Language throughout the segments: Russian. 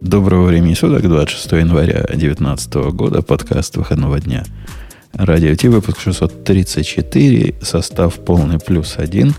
Доброго времени суток, 26 января 2019 года, подкаст выходного дня. Радио Ти, выпуск 634, состав полный плюс один.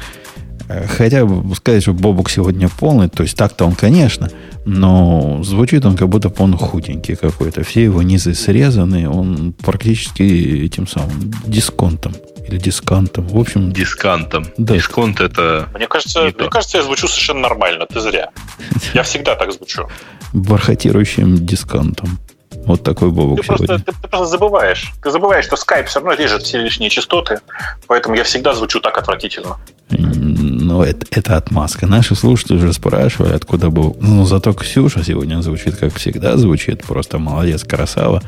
Э, хотя сказать, что Бобук сегодня полный, то есть так-то он, конечно, но звучит он как будто он худенький какой-то. Все его низы срезаны, он практически этим самым дисконтом или дискантом. В общем... Дискантом. Да. Дисконт это... Мне кажется, мне то. кажется, я звучу совершенно нормально. Ты зря. Я всегда так звучу. Бархатирующим дискантом. Вот такой бобок ты сегодня. Просто, ты, ты просто забываешь. Ты забываешь, что Skype все равно режет все лишние частоты, поэтому я всегда звучу так отвратительно. Ну, это, это отмазка. Наши слушатели уже спрашивали, откуда был. Ну, зато Ксюша сегодня звучит, как всегда звучит. Просто молодец, красава.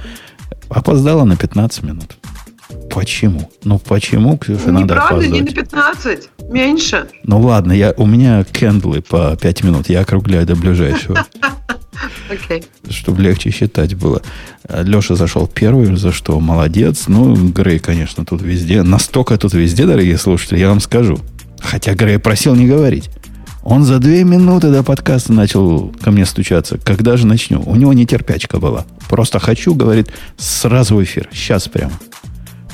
Опоздала на 15 минут. Почему? Ну почему, Ксюша, ну, надо Неправда, опаздывать? не на 15, меньше. Ну ладно, я, у меня кендлы по 5 минут, я округляю до ближайшего. Okay. Чтобы легче считать было. Леша зашел первый, за что молодец. Ну, Грей, конечно, тут везде. Настолько тут везде, дорогие слушатели, я вам скажу. Хотя Грей просил не говорить. Он за две минуты до подкаста начал ко мне стучаться. Когда же начнем? У него нетерпячка была. Просто хочу, говорит, сразу в эфир. Сейчас прямо.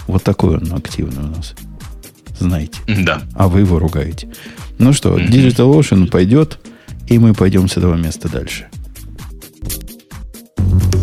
Вот такой он активный у нас. Знаете. Да. А вы его ругаете. Ну что, mm-hmm. Digital Ocean пойдет, и мы пойдем с этого места дальше.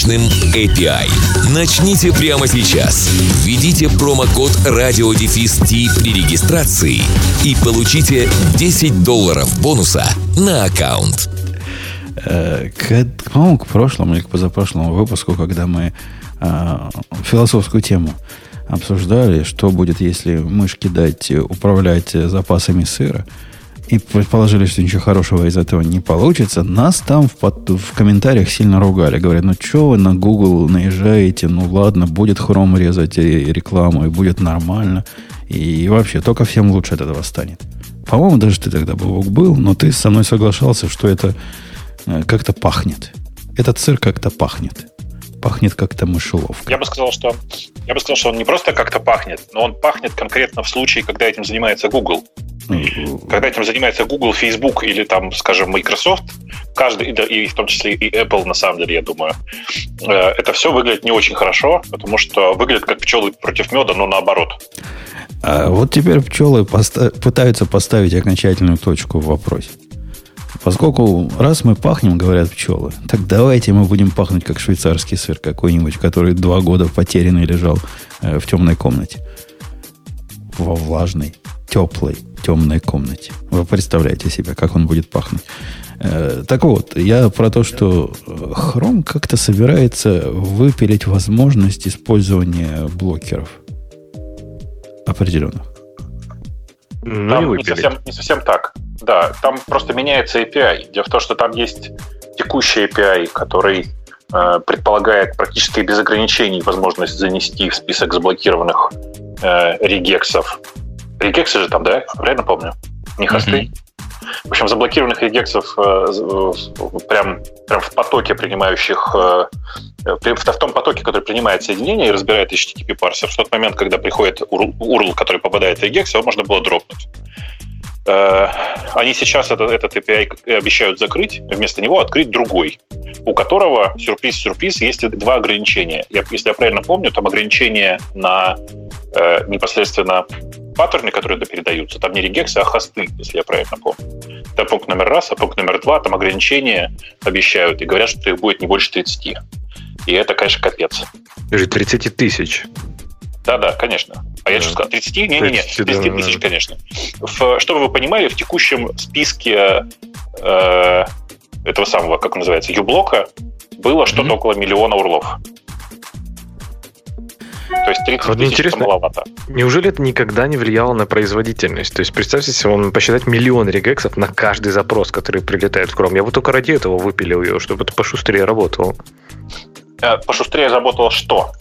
мощным API. Начните прямо сейчас. Введите промокод RadioDefist при регистрации и получите 10 долларов бонуса на аккаунт. К, по-моему, к прошлому или к позапрошлому выпуску, когда мы э, философскую тему обсуждали, что будет, если мышки дать управлять запасами сыра, и предположили, что ничего хорошего из этого не получится, нас там в, под, в комментариях сильно ругали. Говорят, ну что вы на Google наезжаете, ну ладно, будет хром резать рекламу, и будет нормально. И, и вообще, только всем лучше от этого станет. По-моему, даже ты тогда Бобок был, но ты со мной соглашался, что это э, как-то пахнет. Этот сыр как-то пахнет. Пахнет как-то мышеловка. Я бы сказал, что я бы сказал, что он не просто как-то пахнет, но он пахнет конкретно в случае, когда этим занимается Google. Когда этим занимается Google, Facebook или там, скажем, Microsoft, каждый, и в том числе и Apple, на самом деле, я думаю, э, это все выглядит не очень хорошо, потому что выглядит как пчелы против меда, но наоборот. А вот теперь пчелы поста- пытаются поставить окончательную точку в вопросе. Поскольку раз мы пахнем, говорят пчелы, так давайте мы будем пахнуть как швейцарский сыр какой-нибудь, который два года потерянный лежал э, в темной комнате. Во влажной, теплой, темной комнате. Вы представляете себе, как он будет пахнуть. Э, так вот, я про то, что Chrome как-то собирается выпилить возможность использования блокеров определенных. Ну, там не, совсем, не совсем так. Да, там просто меняется API. Дело в том, что там есть текущий API, который э, предполагает практически без ограничений возможность занести в список заблокированных э, регексов. Регексы же там, да? Правильно помню? Не хосты? Mm-hmm. В общем, заблокированных регексов э, прям, прям в потоке принимающих, э, в том потоке, который принимает соединение и разбирает HTTP парсер, в тот момент, когда приходит URL, который попадает в регекс, его можно было дропнуть. Э, они сейчас этот, этот API обещают закрыть, вместо него открыть другой, у которого, сюрприз-сюрприз, есть два ограничения. Я, если я правильно помню, там ограничение на э, непосредственно паттерны, которые туда передаются. Там не регексы, а хосты, если я правильно помню. Это пункт номер раз, а пункт номер два, там ограничения обещают и говорят, что их будет не больше 30. И это, конечно, капец. 30 тысяч. Да-да, конечно. А я что сказал? 30? Не-не-не, 30 да, тысяч, да. конечно. В, чтобы вы понимали, в текущем списке э, этого самого, как называется, юблока, было что-то mm-hmm. около миллиона урлов. То есть 30 вот тысяч интересно, маловато. Неужели это никогда не влияло на производительность? То есть представьте себе, он посчитать миллион регексов на каждый запрос, который прилетает в Chrome. Я вот только ради этого выпилил ее, чтобы это пошустрее работало. Э, пошустрее заработало что?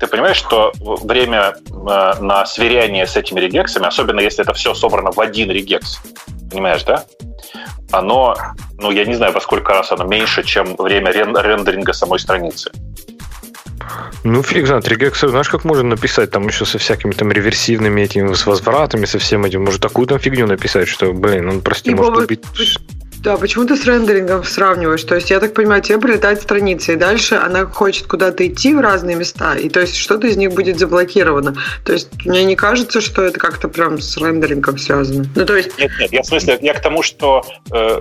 Ты понимаешь, что время э, на сверяние с этими регексами, особенно если это все собрано в один регекс, понимаешь, да? Оно, ну, я не знаю, во сколько раз оно меньше, чем время рендеринга самой страницы. Ну, фиг знает, регексы, знаешь, как можно написать там еще со всякими там реверсивными этими, с возвратами, со всем этим. Может, такую там фигню написать, что, блин, он, прости, И может убить... Да, почему ты с рендерингом сравниваешь? То есть, я так понимаю, тебе прилетает страница, и дальше она хочет куда-то идти в разные места, и то есть что-то из них будет заблокировано. То есть, мне не кажется, что это как-то прям с рендерингом связано. Ну, то есть... Нет, нет, я в смысле, я к тому, что э,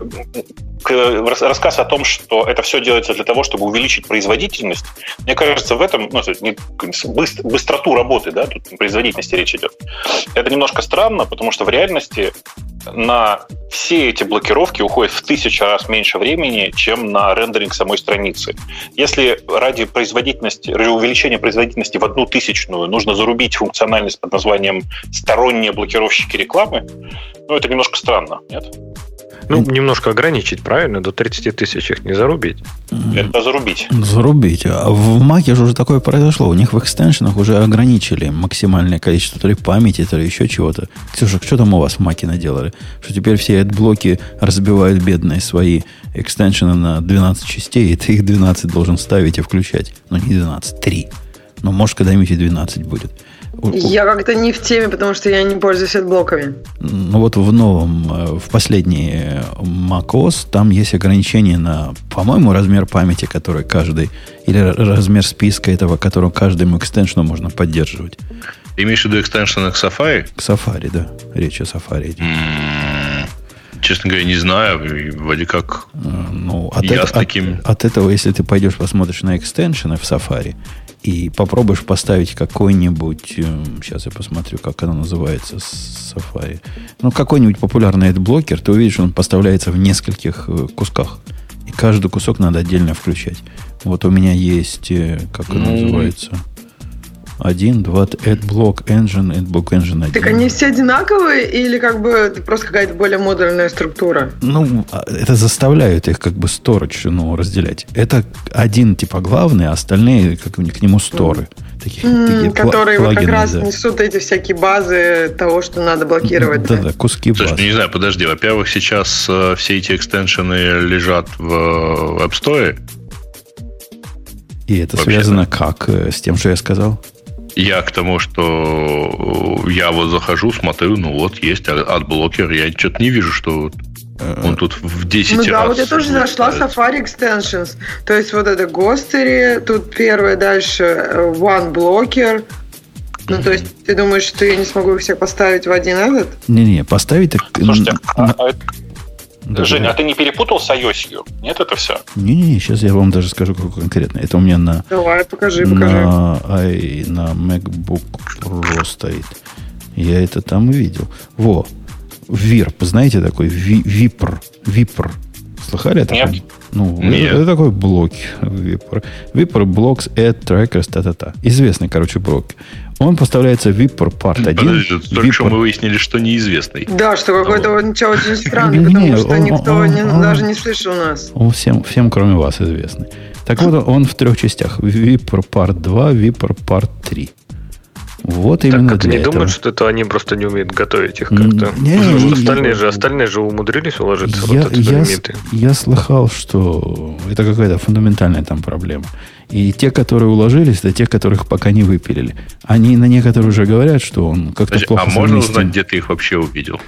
к, рассказ о том, что это все делается для того, чтобы увеличить производительность, мне кажется, в этом, ну, не, быстроту работы, да, тут производительности речь идет. Это немножко странно, потому что в реальности на все эти блокировки уходит в тысячу раз меньше времени, чем на рендеринг самой страницы. Если ради производительности, ради увеличения производительности в одну тысячную нужно зарубить функциональность под названием «сторонние блокировщики рекламы», ну, это немножко странно, нет? Ну, немножко ограничить, правильно? До 30 тысяч их не зарубить. Это зарубить. Зарубить. А в Маке же уже такое произошло. У них в экстеншенах уже ограничили максимальное количество то ли памяти, то ли еще чего-то. Ксюша, что там у вас в Маке наделали? Что теперь все adblock и разбивают бедные свои extension ы на 12 частей, и ты их 12 должен ставить и включать. Ну, не 12, 3. Но может, когда-нибудь и 12 будет. Я как-то не в теме, потому что я не пользуюсь adblock ами. Ну вот в новом, э, в последний э, macOS, там есть ограничение на, по-моему, размер памяти, который каждый, или размер списка этого, которого каждому extension у можно поддерживать. Ты имеешь в виду экстеншены к Safari? К Safari, да. Речь о Safari. Mm-hmm. Честно говоря, не знаю. Вроде как э, ну, от, я это, таким... от, от этого, если ты пойдешь посмотришь на экстеншены в Safari, и попробуешь поставить какой-нибудь, сейчас э, я посмотрю, как оно называется, Safari, ну, какой-нибудь популярный блокер, ты увидишь, он поставляется в нескольких э, кусках. И каждый кусок надо отдельно включать. Вот у меня есть, э, как оно ну, называется, один, два, AdBlock Engine, AdBlock Engine 1. Так они все одинаковые или как бы просто какая-то более модульная структура? Ну, а, это заставляют их как бы сторож ну, разделять. Это один типа главный, а остальные как к нему сторы. Такие, mm, такие которые плагины, вот как раз да. несут эти всякие базы того, что надо блокировать. Да, да, да куски. Слушай, ну, не знаю, подожди. Во-первых, сейчас э, все эти экстеншены лежат в э, App Store. И это Вообще, связано как э, с тем, что я сказал? Я к тому, что я вот захожу, смотрю, ну вот есть ad blocker, я что-то не вижу, что он тут в 10 ну, раз. да, вот я тоже нашла Safari Extensions. То есть вот это Ghostery, тут первое, дальше э, One Blocker. Ну, то есть ты думаешь, что я не смогу их всех поставить в один этот? Не-не, поставить. Слушайте, а, а да, Женя, да. а ты не перепутал с iOS? Нет, это все? Не-не, сейчас я вам даже скажу, какой конкретно. Это у меня на... Давай, покажи, покажи. На, ай, на MacBook Pro стоит. Я это там видел. Во, Вирп, знаете такой? Випр. Випр. Слыхали это? Нет. Ну, Нет. Это, это такой блок. Випр. Випр, блокс, add, trackers, та-та-та. Известный, короче, блок. Он поставляется в Vipor Part 1. Подожди, только что мы выяснили, что неизвестный. Да, что какой-то он очень странный, потому что никто даже не слышал нас. Он всем, всем, кроме вас, известный. Так вот, он в трех частях. Vipor Part 2, Vipor Part 3. Вот именно так, для не этого. думают, что это они просто не умеют готовить их как-то? Не, не, остальные, же, остальные же умудрились уложиться я, вот эти я, лимиты. Я слыхал, что это какая-то фундаментальная там проблема. И те, которые уложились, это те, которых пока не выпилили. Они на некоторые уже говорят, что он как-то Подожди, плохо А можно узнать, где ты их вообще увидел?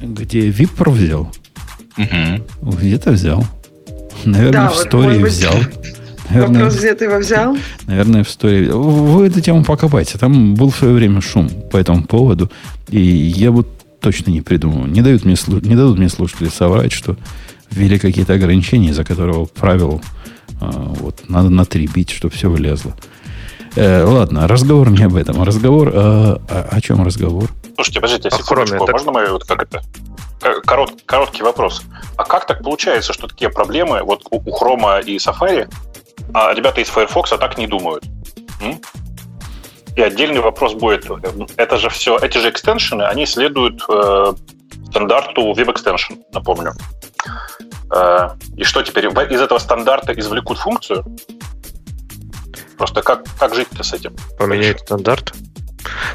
Где Випр взял? Угу. Где-то взял. Наверное, да, в истории вот, взял. Наверное, Вопрос, где ты его взял? Наверное, в истории. Вы эту тему покопайте. Там был в свое время шум по этому поводу. И я вот точно не придумаю. Не, дают мне, не дадут мне слушатели соврать, что ввели какие-то ограничения, из-за которого правил вот, надо на три бить, чтобы все влезло. Э, ладно, разговор не об этом. Разговор а, о, о чем разговор? Слушайте, подождите, а секундочку, так... можно мы вот как это? Корот, короткий вопрос. А как так получается, что такие проблемы вот у, у Chrome и Safari, а ребята из Firefox так не думают? М? И отдельный вопрос будет, это же все, эти же экстеншены, они следуют э, стандарту WebExtension, напомню. Э, и что теперь? Из этого стандарта извлекут функцию? Просто как, как жить-то с этим? Поменять стандарт?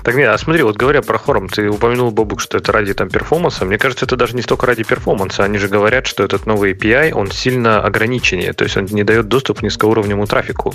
Так нет, а смотри, вот говоря про Хором, ты упомянул, Бобук, что это ради там перформанса. Мне кажется, это даже не столько ради перформанса. Они же говорят, что этот новый API, он сильно ограниченнее, то есть он не дает доступ низкоуровневому трафику.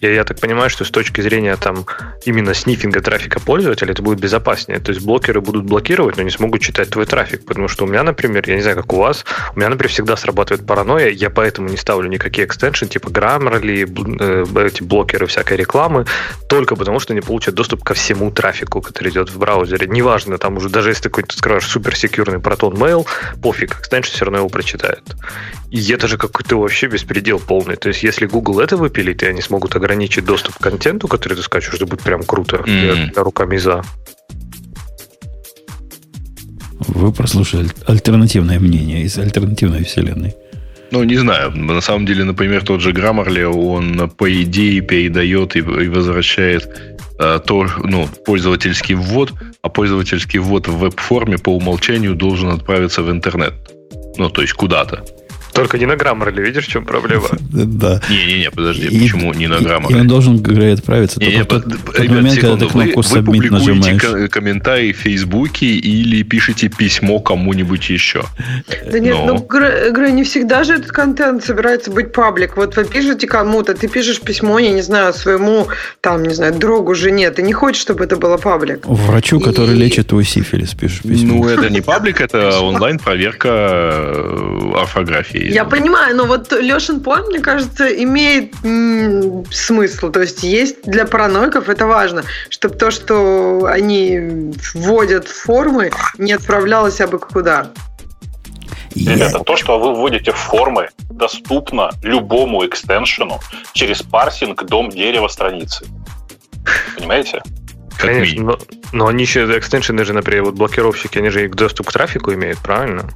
И я так понимаю, что с точки зрения там именно снифинга трафика пользователя это будет безопаснее. То есть блокеры будут блокировать, но не смогут читать твой трафик. Потому что у меня, например, я не знаю, как у вас, у меня, например, всегда срабатывает паранойя, я поэтому не ставлю никакие экстеншн, типа Grammarly, э, эти блокеры всякой рекламы, только потому что они получат доступ ко всему трафику, который идет в браузере. Неважно, там уже даже если ты какой-то скроешь суперсекьюрный Proton Mail, пофиг, экстеншн все равно его прочитает. И это же какой-то вообще беспредел полный. То есть, если Google это выпилит, и они смогут ограничить доступ к контенту, который ты скачешь, это будет прям круто. Mm-hmm. Я руками за. Вы прослушали альтернативное мнение из альтернативной вселенной. Ну, не знаю. На самом деле, например, тот же Grammarly, он по идее передает и, возвращает то, ну, пользовательский ввод, а пользовательский ввод в веб-форме по умолчанию должен отправиться в интернет. Ну, то есть куда-то. Только не на Grammarly, видишь, в чем проблема? Да. Не-не-не, подожди, и, почему не на Grammarly? И он должен, говорит, отправиться не, только не, в тот, тот ребят, момент, секунду, когда ты кнопку вы, Submit вы нажимаешь. комментарий в Фейсбуке или пишите письмо кому-нибудь еще. Да нет, Но... ну, Грей, не всегда же этот контент собирается быть паблик. Вот вы пишете кому-то, ты пишешь письмо, я не знаю, своему, там, не знаю, другу, жене, ты не хочешь, чтобы это было паблик. Врачу, который лечит твой сифилис, пишешь письмо. Ну, это не паблик, это онлайн-проверка э, орфографии я понимаю, но вот Лешин поинт, мне кажется, имеет м- смысл. То есть есть для параноиков это важно, чтобы то, что они вводят в формы, не отправлялось абы куда. Ребята, то, что вы вводите в формы, доступно любому экстеншену через парсинг дом дерева страницы. Понимаете? Как Конечно, но, но они еще экстеншены же, например, вот блокировщики, они же доступ к трафику имеют, правильно?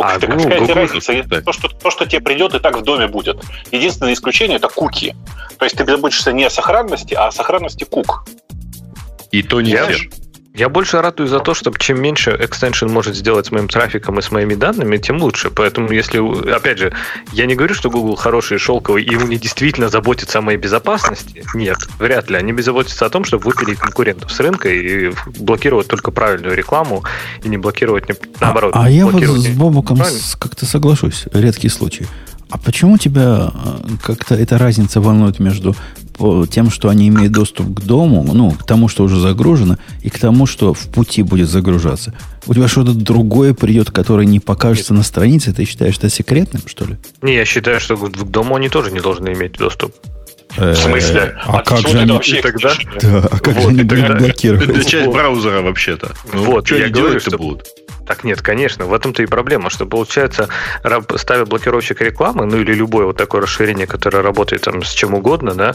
Ну, а, так, Google, какая разница? Да. То, что, то, что тебе придет, и так в доме будет. Единственное исключение это куки. То есть ты заботишься не о сохранности, а о сохранности кук. И то не все. Я больше ратую за то, чтобы чем меньше экстеншн может сделать с моим трафиком и с моими данными, тем лучше. Поэтому, если, опять же, я не говорю, что Google хороший и шелковый, и ему не действительно заботится о моей безопасности. Нет, вряд ли. Они заботятся о том, чтобы выпилить конкурентов с рынка и блокировать только правильную рекламу и не блокировать, не, наоборот. А, а я вот с Бобуком как-то соглашусь. Редкий случай. А почему тебя э, как-то эта разница волнует между тем, что они имеют доступ к дому, ну, к тому, что уже загружено, и к тому, что в пути будет загружаться. У тебя что-то другое придет, которое не покажется на странице, ты считаешь это секретным, что ли? Не, я считаю, что к дому они тоже не должны иметь доступ. В смысле? А, а как же они вообще тогда? Да, а как же они будут блокировать? Это часть браузера вообще-то. Ну, вот, что они делать-то будут? Так нет, конечно, в этом-то и проблема, что получается, ставя блокировщик рекламы, ну или любое вот такое расширение, которое работает там с чем угодно, да,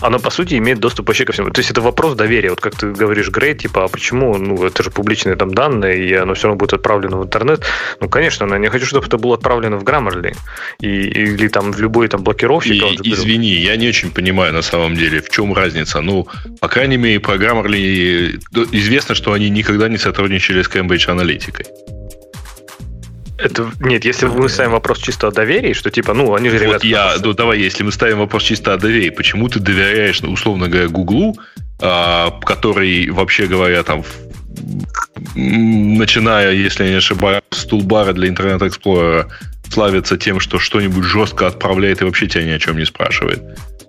оно по сути имеет доступ вообще ко всему. То есть это вопрос доверия. Вот как ты говоришь, Грей, типа, а почему, ну это же публичные там данные, и оно все равно будет отправлено в интернет. Ну, конечно, но я не хочу, чтобы это было отправлено в Grammarly и, или там в любой там блокировщик. И, извини, я не очень понимаю на самом деле, в чем разница. Ну, по крайней мере, по Grammarly известно, что они никогда не сотрудничали с Cambridge аналитикой. Это, нет, если мы ставим вопрос чисто о доверии, что типа, ну, они же ребята... Вот я, ну, давай, если мы ставим вопрос чисто о доверии, почему ты доверяешь, ну, условно говоря, Гуглу, а, который, вообще говоря, там, начиная, если я не ошибаюсь, с тулбара для Explorer, славится тем, что что-нибудь жестко отправляет и вообще тебя ни о чем не спрашивает.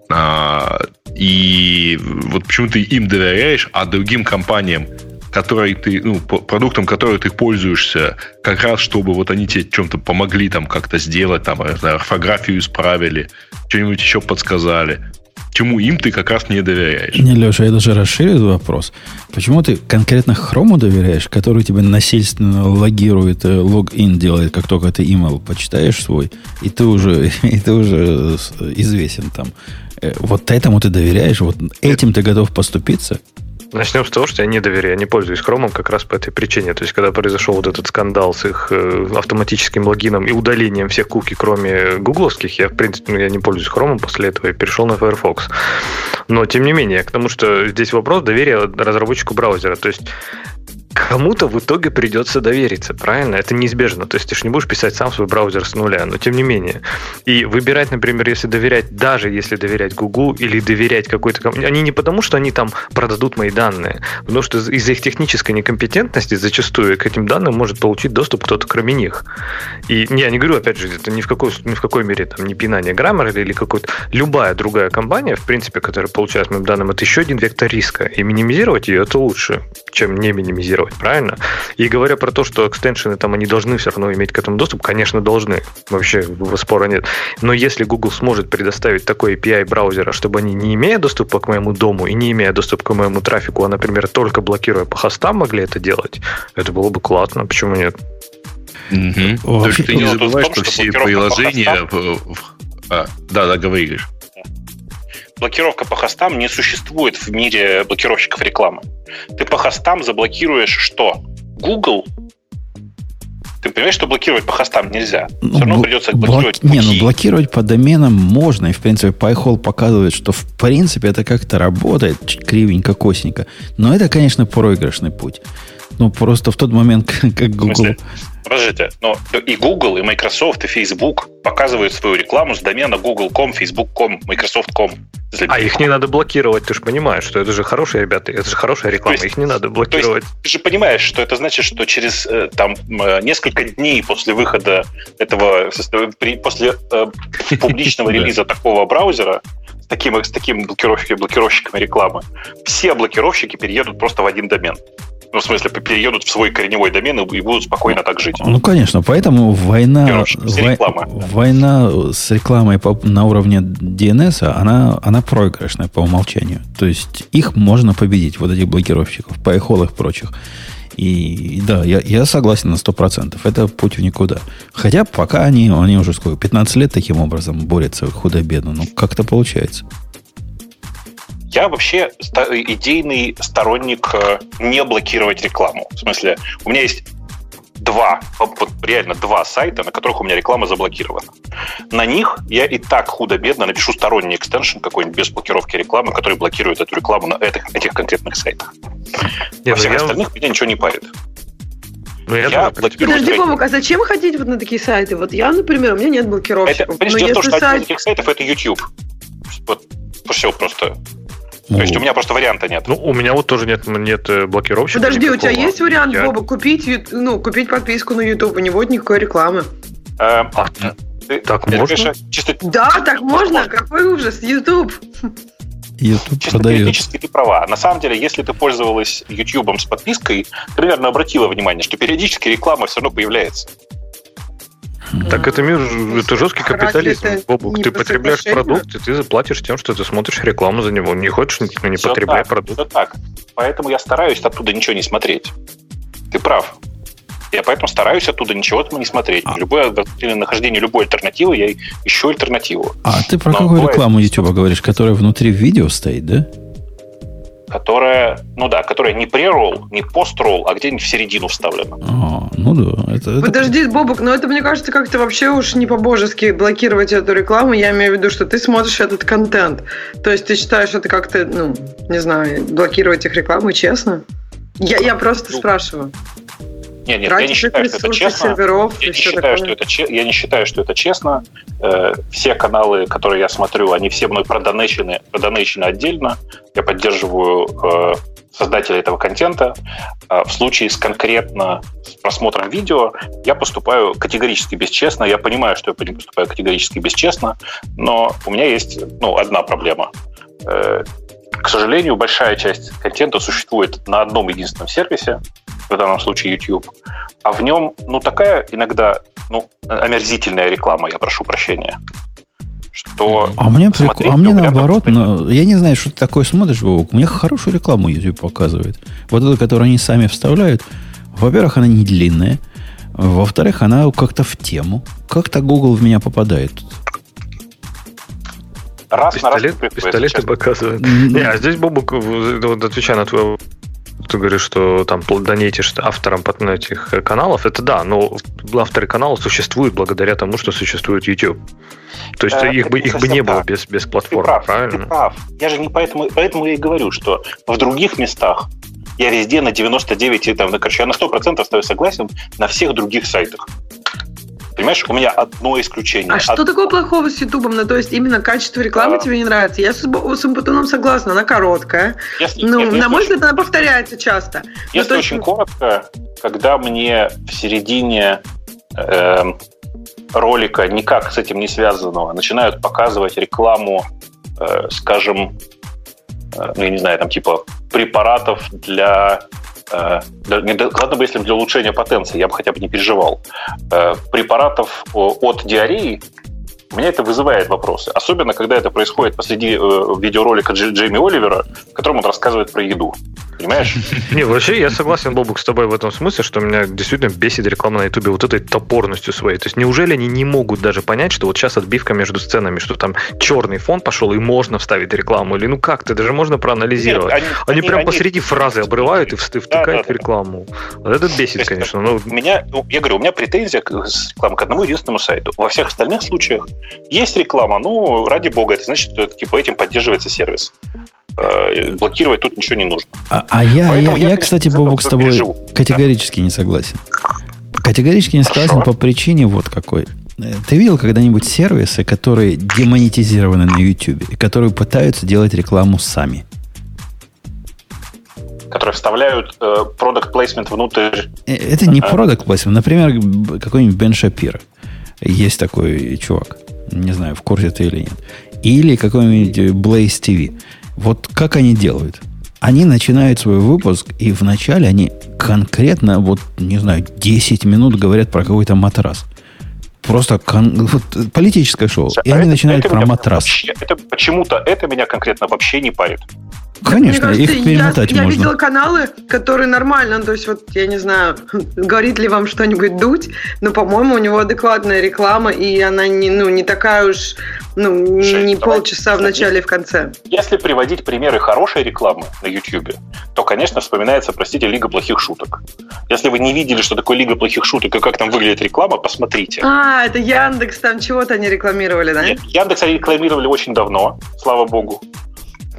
А, и вот почему ты им доверяешь, а другим компаниям которой ты, ну, продуктом, который ты пользуешься, как раз чтобы вот они тебе чем-то помогли там как-то сделать, там, орфографию исправили, что-нибудь еще подсказали. Чему им ты как раз не доверяешь? Не, Леша, я даже расширю этот вопрос. Почему ты конкретно Хрому доверяешь, который тебе насильственно логирует, э, логин делает, как только ты email почитаешь свой, и ты уже, и ты уже известен там. Э, вот этому ты доверяешь, вот этим ты готов поступиться? Начнем с того, что я не доверяю, я не пользуюсь Chrome как раз по этой причине. То есть, когда произошел вот этот скандал с их э, автоматическим логином и удалением всех куки, кроме гугловских, я, в принципе, ну, я не пользуюсь Chrome после этого и перешел на Firefox. Но, тем не менее, к тому, что здесь вопрос доверия разработчику браузера. То есть кому-то в итоге придется довериться, правильно? Это неизбежно. То есть ты же не будешь писать сам свой браузер с нуля, но тем не менее. И выбирать, например, если доверять, даже если доверять Google или доверять какой-то компании, они не потому, что они там продадут мои данные, потому что из-за их технической некомпетентности зачастую к этим данным может получить доступ кто-то кроме них. И я не говорю, опять же, это ни в какой, ни в какой мере там не пинание Grammarly или какой-то любая другая компания, в принципе, которая получает моим данным, это еще один вектор риска. И минимизировать ее это лучше, чем не минимизировать делать, правильно? И говоря про то, что экстеншены там они должны все равно иметь к этому доступ, конечно, должны. Вообще спора нет. Но если Google сможет предоставить такой API браузера, чтобы они, не имея доступа к моему дому и не имея доступа к моему трафику, а, например, только блокируя по хостам могли это делать, это было бы классно. Почему нет? Угу. Только ты не забывай, что все приложения... А, да, да, говоришь блокировка по хостам не существует в мире блокировщиков рекламы. Ты по хостам заблокируешь что? Google? Ты понимаешь, что блокировать по хостам нельзя? Все ну, равно придется блокировать Блок... Не, ну блокировать по доменам можно. И, в принципе, PyHole показывает, что, в принципе, это как-то работает кривенько, косенько. Но это, конечно, проигрышный путь. Ну, просто в тот момент, как Google... Подождите, но и Google, и Microsoft, и Facebook показывают свою рекламу с домена google.com, facebook.com, microsoft.com. А их не надо блокировать, ты же понимаешь, что это же хорошие ребята, это же хорошая реклама, есть, их не надо блокировать. есть, ты же понимаешь, что это значит, что через э, там э, несколько дней после выхода этого, после э, публичного релиза такого браузера, с таким, с таким блокировщиками, блокировщиками рекламы, все блокировщики переедут просто в один домен. Ну, в смысле, переедут в свой корневой домен и будут спокойно так жить. Ну, конечно, поэтому война, вой, война с рекламой по, на уровне DNS, она, она проигрышная по умолчанию. То есть их можно победить, вот этих блокировщиков, PyHole и прочих. И да, я, я согласен на 100%. Это путь в никуда. Хотя пока они, они уже сколько, 15 лет таким образом борются худо-бедно. Ну, как-то получается. Я вообще идейный сторонник э, не блокировать рекламу. В смысле, у меня есть два, вот реально два сайта, на которых у меня реклама заблокирована. На них я и так худо-бедно напишу сторонний экстеншн какой-нибудь без блокировки рекламы, который блокирует эту рекламу на этих, этих конкретных сайтах. Нет, Во всех я... остальных меня ничего не парит. Ну, я, я блокирую. Подожди, Бобок, а зачем ходить вот на такие сайты? Вот я, например, у меня нет блокировщиков. Это, дело в том, что сайт... один из этих сайтов это YouTube. Вот все просто. То есть у меня просто варианта нет. Ну, у меня вот тоже нет, нет э, блокировщика. Подожди, никакого. у тебя есть вариант, я... Боба, купить, ну, купить подписку на YouTube, у него нет никакой рекламы. А, ты, так ты можно? чисто... Да, так можно. Какой ужас, YouTube. YouTube Чисто продает. теоретически ты права. На самом деле, если ты пользовалась YouTube с подпиской, ты, примерно обратила внимание, что периодически реклама все равно появляется. Так это мир, это жесткий капитализм. Бобук, ты потребляешь продукт, и ты заплатишь тем, что ты смотришь рекламу за него. Не хочешь, ну не потребляй так, продукт. Все так. Поэтому я стараюсь оттуда ничего не смотреть. Ты прав. Я поэтому стараюсь оттуда ничего не смотреть. А. Любое нахождение любой альтернативы, я ищу альтернативу. А ты про Но какую бывает... рекламу YouTube говоришь, которая внутри видео стоит, да? Которая, ну да, которая не pre-roll, не post-roll, а где-нибудь в середину вставлена. А, ну да. Это, Подожди, это... Бобок, но это, мне кажется, как-то вообще уж не по-божески блокировать эту рекламу. Я имею в виду, что ты смотришь этот контент. То есть ты считаешь это как-то, ну, не знаю, блокировать их рекламу честно? Я, я просто ну, спрашиваю. Нет, нет, я не считаю, что это честно. Серверов, я, не считаю, что это, я не считаю, что это честно. Э, все каналы, которые я смотрю, они все мной продонечены, продонечены отдельно. Я поддерживаю э, создателя этого контента. Э, в случае с конкретно с просмотром видео я поступаю категорически бесчестно. Я понимаю, что я поступаю категорически бесчестно, но у меня есть ну, одна проблема. К сожалению, большая часть контента существует на одном единственном сервисе, в данном случае YouTube, а в нем, ну, такая иногда, ну, омерзительная реклама, я прошу прощения. Что а мне, прик... а мне наоборот, но, я не знаю, что ты такое смотришь, Вовок, мне хорошую рекламу YouTube показывает. Вот эту, которую они сами вставляют, во-первых, она не длинная, во-вторых, она как-то в тему. Как-то Google в меня попадает Раз пистолет, на раз пистолеты показывают. Не, а здесь Бобук, отвечая на твой ты говоришь, что там донетишь авторам этих каналов, это да, но авторы канала существуют благодаря тому, что существует YouTube. То есть э, их, бы, их бы не было без, без платформы, ты прав, правильно? Ты прав. Я же не поэтому, поэтому я и говорю, что в других местах я везде на 99, там, короче, я на 100% остаюсь согласен на всех других сайтах. Понимаешь, у меня одно исключение. А Од... что такого плохого с Ютубом? Ну, то есть именно качество рекламы а... тебе не нравится? Я с, с Умпутуном согласна, она короткая. Если, ну, нет, на мой взгляд, очень... она повторяется часто. Если ну, очень есть... коротко, когда мне в середине э, ролика, никак с этим не связанного, начинают показывать рекламу, э, скажем, э, ну, я не знаю, там типа препаратов для ладно бы, если для улучшения потенции, я бы хотя бы не переживал. Э, препаратов от диареи у меня это вызывает вопросы. Особенно, когда это происходит посреди э, видеоролика Джейми Оливера, в котором он рассказывает про еду. Понимаешь? Не, вообще я согласен, Бобук, с тобой в этом смысле, что меня действительно бесит реклама на Ютубе вот этой топорностью своей. То есть неужели они не могут даже понять, что вот сейчас отбивка между сценами, что там черный фон пошел и можно вставить рекламу? Или ну как, ты даже можно проанализировать. Нет, они, они, они прям они... посреди фразы обрывают и втыкают да, да, в рекламу. Вот это бесит, есть, конечно. Но... У меня, ну, я говорю, у меня претензия к, к одному единственному сайту. Во всех остальных случаях есть реклама, ну, ради бога, это значит, что типа этим поддерживается сервис. Э, блокировать тут ничего не нужно. А, а я, я, я, я, кстати, Бобок, с тобой переживу. категорически не согласен. Категорически не согласен Хорошо. по причине вот какой. Э, ты видел когда-нибудь сервисы, которые демонетизированы на YouTube, и которые пытаются делать рекламу сами? которые вставляют э, product placement внутрь. Это не product placement. Например, какой-нибудь Бен Шапир. Есть такой чувак. Не знаю, в курсе ты или нет. Или какой-нибудь Blaze TV. Вот как они делают? Они начинают свой выпуск, и вначале они конкретно, вот, не знаю, 10 минут говорят про какой-то матрас. Просто кон... вот, политическое шоу. И а они это, начинают это про матрас. Вообще, это почему-то это меня конкретно вообще не парит. Конечно, кажется, их перемотать я, можно. Я видела каналы, которые нормально, то есть вот, я не знаю, говорит ли вам что-нибудь дуть, но, по-моему, у него адекватная реклама, и она не, ну, не такая уж, ну, Жень, не полчаса в начале и в конце. Если приводить примеры хорошей рекламы на YouTube, то, конечно, вспоминается, простите, Лига плохих шуток. Если вы не видели, что такое Лига плохих шуток и как там выглядит реклама, посмотрите. А, это Яндекс, там чего-то они рекламировали, да? Нет, Яндекс они рекламировали очень давно, слава богу.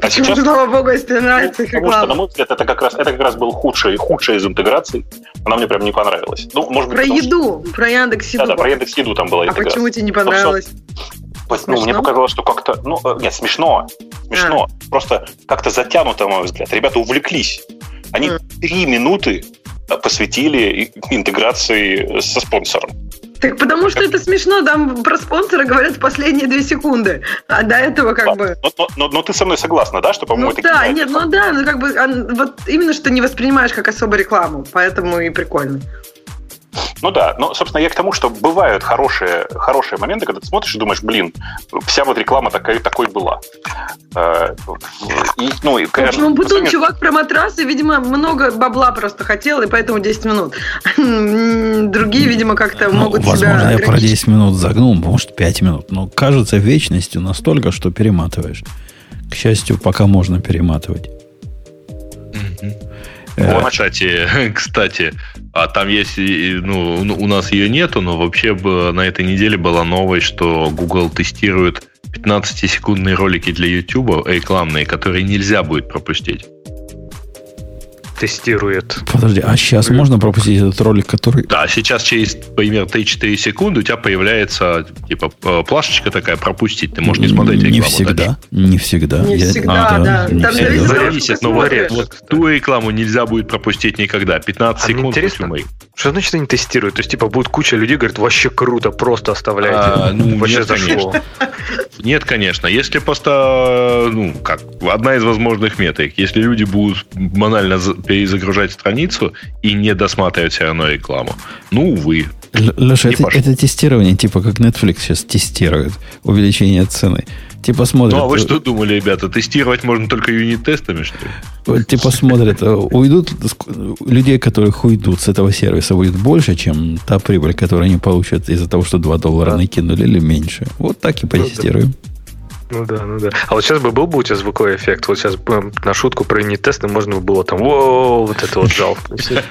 А сейчас, слава богу, если нравится их Потому что, на мой взгляд, это как раз, это как раз был худший, худшая из интеграций. Она мне прям не понравилась. Ну, может быть, про еду, что... про Яндекс Еду. Да, да, про Яндекс Еду там была А интеграция. почему тебе не понравилось? Ну, ну, мне показалось, что как-то... Ну, э, нет, смешно. Смешно. А. Просто как-то затянуто, на мой взгляд. Ребята увлеклись. Они три минуты посвятили интеграции со спонсором. Так потому что это смешно, там про спонсора говорят в последние две секунды, а до этого как да. бы... Но, но, но, но ты со мной согласна, да, что, по-моему, ну, это Да, нет, ну да, ну как бы вот именно что не воспринимаешь как особо рекламу, поэтому и прикольно. Ну да, но, собственно, я к тому, что бывают хорошие, хорошие моменты, когда ты смотришь и думаешь, блин, вся вот реклама такая, такой была. Э, и, ну, и, конечно, ну, Бутун сравнению... чувак про матрасы, видимо, много бабла просто хотел, и поэтому 10 минут. Другие, видимо, как-то ну, могут возможно, себя... я про 10 минут загнул, может, 5 минут. Но кажется вечностью настолько, что перематываешь. К счастью, пока можно перематывать. Вот, кстати, кстати, а там есть, ну, ну, у нас ее нету, но вообще на этой неделе была новость, что Google тестирует 15-секундные ролики для YouTube, рекламные, которые нельзя будет пропустить тестирует. Подожди, а сейчас можно пропустить этот ролик, который... Да, сейчас через примерно 3-4 секунды у тебя появляется типа плашечка такая пропустить. Ты можешь не смотреть Не всегда. Дальше. Не всегда. Не Я... всегда, а, да. Не Там всегда. Зависит, но вот, вот ту рекламу нельзя будет пропустить никогда. 15 а секунд. Интересно, что значит они тестируют? То есть, типа, будет куча людей, говорят, вообще круто, просто оставляйте. А, ну, вообще нет, зашло. Конечно. Нет, конечно. Если просто, ну, как, одна из возможных метрик. Если люди будут банально перезагружать страницу и не досматривать все равно рекламу. Ну, увы. Леша, это, это тестирование, типа как Netflix сейчас тестирует увеличение цены. Типа смотрят... Ну, а вы что думали, ребята, тестировать можно только юнит-тестами, что ли? Типа смотрят, уйдут, людей, которых уйдут с этого сервиса, будет больше, чем та прибыль, которую они получат из-за того, что 2 доллара накинули, или меньше. Вот так и потестируем. Ну да, ну да. А вот сейчас бы был бы у тебя звуковой эффект, вот сейчас бы на шутку про юнит-тесты можно бы было там, воу, вот это вот жал.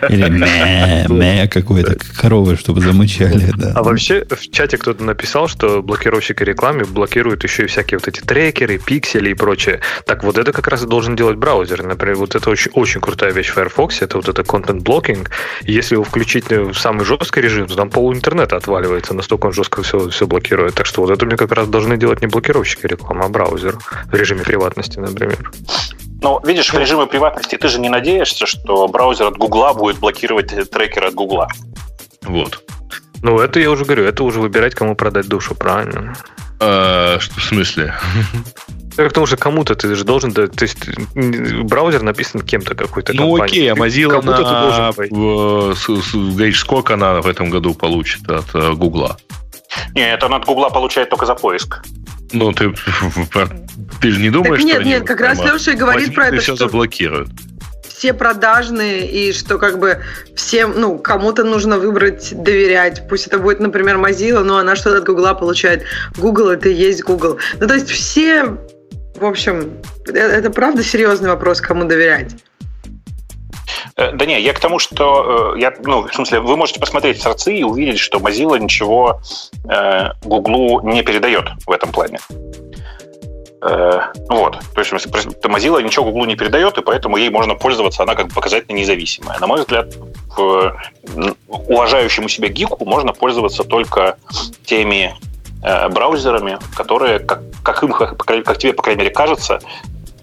Или мэ, мэ какой-то коровы, чтобы замычали, да. А вообще в чате кто-то написал, что блокировщики рекламы блокируют еще и всякие вот эти трекеры, пиксели и прочее. Так вот это как раз и должен делать браузер. Например, вот это очень, очень крутая вещь в Firefox, это вот это blocking. Если его включить в самый жесткий режим, то там пол интернета отваливается, настолько он жестко все, все блокирует. Так что вот это мне как раз должны делать не блокировщики рекламы, реклама браузер в режиме приватности, например. Ну, видишь, в режиме приватности ты же не надеешься, что браузер от Гугла будет блокировать трекер от Гугла. Вот. Ну, это я уже говорю, это уже выбирать, кому продать душу, правильно? А, что в смысле? Это уже кому-то ты же должен, то есть браузер написан кем-то какой-то Ну компанией. окей, а Mozilla на, ты должен говоришь, сколько она в этом году получит от э, Гугла? Не, это она от Гугла получает только за поиск. Ну, ты, ты же не думаешь, так нет, что нет, как раз Леша и говорит про это, все заблокируют. Все продажные, и что как бы всем, ну, кому-то нужно выбрать, доверять. Пусть это будет, например, Mozilla, но она что-то от Гугла получает. Google это и есть Google. Ну, то есть все, в общем, это, это правда серьезный вопрос, кому доверять. Э, да не, я к тому, что э, я, ну, в смысле, вы можете посмотреть сорцы и увидеть, что Mozilla ничего э, не передает в этом плане. Э, вот. То есть, Mozilla ничего Google не передает, и поэтому ей можно пользоваться, она как бы показательно независимая. На мой взгляд, в, уважающему себя гику можно пользоваться только теми э, браузерами, которые, как, как, им, как тебе, по крайней мере, кажется,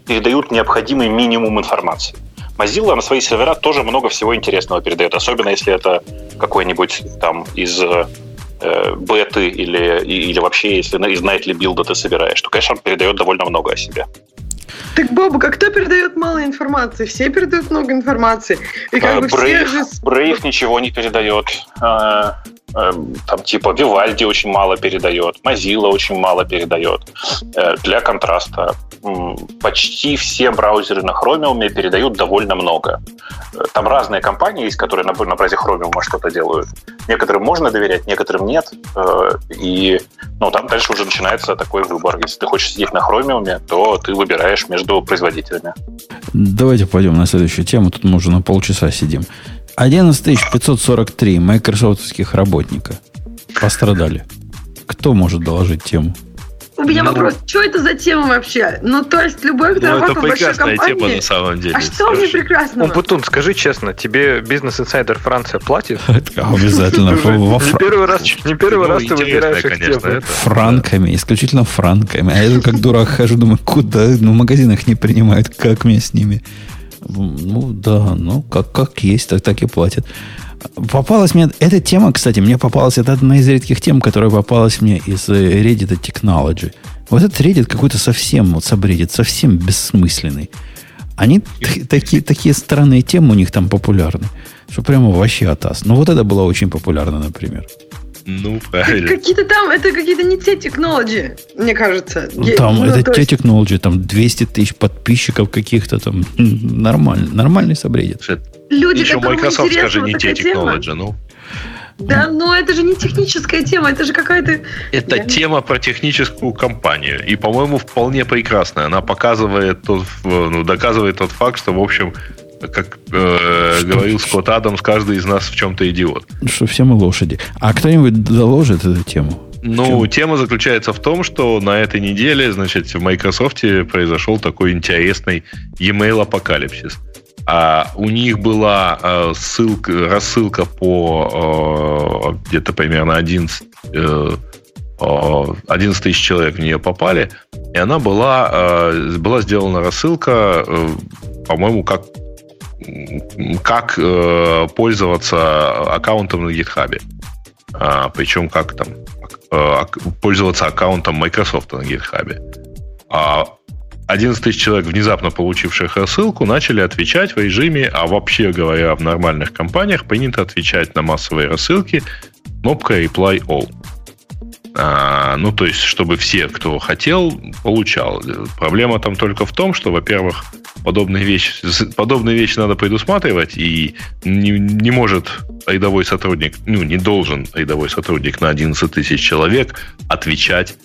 передают необходимый минимум информации. Mozilla на свои сервера тоже много всего интересного передает, особенно если это какой-нибудь там из э, беты или, или вообще, если из nightly билда ты собираешь, то, конечно, он передает довольно много о себе. Так, Боба, как кто передает мало информации? Все передают много информации. И как а, бы Brave, все же... Brave ничего не передает. А, Эм, там типа Vivaldi очень мало передает, Mozilla очень мало передает. Для контраста почти все браузеры на Chromium передают довольно много. Там разные компании есть, которые на, на базе Chromium что-то делают. Некоторым можно доверять, некоторым нет. И ну, там дальше уже начинается такой выбор. Если ты хочешь сидеть на Chromium, то ты выбираешь между производителями. Давайте пойдем на следующую тему. Тут мы уже на полчаса сидим. 11 543 майкрософтовских работника пострадали. Кто может доложить тему? У меня ну, вопрос, что это за тема вообще? Ну, то есть, любой, кто ну, работает в большой компании... тема, на самом деле. А что мне прекрасно? Путун, скажи честно, тебе бизнес-инсайдер Франция платит? Обязательно. Не первый раз, не первый раз ты выбираешь их тему. Франками, исключительно франками. А я как дурак хожу, думаю, куда? Ну, в магазинах не принимают, как мне с ними? Ну, да, ну, как, как есть, так, так и платят. Попалась мне... Эта тема, кстати, мне попалась... Это одна из редких тем, которая попалась мне из э, Reddit Technology. Вот этот Reddit какой-то совсем, вот сабреддит, совсем бессмысленный. Они такие, такие странные темы у них там популярны, что прямо вообще атас. Ну, вот это было очень популярно, например. Ну, правильно. Какие-то там, это какие-то не те технологии, мне кажется. Там, ну, это те есть... технологии, там 200 тысяч подписчиков каких-то там. Нормально, нормальный собредит. Люди, Еще Microsoft скажи, не те технологии, ну. Да, но это же не техническая тема, это же какая-то... Это Я... тема про техническую компанию. И, по-моему, вполне прекрасная. Она показывает тот, ну, доказывает тот факт, что, в общем, как э, говорил Скотт Адамс, каждый из нас в чем-то идиот. Что все мы лошади. А кто-нибудь доложит эту тему? Ну, тема заключается в том, что на этой неделе, значит, в Microsoft произошел такой интересный e-mail апокалипсис. А у них была э, ссылка, рассылка по э, где-то примерно 11, э, 11 тысяч человек в нее попали, и она была, э, была сделана рассылка, э, по-моему, как как э, пользоваться аккаунтом на GitHub. А, причем как там э, пользоваться аккаунтом Microsoft на GitHub. А 11 тысяч человек, внезапно получивших рассылку, начали отвечать в режиме, а вообще говоря, в нормальных компаниях принято отвечать на массовые рассылки кнопкой Reply All. А, ну, то есть, чтобы все, кто хотел, получал. Проблема там только в том, что, во-первых, подобные вещи, подобные вещи надо предусматривать, и не, не может рядовой сотрудник, ну, не должен рядовой сотрудник на 11 тысяч человек отвечать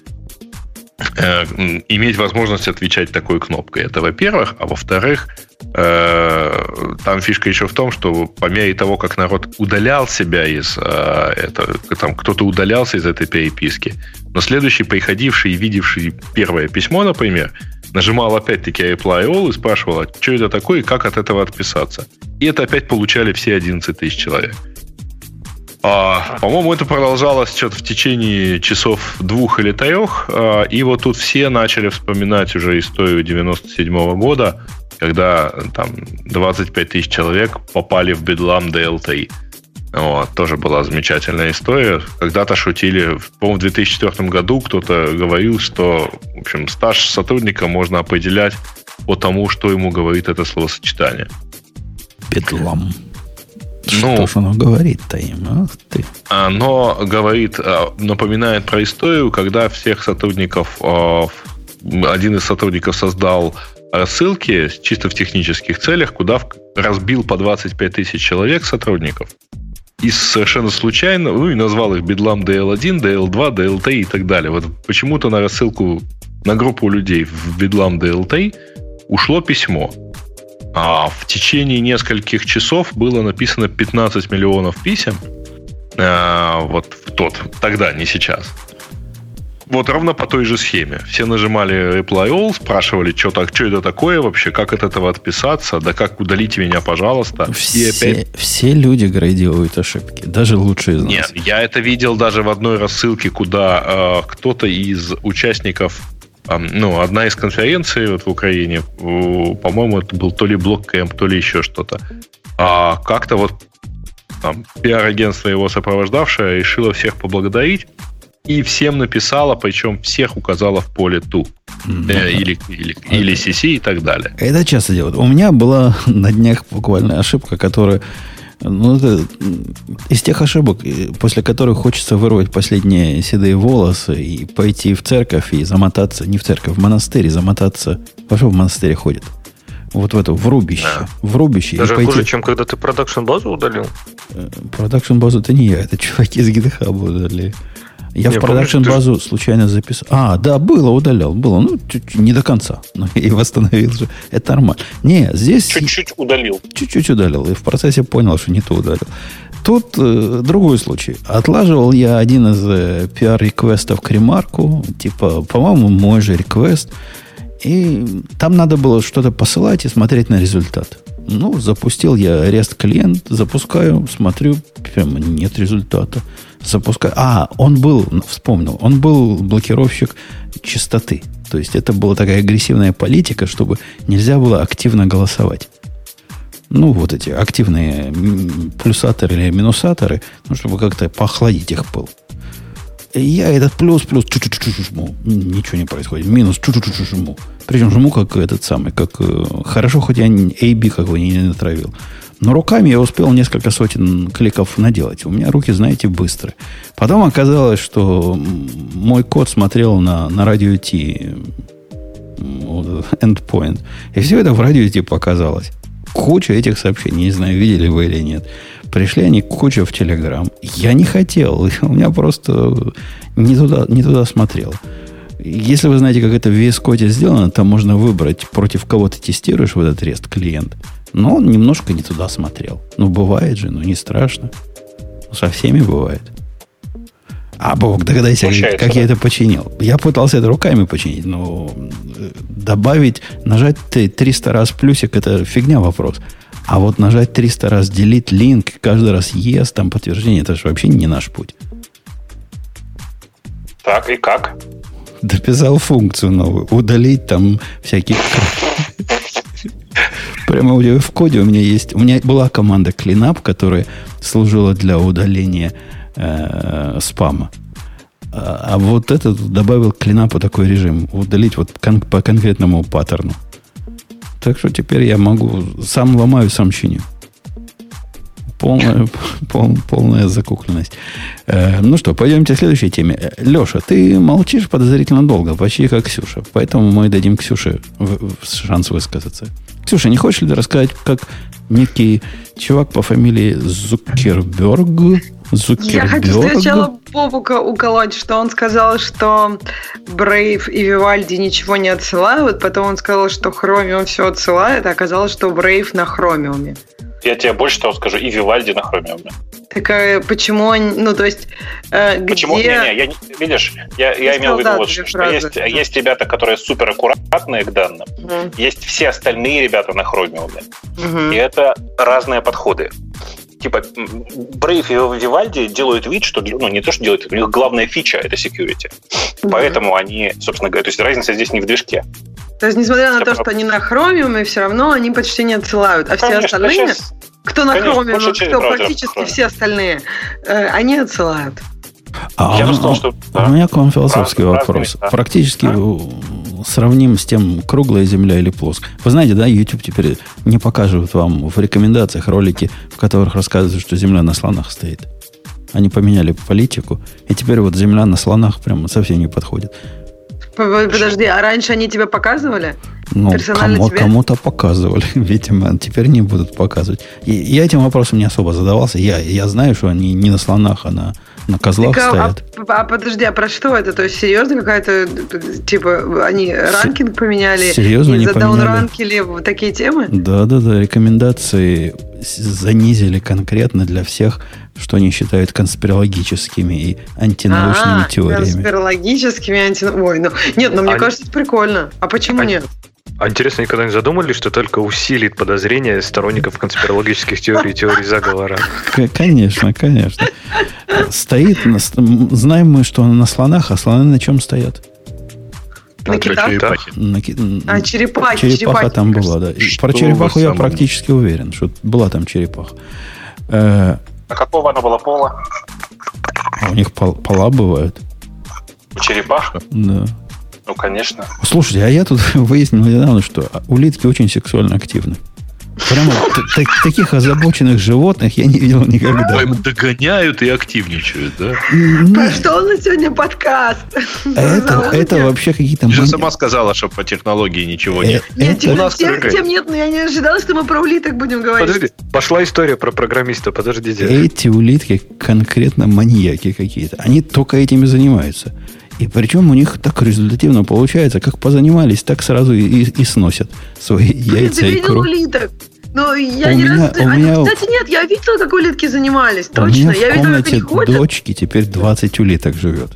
э, иметь возможность отвечать такой кнопкой. Это во-первых. А во-вторых, э, там фишка еще в том, что по мере того, как народ удалял себя из э, этого, там кто-то удалялся из этой переписки, но следующий приходивший и видевший первое письмо, например, нажимал опять-таки Apply All и спрашивал, а что это такое и как от этого отписаться. И это опять получали все 11 тысяч человек. А, по-моему, это продолжалось что-то в течение часов двух или трех. А, и вот тут все начали вспоминать уже историю 97 -го года, когда там 25 тысяч человек попали в бедлам DLT. Вот, тоже была замечательная история. Когда-то шутили, по-моему, в 2004 году кто-то говорил, что, в общем, стаж сотрудника можно определять по тому, что ему говорит это словосочетание. Бедлам. Ну, что оно говорит-то им? Ах ты. Оно говорит, а, напоминает про историю, когда всех сотрудников, а, один из сотрудников создал рассылки чисто в технических целях, куда разбил по 25 тысяч человек сотрудников. И совершенно случайно, ну и назвал их Бедлам DL1, DL2, DLT и так далее. Вот почему-то на рассылку на группу людей в Бедлам DLT ушло письмо – а в течение нескольких часов было написано 15 миллионов писем. А, вот в тот, тогда, не сейчас. Вот ровно по той же схеме. Все нажимали Reply All, спрашивали, что, так, что это такое вообще, как от этого отписаться, да как удалите меня, пожалуйста. Все, опять... все люди градируют ошибки, даже лучшие из нас. Нет, я это видел даже в одной рассылке, куда э, кто-то из участников ну, одна из конференций вот в Украине, по-моему, это был то ли блоккэмп, то ли еще что-то. А как-то вот там, пиар-агентство его сопровождавшее решило всех поблагодарить и всем написала, причем всех указала в поле ту. Mm-hmm. Э, или, или, или CC и так далее. Это часто делают. У меня была на днях буквально ошибка, которая ну, это из тех ошибок, после которых хочется вырвать последние седые волосы и пойти в церковь и замотаться, не в церковь, в монастырь и замотаться. Пошел в монастырь ходит. Вот в это, в рубище. Да. В рубище. Даже пойти... хуже, чем когда ты production базу удалил. Production базу это не я, это чуваки из GitLab удалили. Я не, в production базу ты... случайно записал. А, да, было, удалял. Было. Ну, чуть, не до конца. Но и восстановил же. Это нормально. Не, здесь... Чуть-чуть удалил. Чуть-чуть удалил. И в процессе понял, что не то удалил. Тут э, другой случай. Отлаживал я один из э, пиар-реквестов к ремарку. Типа, по-моему, мой же реквест. И там надо было что-то посылать и смотреть на результат. Ну, запустил я REST клиент, запускаю, смотрю, прямо нет результата запускаю. А, он был, вспомнил, он был блокировщик частоты. То есть это была такая агрессивная политика, чтобы нельзя было активно голосовать. Ну, вот эти активные плюсаторы или минусаторы, ну, чтобы как-то поохладить их пыл. И я этот плюс, плюс, чу-чу-чу-чу жму. Ничего не происходит. Минус, чу-чу-чу жму. Причем жму как этот самый, как... Э, хорошо, хоть я AB какой не натравил. Но руками я успел несколько сотен кликов наделать. У меня руки, знаете, быстрые. Потом оказалось, что мой код смотрел на, на радио T endpoint. И все это в радио T показалось. Куча этих сообщений. Не знаю, видели вы или нет. Пришли они куча в Телеграм. Я не хотел. У меня просто не туда, не туда смотрел. Если вы знаете, как это в VS Code сделано, там можно выбрать, против кого ты тестируешь в этот REST клиент. Но он немножко не туда смотрел. Ну, бывает же, ну, не страшно. Со всеми бывает. А, Бог, догадайся, как, как да? я это починил. Я пытался это руками починить, но э, добавить, нажать 300 раз плюсик, это фигня вопрос. А вот нажать 300 раз delete link, каждый раз yes, там подтверждение, это же вообще не наш путь. Так, и как? Дописал функцию новую. Удалить там всякие Прямо в коде у меня есть... У меня была команда cleanup, которая служила для удаления э, спама. А, а вот этот добавил клинапу такой режим. Удалить вот кон- по конкретному паттерну. Так что теперь я могу... Сам ломаю, сам чиню. Полная, пол, полная закукленность. Э, ну что, пойдемте к следующей теме. Леша, ты молчишь подозрительно долго, почти как Ксюша. Поэтому мы дадим Ксюше в, в шанс высказаться. Ксюша, не хочешь ли ты рассказать, как некий чувак по фамилии Зукерберг, Зукерберг. Я хочу сначала Бобука уколоть, что он сказал, что Брейв и Вивальди ничего не отсылают, потом он сказал, что Хромиум все отсылает, а оказалось, что Брейв на Хромиуме. Я тебе больше того скажу, и Вивальди на Хромиуме. Так а почему они, ну то есть э, почему? Не, не, я видишь, я, я имел в виду вот, что есть, есть ребята, которые супер аккуратные к данным, угу. есть все остальные ребята на Хромиуме, угу. и это разные подходы типа Brave и Vivaldi делают вид, что ну не то, что делают, у них главная фича это security. Mm-hmm. Поэтому они, собственно говоря, то есть разница здесь не в движке. То есть, несмотря на то, что они на Chromium, все равно они почти не отсылают. А Конечно, все остальные, сейчас... кто на Конечно, Chromium, кто практически все остальные, э, они отсылают. А, Я у, сказал, что, да. у меня к вам философский Раз, вопрос. Разные, да. Практически а? Сравним с тем, круглая земля или плоская. Вы знаете, да, YouTube теперь не покажет вам в рекомендациях ролики, в которых рассказывают, что земля на слонах стоит. Они поменяли политику, и теперь вот земля на слонах прямо совсем не подходит. Подожди, а раньше они тебе показывали? Ну, кому, кому-то показывали, видимо, теперь не будут показывать. И я этим вопросом не особо задавался. Я, я знаю, что они не на слонах, а на на козлах так, а, стоят. А, а подожди, а про что это? То есть серьезно какая-то, типа, они ранкинг поменяли? Серьезно не поменяли. даунранкили такие темы? Да-да-да, рекомендации занизили конкретно для всех, что они считают конспирологическими и антинаучными а, теориями. Конспирологическими, анти... Ой, ну, нет, ну мне а... кажется, это прикольно. А почему а... нет? А интересно, никогда не задумали, что только усилит подозрения сторонников конспирологических теорий и теорий заговора? Конечно, конечно. Стоит, знаем мы, что на слонах, а слоны на чем стоят? На китах? На, а, черепахи. Черепаха черепахи, там была, да. И про черепаху я практически уверен, что была там черепаха. Э, а какого она была пола? А у них пол, пола бывают. У черепах? Да. Ну, конечно. Слушайте, а я тут выяснил недавно, что улитки очень сексуально активны. Прямо таких озабоченных животных я не видел никогда. Догоняют и активничают, да? Про что у нас сегодня подкаст? Это, это вообще какие-то... Ты же сама сказала, что по технологии ничего нет. Э, нет, у нас тем, тем нет, но я не ожидала, что мы про улиток будем говорить. Подожди, пошла история про программиста, подождите. Эти улитки конкретно маньяки какие-то. Они только этими занимаются. И причем у них так результативно получается, как позанимались, так сразу и, и, и сносят свои яйца Ты и улиток? Но я у не меня, раз... у меня... Кстати, нет, я видела, как улитки занимались. Точно. У меня в комнате видела, как дочки теперь 20 улиток живет.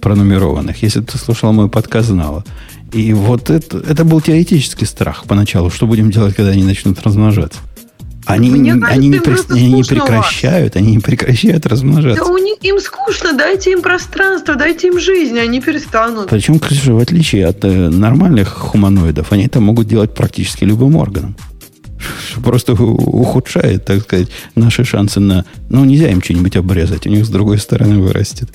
Пронумерованных. Если ты слушал мой подкаст, знала. И вот это, это был теоретический страх поначалу. Что будем делать, когда они начнут размножаться? Они, Мне кажется, они, не, при, они не прекращают, они не прекращают размножаться. Да у них им скучно, дайте им пространство, дайте им жизнь, они перестанут. Причем, Ксюша, в отличие от э, нормальных хуманоидов, они это могут делать практически любым органом. Просто ухудшает, так сказать, наши шансы на... Ну, нельзя им что-нибудь обрезать, у них с другой стороны вырастет.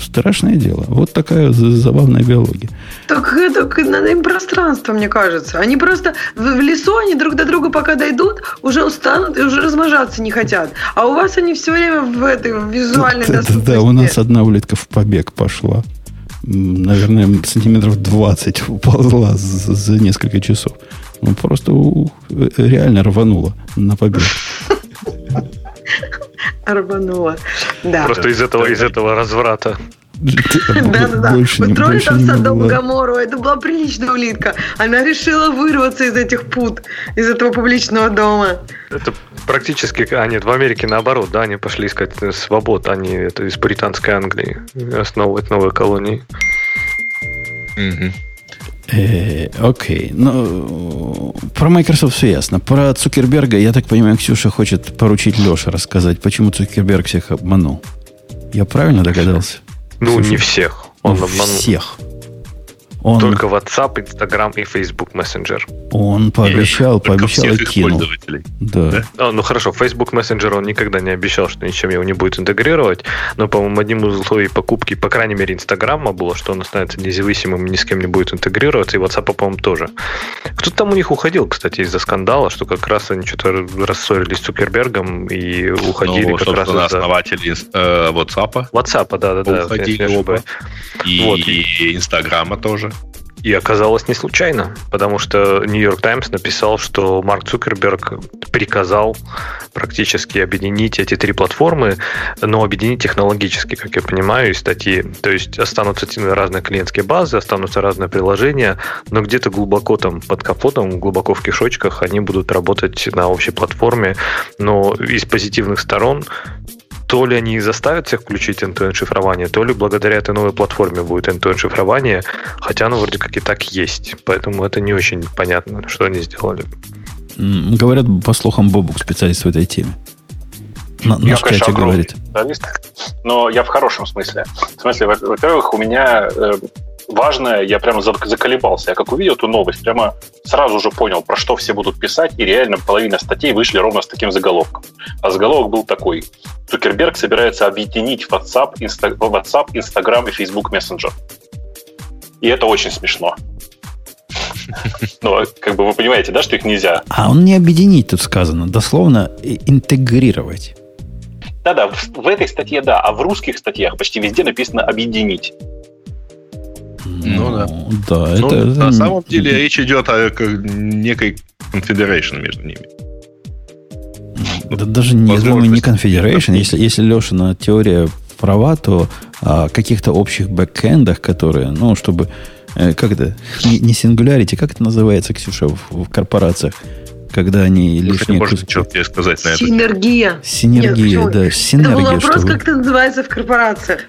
Страшное дело. Вот такая забавная биология. Так это надо им пространство, мне кажется. Они просто в, лесу, они друг до друга пока дойдут, уже устанут и уже размножаться не хотят. А у вас они все время в этой в визуальной да, доступности. Да, у нас одна улитка в побег пошла. Наверное, сантиметров 20 уползла за, за несколько часов. Ну, просто реально рванула на побег. Рванула. Да. Просто из этого, из этого разврата. Да-да-да. Устроили там Содом Гамору. Это была приличная улитка. Она решила вырваться из этих пут, из этого публичного дома. Это практически... А, нет, в Америке наоборот, да, они пошли искать свобод, они это из британской Англии основывать новые колонии. Угу. Э, окей. Ну, про Microsoft все ясно. Про Цукерберга, я так понимаю, Ксюша хочет поручить Леше рассказать, почему Цукерберг всех обманул. Я правильно догадался? Ну, Ксюша? не всех. Он ну, обманул. Всех. Он, Только WhatsApp, Instagram и Facebook Messenger. Он пообещал, Нет, пообещал и кинул. Да. да? А, ну хорошо, Facebook Messenger он никогда не обещал, что ничем его не будет интегрировать, но, по-моему, одним из условий покупки, по крайней мере, Инстаграма было, что он останется независимым, ни с кем не будет интегрироваться, и WhatsApp, по-моему, тоже. Кто-то там у них уходил, кстати, из-за скандала, что как раз они что-то рассорились с Цукербергом и уходили ну, как раз из-за... основатели э, WhatsApp. WhatsApp, да-да-да. Уходили оба. И, вот. и Инстаграма тоже. И оказалось не случайно, потому что Нью-Йорк Таймс написал, что Марк Цукерберг приказал практически объединить эти три платформы, но объединить технологически, как я понимаю, из статьи. То есть останутся разные клиентские базы, останутся разные приложения, но где-то глубоко там под капотом, глубоко в кишочках они будут работать на общей платформе. Но из позитивных сторон то ли они заставят всех включить end-to-end шифрование, то ли благодаря этой новой платформе будет end-to-end шифрование, хотя оно вроде как и так есть. Поэтому это не очень понятно, что они сделали. Говорят, по слухам, Бобук специалист в этой теме. На, я, наш конечно, говорит. Но я в хорошем смысле. В смысле, во-первых, у меня э, важное, я прямо заколебался. Я как увидел эту новость, прямо сразу же понял, про что все будут писать, и реально половина статей вышли ровно с таким заголовком. А заголовок был такой. Цукерберг собирается объединить WhatsApp, Insta- WhatsApp, Instagram и Facebook Messenger. И это очень смешно. Ну, как бы вы понимаете, да, что их нельзя. А он не объединить тут сказано, дословно интегрировать. Да-да, в, в этой статье да, а в русских статьях почти везде написано объединить. Ну, да. да ну, это, на это... самом деле речь идет о некой confederation между ними. Да даже не, думаю, не confederation. Если, если Лешина теория права, то о каких-то общих бэкэндах, которые, ну, чтобы э, как это, не, не singularity, как это называется, Ксюша, в, в корпорациях? Когда они лишние... Можно что тебе сказать на это? Синергия. Синергия, Нет, да. Синергия, это был вопрос, чтобы... как это называется в корпорациях.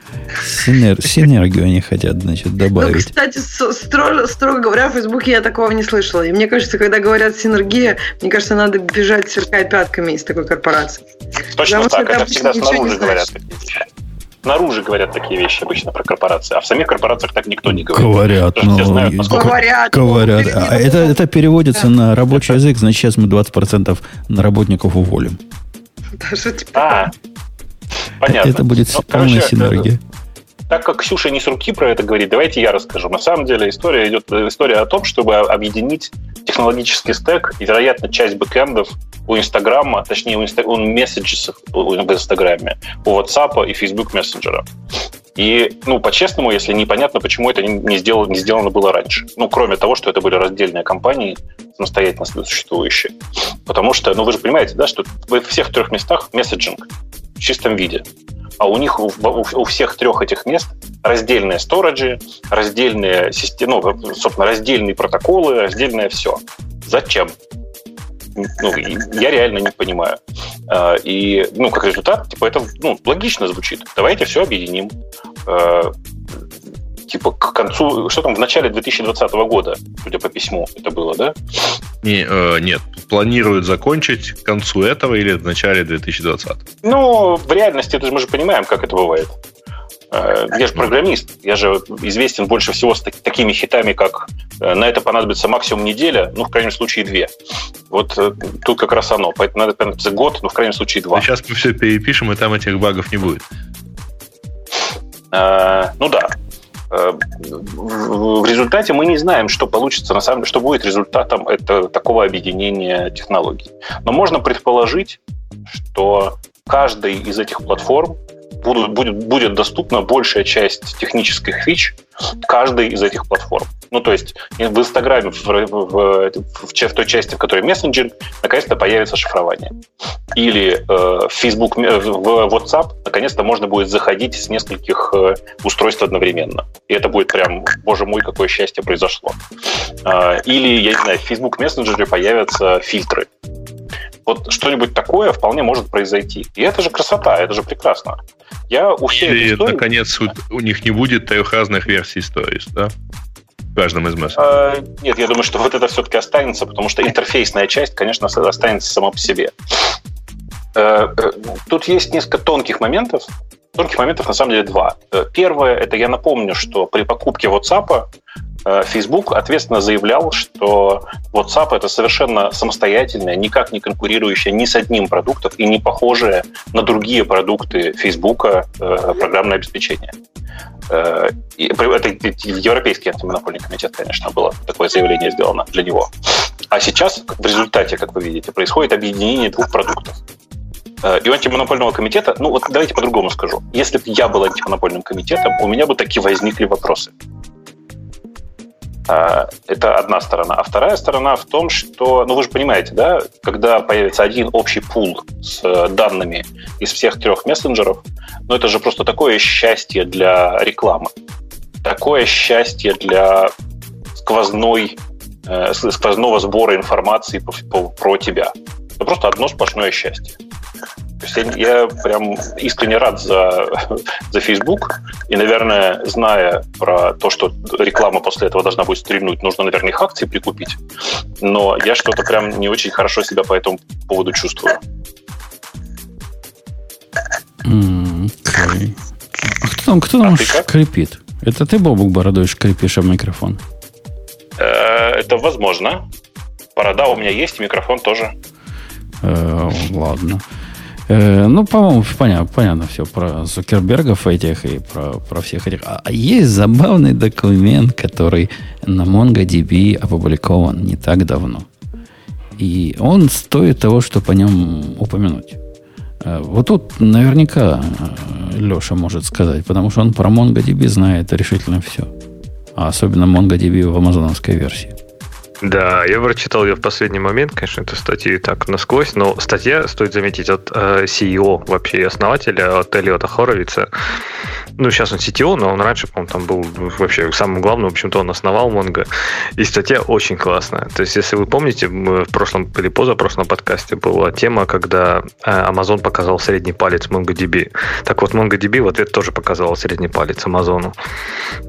Синер... Синергию они хотят, значит, ну, добавить. Ну, кстати, строго, строго говоря, в Фейсбуке я такого не слышала. И мне кажется, когда говорят синергия, мне кажется, надо бежать сверкая пятками из такой корпорации. Точно Потому так, это всегда снаружи говорят снаружи говорят такие вещи обычно про корпорации, а в самих корпорациях так никто не говорит. Говорят, но... все знают, говорят. Говорят. А это, это переводится на рабочий язык, значит, сейчас мы 20% на работников уволим. Даже типа... А, понятно. Это будет ну, полная короче, синергия. Так как Ксюша не с руки про это говорит, давайте я расскажу. На самом деле история идет история о том, чтобы объединить технологический стек и, вероятно, часть бэкэндов у Инстаграма, точнее, у, Инста, у месседжесов в Инстаграме, у WhatsApp и Facebook мессенджера. И, ну, по-честному, если непонятно, почему это не сделано, не сделано было раньше. Ну, кроме того, что это были раздельные компании, самостоятельно существующие. Потому что, ну, вы же понимаете, да, что в всех трех местах месседжинг в чистом виде а у них у, всех трех этих мест раздельные сториджи, раздельные системы, ну, собственно, раздельные протоколы, раздельное все. Зачем? Ну, я реально не понимаю. А, и, ну, как результат, типа, это ну, логично звучит. Давайте все объединим. А, типа к концу, что там, в начале 2020 года, судя по письму, это было, да? Не, э, нет, планируют закончить к концу этого или в начале 2020? Ну, в реальности это же мы же понимаем, как это бывает. Э, я же программист, я же известен больше всего с такими хитами, как э, на это понадобится максимум неделя, ну, в крайнем случае, две. Вот э, тут как раз оно. Поэтому надо понадобится год, но в крайнем случае два. сейчас мы все перепишем, и там этих багов не будет. Ну да. В результате мы не знаем, что получится, на самом деле, что будет результатом это, такого объединения технологий. Но можно предположить, что каждой из этих платформ будут, будет, будет доступна большая часть технических фич каждой из этих платформ. Ну, то есть в Инстаграме, в, в, в, в той части, в которой мессенджер, наконец-то появится шифрование. Или э, в Facebook, в WhatsApp, наконец-то можно будет заходить с нескольких э, устройств одновременно. И это будет прям, боже мой, какое счастье произошло. Э, или, я не знаю, в Facebook Messenger появятся фильтры. Вот что-нибудь такое вполне может произойти. И это же красота, это же прекрасно. Я у всех Или, историй... наконец, у, у них не будет трех разных версий Stories, да? В каждом из мессенджеров. А, нет, я думаю, что вот это все-таки останется, потому что интерфейсная часть, конечно, останется сама по себе. Э, э, тут есть несколько тонких моментов. Тонких моментов на самом деле два. Э, первое, это я напомню, что при покупке WhatsApp Facebook ответственно заявлял, что WhatsApp это совершенно самостоятельная, никак не конкурирующая ни с одним продуктом и не похожая на другие продукты Facebook э, программное обеспечение. Э, это Европейский антимонопольный комитет, конечно, было такое заявление сделано для него. А сейчас в результате, как вы видите, происходит объединение двух продуктов. И у антимонопольного комитета, ну вот давайте по-другому скажу. Если бы я был антимонопольным комитетом, у меня бы такие возникли вопросы. А, это одна сторона. А вторая сторона в том, что, ну вы же понимаете, да, когда появится один общий пул с э, данными из всех трех мессенджеров, ну это же просто такое счастье для рекламы. Такое счастье для сквозной, э, сквозного сбора информации про тебя. Это просто одно сплошное счастье. То есть я, я прям искренне рад за, за Facebook. И, наверное, зная про то, что реклама после этого должна будет стрельнуть, нужно, наверное, их акции прикупить. Но я что-то прям не очень хорошо себя по этому поводу чувствую. Okay. А кто там, кто там а шкрипит? Это ты, Бобук, бородой шкрипишь об микрофон? Э, это возможно. Борода у меня есть, микрофон тоже. Э, ладно. Э, ну, по-моему, понятно, понятно все про Зукербергов этих и про, про всех этих. А есть забавный документ, который на MongoDB опубликован не так давно. И он стоит того, чтобы о нем упомянуть. Э, вот тут наверняка э, Леша может сказать, потому что он про MongoDB знает решительно все. А особенно MongoDB в амазоновской версии. Да, я прочитал ее в последний момент, конечно, эту статью так насквозь, но статья, стоит заметить, от э, CEO вообще и основателя, от Элиота Хоровица. Ну, сейчас он CTO, но он раньше, по-моему, там был вообще самым главным, в общем-то, он основал Mongo. И статья очень классная. То есть, если вы помните, в прошлом или позапрошлом подкасте была тема, когда э, Amazon показал средний палец MongoDB. Так вот, MongoDB в ответ тоже показал средний палец Амазону.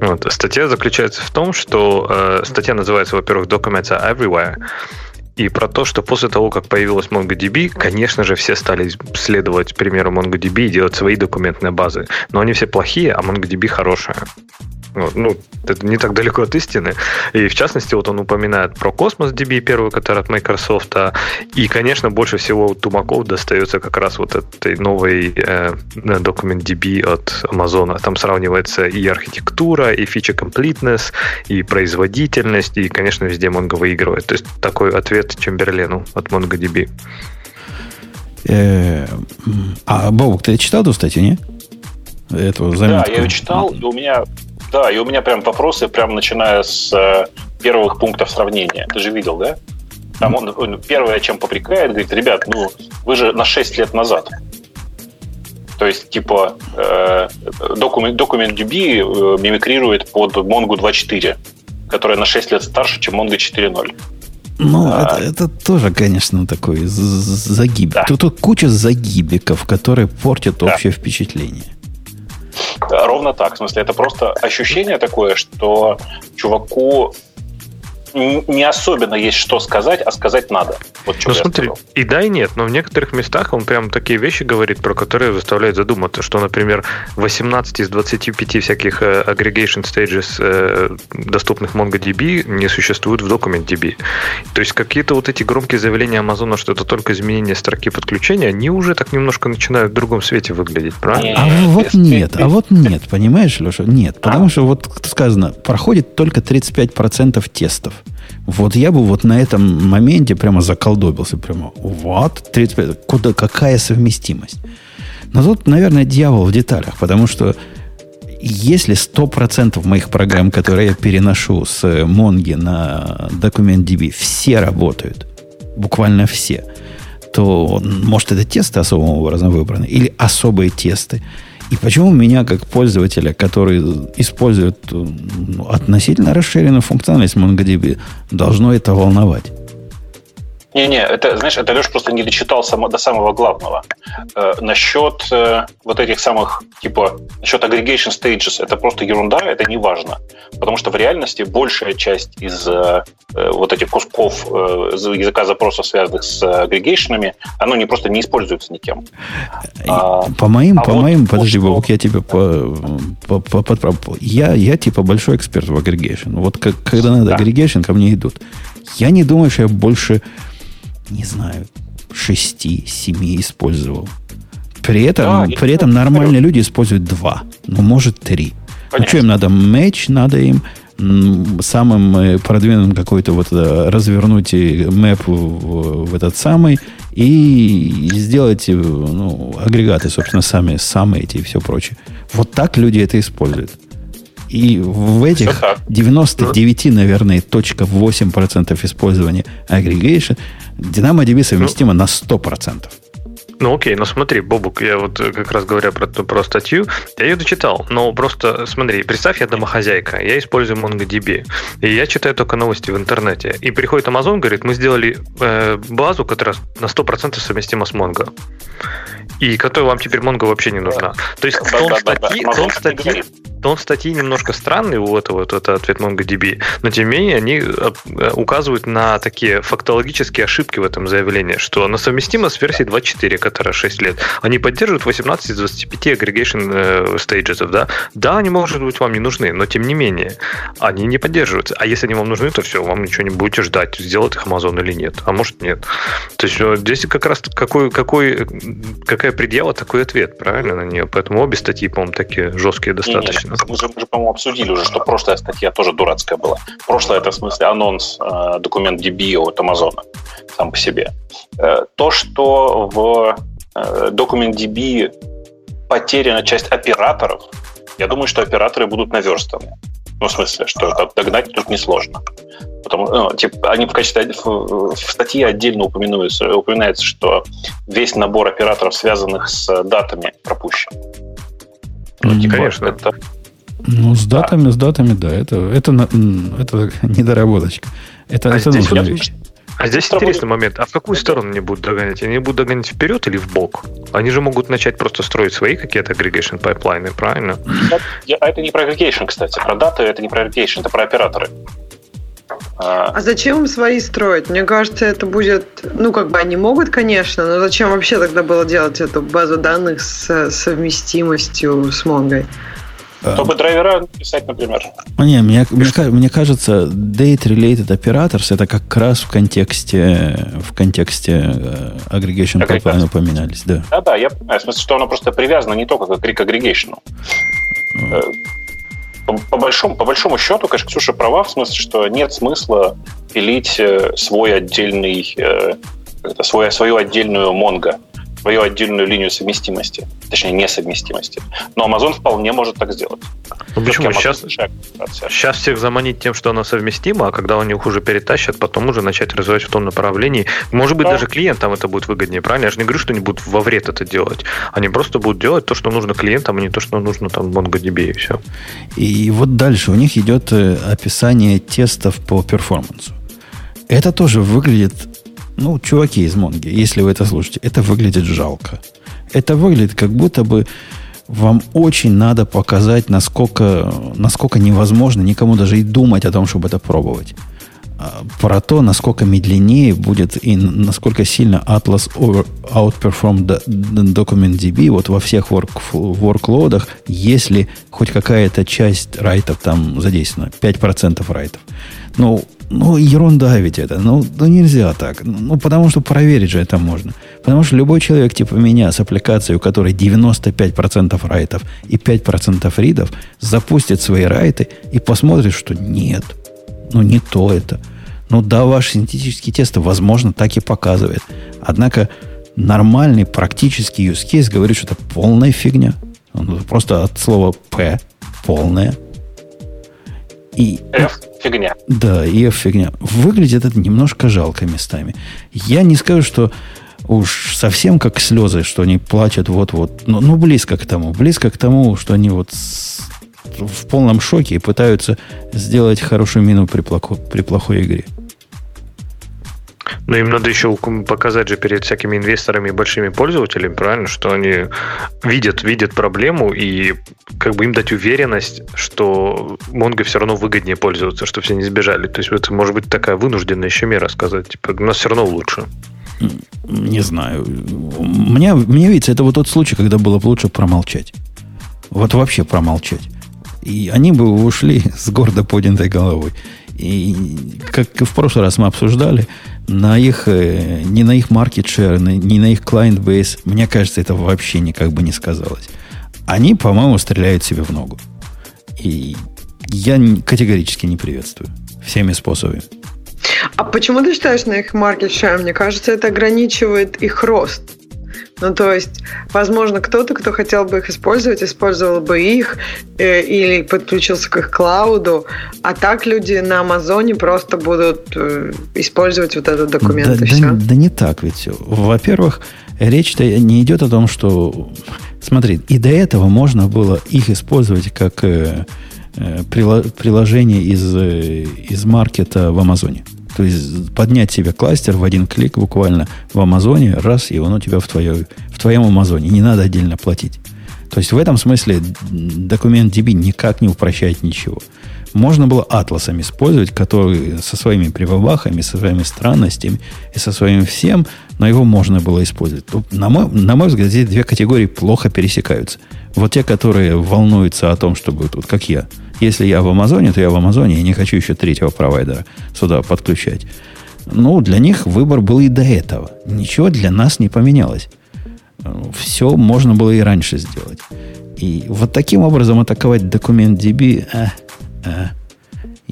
Вот. Статья заключается в том, что э, статья называется, во-первых, Document называется Everywhere. И про то, что после того, как появилась MongoDB, конечно же, все стали следовать примеру MongoDB и делать свои документные базы. Но они все плохие, а MongoDB хорошая. Вот, ну, это не так далеко от истины. И в частности, вот он упоминает про Космос DB, первый, который от Microsoft. И, конечно, больше всего Тумаков достается как раз вот этой новой э, документ DB от Amazon. Там сравнивается и архитектура, и фича completeness, и производительность, и, конечно, везде Mongo выигрывает. То есть такой ответ Чемберлену от MongoDB. Э, а, Бобок, ты читал эту статью, не? Эту заметку? Да, я ее читал, и у меня да, и у меня прям вопросы, прям начиная с э, первых пунктов сравнения. Ты же видел, да? Там он, он первое, чем попрекает, говорит, ребят, ну вы же на 6 лет назад. То есть, типа, э, документ, документ DB э, мимикрирует под Mongo 2.4, которая на 6 лет старше, чем Mongo 4.0. Ну, а, это, это тоже, конечно, такой загиб. Да. Тут, тут куча загибиков, которые портят да. общее впечатление. Ровно так. В смысле, это просто ощущение такое, что чуваку не особенно есть что сказать, а сказать надо. Вот ну, смотри, сказал. и да, и нет, но в некоторых местах он прям такие вещи говорит, про которые заставляют задуматься, что, например, 18 из 25 всяких uh, aggregation stages, uh, доступных MongoDB, не существует в DocumentDB. То есть какие-то вот эти громкие заявления Амазона, что это только изменение строки подключения, они уже так немножко начинают в другом свете выглядеть, правильно? А вот нет, а вот нет, понимаешь, Леша, нет. Потому что вот сказано, проходит только 35% тестов. Вот я бы вот на этом моменте прямо заколдобился. Прямо, вот, 35, куда, какая совместимость? Но тут, наверное, дьявол в деталях, потому что если 100% моих программ, которые я переношу с Монги на DocumentDB, все работают, буквально все, то, может, это тесты особым образом выбраны, или особые тесты, и почему меня, как пользователя, который использует ну, относительно расширенную функциональность MongoDB, должно это волновать? Не-не, это, знаешь, это Леша просто не дочитал само, до самого главного. Э, насчет э, вот этих самых, типа, насчет aggregation stages, это просто ерунда, это не важно. Потому что в реальности большая часть из э, э вот этих кусков э, языка запросов, связанных с агрегейшенами, оно не просто не используется никем. А, по моим, а по вот моим, подожди, что... Бабук, я тебе по, по, по, по, я, я типа большой эксперт в агрегейшн. Вот как, когда надо да. агрегейшн, ко мне идут. Я не думаю, что я больше не знаю, шести, семи использовал. При этом, да, при этом нормальные люди используют два, ну, может, три. Понятно. А что им надо? Мэч надо им самым э, продвинутым какой-то вот э, развернуть мэп в, в этот самый и сделать э, ну, агрегаты, собственно, сами, самые эти и все прочее. Вот так люди это используют. И в этих 99, наверное, точка 8% использования aggregation DynamoDB совместимо ну, на 100%. Ну окей, но смотри, Бобук, я вот э, как раз говоря про, про статью, я ее дочитал, но просто смотри, представь, я домохозяйка, я использую MongoDB, и я читаю только новости в интернете, и приходит Amazon, говорит, мы сделали э, базу, которая на 100% совместима с Mongo, и которая вам теперь Mongo вообще не нужна. То есть тон статьи, тон статьи, тон статьи немножко странный у этого, вот это ответ MongoDB, но тем не менее они э, указывают на такие фактологические ошибки в этом заявлении, что она совместима с версией 2.4, которая 6 лет. Они поддерживают 18 из 25 aggregation э, stages, да? Да, они, может быть, вам не нужны, но тем не менее, они не поддерживаются. А если они вам нужны, то все, вам ничего не будете ждать, сделает их Amazon или нет. А может нет. То есть здесь как раз какой, какой, какая предела, такой ответ, правильно, на нее. Поэтому обе статьи, по-моему, такие жесткие достаточно. Не, не, мы же, мы же по-моему, обсудили уже, что прошлая статья тоже дурацкая была. Прошлая, это в смысле анонс э, документ DB от Амазона сам по себе. Э, то, что в э, документ DB потеряна часть операторов, я думаю, что операторы будут наверстаны. Ну, в смысле, что догнать тут несложно. Потому, ну, типа, они в качестве в, в статье отдельно упоминаются, упоминается, что весь набор операторов, связанных с датами, пропущен. Ну, типа, конечно. Это, ну, с датами, да. с датами, да. Это, это, это недоработочка. Это, а это здесь нужная вещь. А здесь интересный момент. А в какую сторону они будут догонять? Они будут догонять вперед или в бок? Они же могут начать просто строить свои какие-то aggregation pipeline ы, правильно? А это не про aggregation, кстати. Про даты это не про aggregation, это про операторы. А, а зачем им свои строить? Мне кажется, это будет... Ну, как бы они могут, конечно, но зачем вообще тогда было делать эту базу данных с совместимостью с Монгой? Чтобы драйвера писать, например. Не, мне, мне, мне кажется, date-related operators это как раз в контексте в контексте э, aggregation pipeline упоминались, да. Да, да, я понимаю. В смысле, что оно просто привязано не только к aggregation. Э, по, по, большому, по большому счету, конечно, Ксюша права, в смысле, что нет смысла пилить э, свой отдельный, свой, свою отдельную Mongo свою отдельную линию совместимости, точнее несовместимости. Но Amazon вполне может так сделать. Ну, почему? Сейчас, сейчас всех заманить тем, что она совместима, а когда у них уже перетащат, потом уже начать развивать в том направлении. Может быть, да. даже клиентам это будет выгоднее, правильно? Я же не говорю, что они будут во вред это делать. Они просто будут делать то, что нужно клиентам, а не то, что нужно там MongoDB и все. И вот дальше у них идет э, описание тестов по перформансу. Это тоже выглядит ну, чуваки из Монги, если вы это слушаете, это выглядит жалко. Это выглядит как будто бы вам очень надо показать, насколько, насколько невозможно никому даже и думать о том, чтобы это пробовать. А, про то, насколько медленнее будет и насколько сильно Atlas outperform DocumentDB вот во всех work, workloadах, если хоть какая-то часть райтов там задействована, 5% райтов. Ну, ну, ерунда ведь это. Ну, ну, нельзя так. Ну, потому что проверить же это можно. Потому что любой человек типа меня с аппликацией, у которой 95% райтов и 5% ридов, запустит свои райты и посмотрит, что нет. Ну, не то это. Ну, да, ваш синтетический тест, возможно, так и показывает. Однако нормальный практический use case говорит, что это полная фигня. Просто от слова P полная. И, F фигня. Да, и F фигня. Выглядит это немножко жалко местами. Я не скажу, что уж совсем как слезы, что они плачут вот-вот. Но, ну, близко к тому. Близко к тому, что они вот с, в полном шоке и пытаются сделать хорошую мину при, плохо, при плохой игре. Но им надо еще показать же перед всякими инвесторами и большими пользователями, правильно, что они видят, видят проблему и как бы им дать уверенность, что Mongo все равно выгоднее пользоваться, что все не сбежали. То есть это может быть такая вынужденная еще мера сказать, типа, у нас все равно лучше. Не знаю. Мне, мне видится, это вот тот случай, когда было бы лучше промолчать. Вот вообще промолчать. И они бы ушли с гордо поднятой головой. И как в прошлый раз мы обсуждали, на их, э, не на их market share, не на их client base, мне кажется, это вообще никак бы не сказалось. Они, по-моему, стреляют себе в ногу. И я категорически не приветствую всеми способами. А почему ты считаешь на их market share? Мне кажется, это ограничивает их рост. Ну, то есть, возможно, кто-то, кто хотел бы их использовать, использовал бы их э, или подключился к их клауду, а так люди на Амазоне просто будут э, использовать вот этот документ да, и да, все. Да не так ведь. Во-первых, речь-то не идет о том, что... Смотри, и до этого можно было их использовать как э, э, приложение из, э, из маркета в Амазоне. То есть поднять себе кластер в один клик буквально в Амазоне, раз, и он у тебя в, твоей, в твоем Амазоне. Не надо отдельно платить. То есть в этом смысле документ DB никак не упрощает ничего. Можно было атласом использовать, который со своими прибабахами, со своими странностями и со своим всем, но его можно было использовать. На мой, на мой взгляд, здесь две категории плохо пересекаются. Вот те, которые волнуются о том, чтобы, вот как я, если я в Амазоне, то я в Амазоне, и не хочу еще третьего провайдера сюда подключать. Ну, для них выбор был и до этого. Ничего для нас не поменялось. Все можно было и раньше сделать. И вот таким образом атаковать документ DB, а, а,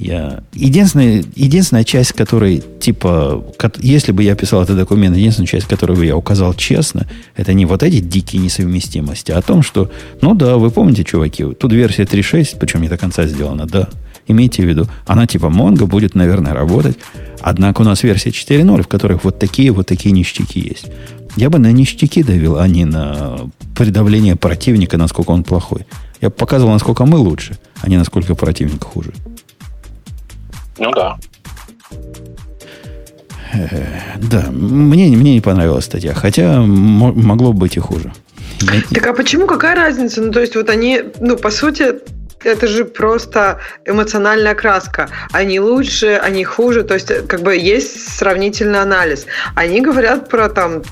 я... Единственная, единственная часть, которой, типа, если бы я писал этот документ, единственная часть, которую бы я указал честно, это не вот эти дикие несовместимости, а о том, что, ну да, вы помните, чуваки, тут версия 3.6, причем не до конца сделана, да, имейте в виду, она типа Mongo будет, наверное, работать, однако у нас версия 4.0, в которых вот такие вот такие ништяки есть. Я бы на ништяки давил, а не на придавление противника, насколько он плохой. Я показывал, насколько мы лучше, а не насколько противник хуже. Ну да. Да, мне, мне не понравилась статья, хотя могло быть и хуже. Так а почему, какая разница? Ну, то есть, вот они, ну, по сути, это же просто эмоциональная краска. Они лучше, они хуже. То есть, как бы есть сравнительный анализ. Они говорят про там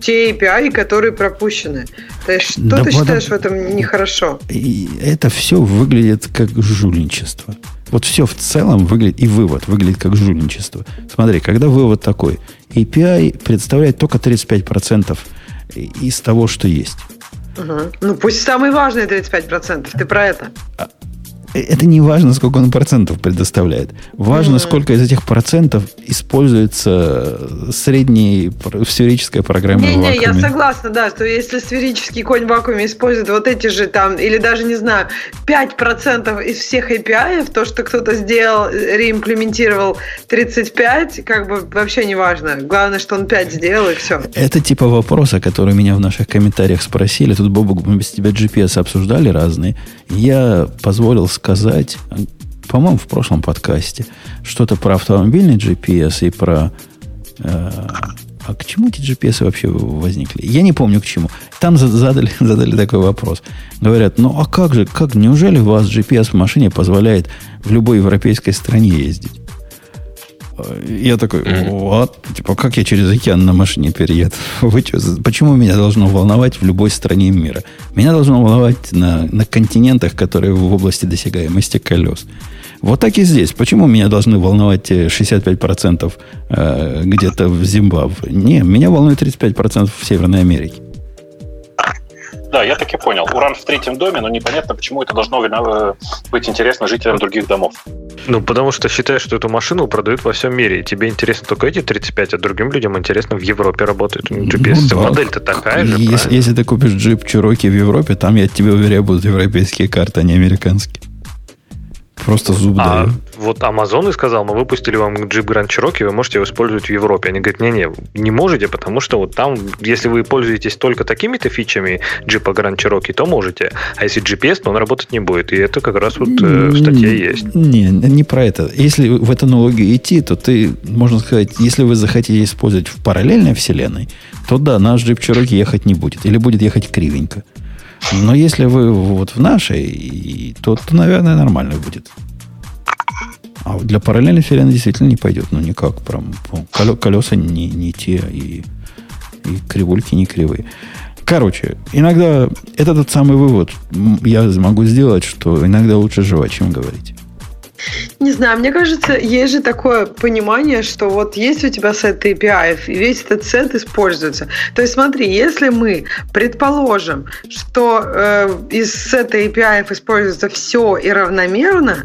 те API, которые пропущены. То есть, что да ты считаешь в этом нехорошо? И это все выглядит как жульничество. Вот все в целом выглядит, и вывод выглядит как жульничество. Смотри, когда вывод такой, API представляет только 35% из того, что есть. Угу. Ну, пусть самые важные 35%, ты про это. А, это не важно, сколько он процентов предоставляет. Важно, mm-hmm. сколько из этих процентов используется средней сферической программы не, в вакууме. Не, я согласна, да, что если сферический конь в вакууме использует вот эти же там, или даже, не знаю, 5% из всех API, то, что кто-то сделал, реимплементировал 35, как бы вообще не важно. Главное, что он 5 сделал, и все. Это типа вопроса, который меня в наших комментариях спросили. Тут, Бобок, мы без тебя GPS обсуждали разные. Я позволил сказать, по-моему, в прошлом подкасте, что-то про автомобильный GPS и про... Э, а к чему эти GPS вообще возникли? Я не помню к чему. Там задали, задали такой вопрос. Говорят, ну а как же, как, неужели у вас GPS в машине позволяет в любой европейской стране ездить? Я такой, вот, типа, как я через океан на машине перееду? Вы что, почему меня должно волновать в любой стране мира? Меня должно волновать на, на континентах, которые в области досягаемости колес. Вот так и здесь. Почему меня должны волновать 65% э, где-то в Зимбабве? Не, меня волнует 35% в Северной Америке. Да, я так и понял. Уран в третьем доме, но непонятно, почему это должно э, быть интересно жителям других домов. Ну, потому что считаешь, что эту машину продают во всем мире, и тебе интересно только эти 35, а другим людям интересно в Европе работают. GPS. Ну, да. Модель-то такая же. Если, если ты купишь джип Чироки в Европе, там, я тебе уверяю, будут европейские карты, а не американские. Просто зуб а, даю. Вот Amazon и сказал, мы выпустили вам Jeep Grand Cherokee, вы можете его использовать в Европе. Они говорят, не-не, не можете, потому что вот там, если вы пользуетесь только такими-то фичами Jeep Grand Cherokee, то можете. А если GPS, то он работать не будет. И это как раз вот э, в статье есть. Не, не про это. Если в эту аналогию идти, то ты, можно сказать, если вы захотите использовать в параллельной вселенной, то да, наш Jeep Cherokee ехать не будет. Или будет ехать кривенько. Но если вы вот в нашей, то, то наверное, нормально будет. А для параллельной вселенной действительно не пойдет. Ну, никак. Прям, колеса не, не те, и, и кривульки не кривые. Короче, иногда это тот самый вывод я могу сделать, что иногда лучше жевать, чем говорить. Не знаю, мне кажется, есть же такое понимание, что вот есть у тебя сет API, и весь этот сет используется. То есть смотри, если мы предположим, что э, из сета API используется все и равномерно,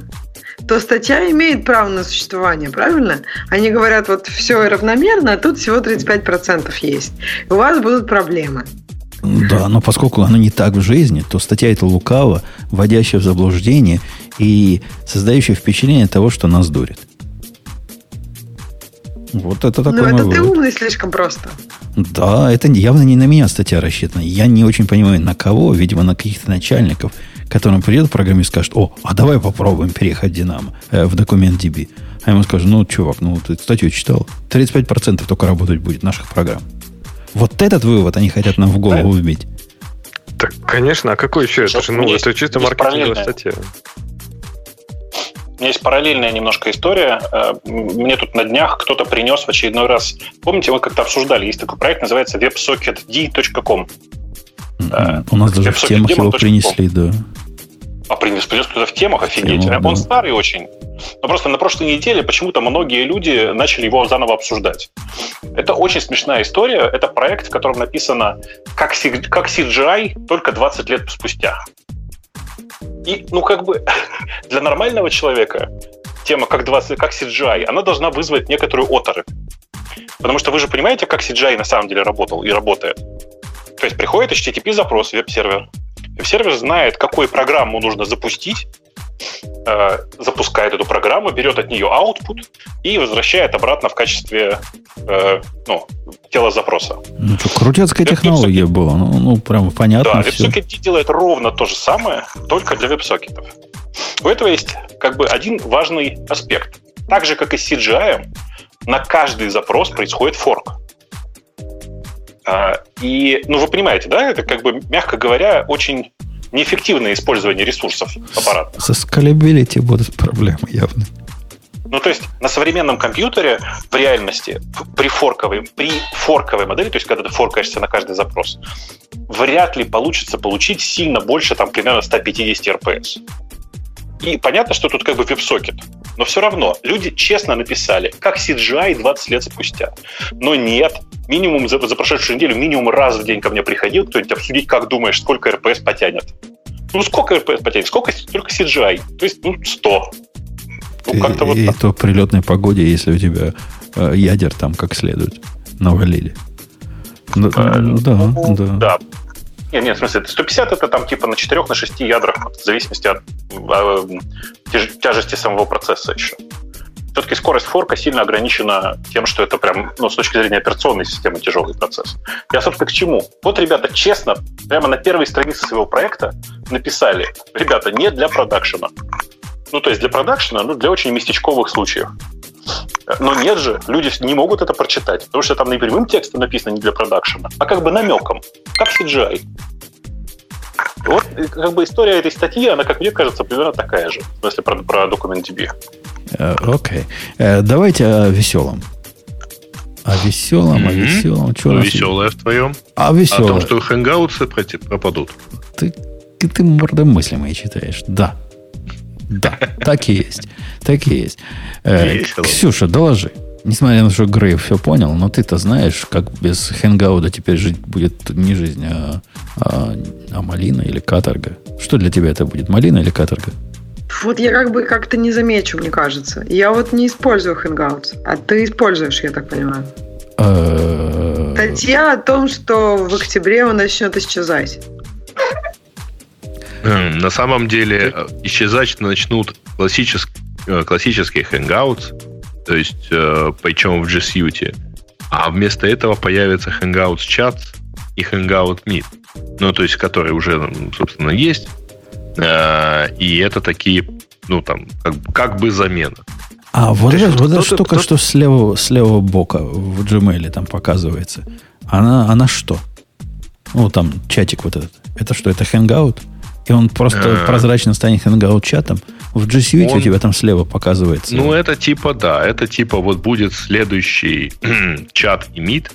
то статья имеет право на существование, правильно? Они говорят, вот все равномерно, а тут всего 35% есть. У вас будут проблемы. Да, но поскольку оно не так в жизни, то статья это лукаво, вводящая в заблуждение и создающая впечатление того, что нас дурит. Вот это такой Ну, это ты умный слишком просто. Да, это явно не на меня статья рассчитана. Я не очень понимаю, на кого, видимо, на каких-то начальников, которым придет программист и скажет, о, а давай попробуем переехать Динамо э, в документ DB. А ему скажут, ну, чувак, ну, ты статью читал, 35% только работать будет наших программ. Вот этот вывод они хотят нам в голову вбить. Так, конечно, а какой еще? Это же, ну, это чисто маркетинговая статья. Меня есть параллельная немножко история. Э, мне тут на днях кто-то принес в очередной раз... Помните, мы как-то обсуждали, есть такой проект, называется websocketd.com. М-м, у нас даже в темах его принесли, да. А принес, принес кто-то в темах, офигеть. Тему, Он да. старый очень. Но просто на прошлой неделе почему-то многие люди начали его заново обсуждать. Это очень смешная история. Это проект, в котором написано как, как CGI только 20 лет спустя. И, ну, как бы, для нормального человека тема как, 20, как CGI, она должна вызвать некоторую оторопь. Потому что вы же понимаете, как CGI на самом деле работал и работает. То есть приходит HTTP-запрос веб-сервер. Веб-сервер знает, какую программу нужно запустить, э, запускает эту программу, берет от нее output и возвращает обратно в качестве э, ну, тела запроса. Ну что, крутецкая технология была. Ну, ну, прям понятно. Да, WebSocket делает ровно то же самое, только для веб-сокетов. У этого есть как бы один важный аспект. Так же, как и с CGI, на каждый запрос происходит форк. А, и, ну, вы понимаете, да, это как бы, мягко говоря, очень неэффективное использование ресурсов аппарата. Со скалибилити будут проблемы явно. Ну, то есть на современном компьютере в реальности при форковой, при форковой модели, то есть когда ты форкаешься на каждый запрос, вряд ли получится получить сильно больше, там, примерно 150 RPS. И понятно, что тут как бы веб-сокет. Но все равно люди честно написали, как CGI 20 лет спустя. Но нет, минимум за, за прошедшую неделю, минимум раз в день ко мне приходил кто-нибудь обсудить, как думаешь, сколько РПС потянет. Ну, сколько РПС потянет? Сколько только CGI? То есть, ну, 100. Ну, и, как-то вот и так. то при летной погоде, если у тебя э, ядер там как следует навалили. Ну, э, ну, да, ну, да. Да, нет, нет, в смысле, 150 это там типа на 4 на 6 ядрах, в зависимости от э, тяжести самого процесса еще. Все-таки скорость форка сильно ограничена тем, что это прям, ну, с точки зрения операционной системы тяжелый процесс. Я, собственно, к чему? Вот ребята честно, прямо на первой странице своего проекта написали, ребята, не для продакшена. Ну, то есть для продакшена, ну, для очень местечковых случаев. Но нет же, люди не могут это прочитать, потому что там не прямым текстом написано не для продакшена, а как бы намеком, как CGI. Вот как бы история этой статьи, она, как мне кажется, примерно такая же, в смысле про, про DocumentDB. Э, окей. Okay. Uh, давайте о веселом. О веселом, mm-hmm. о веселом. Что ну, веселое в твоем? А веселое. О том, что хэнгаутсы пропадут. Ты, ты морды мысли мои читаешь. Да. Да, так и есть. Так и есть. Э, Ксюша, доложи. Несмотря на то, что Грей все понял, но ты-то знаешь, как без хэнгауда теперь жить будет не жизнь, а, а, а малина или каторга. Что для тебя это будет, малина или каторга? Вот я как бы как-то не замечу, мне кажется. Я вот не использую Hangouts, а ты используешь, я так понимаю. Э, Статья о том, что в октябре он начнет исчезать. На самом деле э, исчезать начнут классические, э, классические Hangouts, то есть э, причем в G Suite, а вместо этого появится Hangouts Chat и Hangout Meet, ну, то есть, которые уже, собственно, есть, и это такие, ну, там, как, как бы замена. А вот, это, вот эта штука, что с левого, с левого бока в Gmail там показывается, она, она что? Ну, там чатик вот этот. Это что, это Hangout? И он просто А-а-а. прозрачно станет хэнгаут-чатом. В G Suite он... у тебя там слева показывается. Ну, это типа, да, это типа вот будет следующий чат и мид.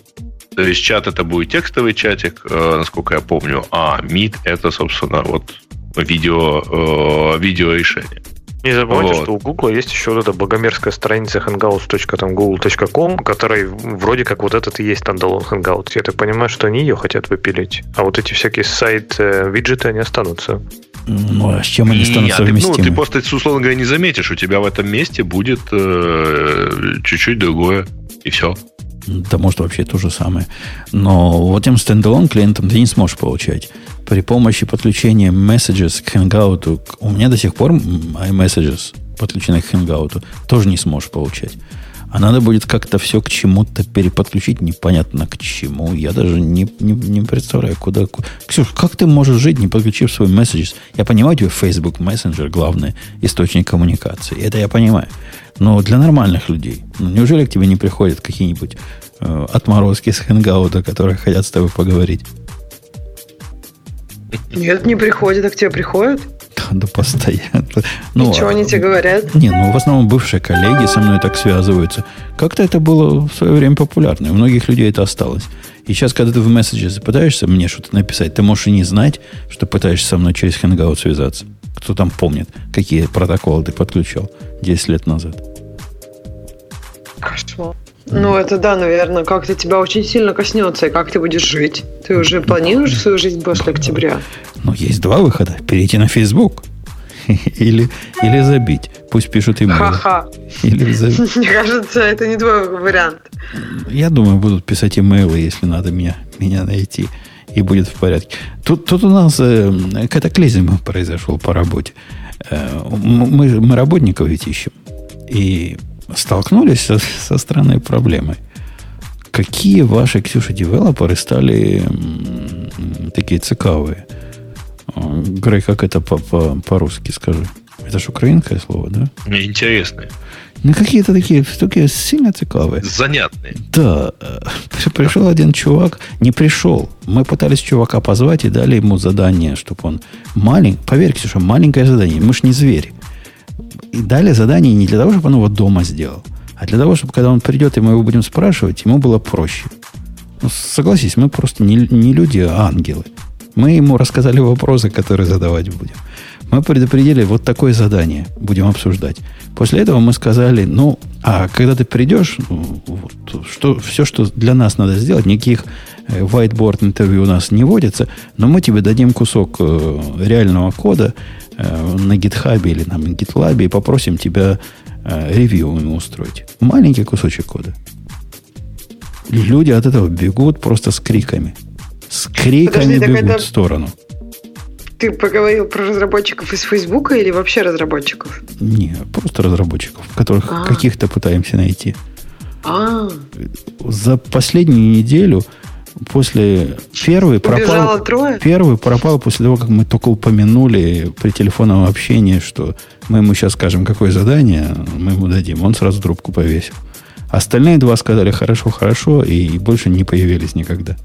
То есть чат это будет текстовый чатик, э, насколько я помню, а мид это, собственно, вот видео, э, видео решение. Не забывайте, вот. что у Google есть еще вот эта богомерзкая страница hangouts.google.com, которая вроде как вот этот и есть стендалон Hangouts. Я так понимаю, что они ее хотят выпилить, а вот эти всякие сайт-виджеты, они останутся. Ну, а с чем они станут совместимы? Ну, ты просто, условно говоря, не заметишь. У тебя в этом месте будет э, чуть-чуть другое, и все. Да может вообще то же самое. Но вот этим стендалон клиентам ты не сможешь получать. При помощи подключения Messages к Hangout, у меня до сих пор iMessages подключены к Hangout, тоже не сможешь получать. А надо будет как-то все к чему-то переподключить, непонятно к чему. Я даже не, не, не представляю, куда... Ксюш, как ты можешь жить, не подключив свой месседж? Я понимаю, тебе Facebook Messenger главный источник коммуникации. Это я понимаю. Но для нормальных людей, ну, неужели к тебе не приходят какие-нибудь э, отморозки с хэнгаута, которые хотят с тобой поговорить? Нет, не приходят, а к тебе приходят? Да постоянно. Ну, что они тебе говорят? Не, ну в основном бывшие коллеги со мной так связываются. Как-то это было в свое время популярно. И у многих людей это осталось. И сейчас, когда ты в месседже пытаешься мне что-то написать, ты можешь и не знать, что пытаешься со мной через Hangout связаться. Кто там помнит, какие протоколы ты подключил 10 лет назад. Кошмар. Ну, это да, наверное, как-то тебя очень сильно коснется, и как ты будешь жить. Ты уже планируешь свою жизнь после октября? Ну, есть два выхода. Перейти на Facebook или, или забить. Пусть пишут имейл. Ха-ха. Или забить. Мне кажется, это не твой вариант. Я думаю, будут писать имейлы, если надо меня, меня найти. И будет в порядке. Тут, тут у нас э, катаклизм произошел по работе. Э, мы, мы работников ведь ищем. И столкнулись со, со странной проблемой. Какие ваши, Ксюша, девелоперы стали такие цикавые? Грей, как это по-русски скажи? Это же украинское слово, да? Интересные. Ну, какие-то такие, такие сильно цикавые. Занятные. Да. Пришел один чувак, не пришел. Мы пытались чувака позвать и дали ему задание, чтобы он маленький, поверь, Ксюша, маленькое задание. Мы ж не звери. И дали задание не для того, чтобы он его дома сделал, а для того, чтобы когда он придет, и мы его будем спрашивать, ему было проще. Ну, согласись, мы просто не, не люди, а ангелы. Мы ему рассказали вопросы, которые задавать будем. Мы предупредили вот такое задание, будем обсуждать. После этого мы сказали, ну, а когда ты придешь, ну, вот, что, все, что для нас надо сделать, никаких э, whiteboard интервью у нас не водится, но мы тебе дадим кусок э, реального кода, Э, на GitHub или на GitLab и попросим тебя э, ревью ему устроить. Маленький кусочек кода. Люди от этого бегут просто с криками. С криками Подожди, бегут это... в сторону. Ты поговорил про разработчиков из Фейсбука или вообще разработчиков? Не, просто разработчиков, которых а. каких-то пытаемся найти. А. За последнюю неделю после первый пропал, трое? первый пропал после того, как мы только упомянули при телефонном общении, что мы ему сейчас скажем, какое задание мы ему дадим. Он сразу трубку повесил. Остальные два сказали хорошо, хорошо, и больше не появились никогда.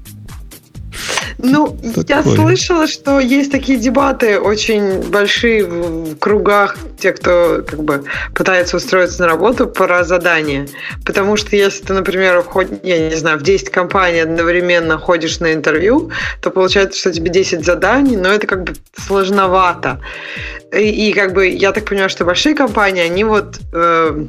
Ну, я слышала, что есть такие дебаты очень большие в кругах тех, кто как бы пытается устроиться на работу про задания. Потому что если ты, например, вход, я не знаю, в 10 компаний одновременно ходишь на интервью, то получается, что тебе 10 заданий, но это как бы сложновато. И, и как бы я так понимаю, что большие компании, они вот, э,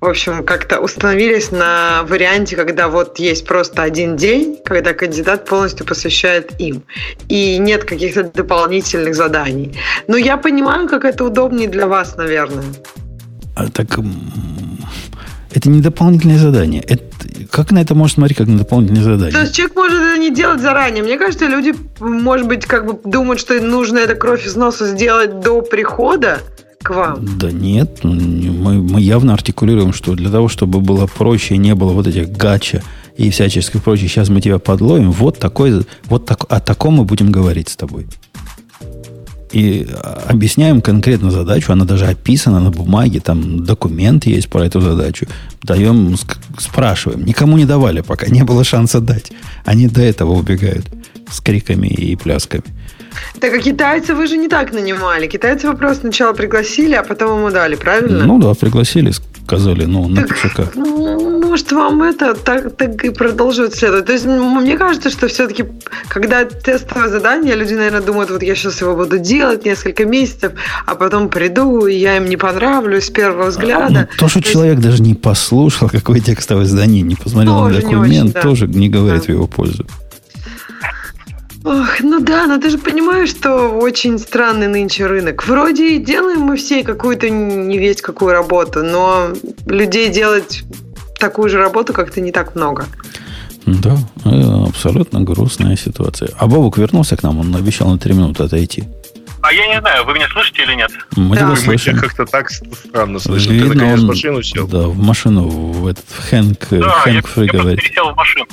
в общем, как-то установились на варианте, когда вот есть просто один день, когда кандидат полностью посвящает им. И нет каких-то дополнительных заданий. Но я понимаю, как это удобнее для вас, наверное. А, так это не дополнительное задание. Это, как на это можно смотреть, как на дополнительное задание? То есть человек может это не делать заранее. Мне кажется, люди, может быть, как бы думают, что нужно это кровь из носа сделать до прихода к вам. Да нет, мы, мы явно артикулируем, что для того, чтобы было проще и не было вот этих гача и всяческих прочих, сейчас мы тебя подловим, вот такой, вот так, о таком мы будем говорить с тобой и объясняем конкретно задачу, она даже описана на бумаге, там документ есть про эту задачу. Даем, спрашиваем. Никому не давали, пока не было шанса дать. Они до этого убегают с криками и плясками. Так а китайцев вы же не так нанимали. Китайцев вы просто сначала пригласили, а потом ему дали, правильно? Ну да, пригласили, сказали, ну, напиши как. Ну, может, вам это так, так и продолжит следовать? То есть, мне кажется, что все-таки, когда тестовое задание, люди, наверное, думают, вот я сейчас его буду делать несколько месяцев, а потом приду, и я им не понравлюсь с первого взгляда. Ну, то, что то человек есть... даже не послушал, какое текстовое задание, не посмотрел на документ, не очень, да. тоже не говорит да. в его пользу. Ох, ну да, но ты же понимаешь, что очень странный нынче рынок. Вроде делаем мы все какую-то не весь какую работу, но людей делать такую же работу как-то не так много. Да, э, абсолютно грустная ситуация. А Бобук вернулся к нам, он обещал на три минуты отойти. А я не знаю, вы меня слышите или нет? Мы да. тебя слышим. как-то так странно слышим. Видно, Ты, наконец, он, в машину сел. Да, в машину, в этот Хэнк, да, Хэнк Фри говорит. я пересел в машину.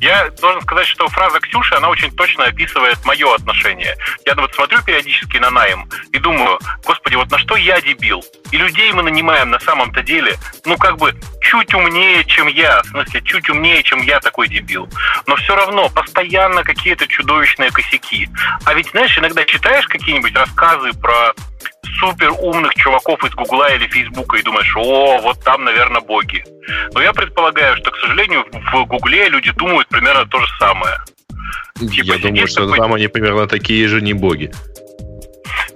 Я должен сказать, что фраза Ксюши, она очень точно описывает мое отношение. Я вот смотрю периодически на найм и думаю, господи, вот на что я дебил? И людей мы нанимаем на самом-то деле, ну, как бы, чуть умнее, чем я. В смысле, чуть умнее, чем я такой дебил. Но все равно постоянно какие-то чудовищные косяки. А ведь, знаешь, иногда читаешь какие-нибудь рассказы про супер умных чуваков из Гугла или Фейсбука и думаешь, о, вот там, наверное, боги. Но я предполагаю, что, к сожалению, в Гугле люди думают примерно то же самое. Типа, я думаю, что такой... там они примерно такие же не боги.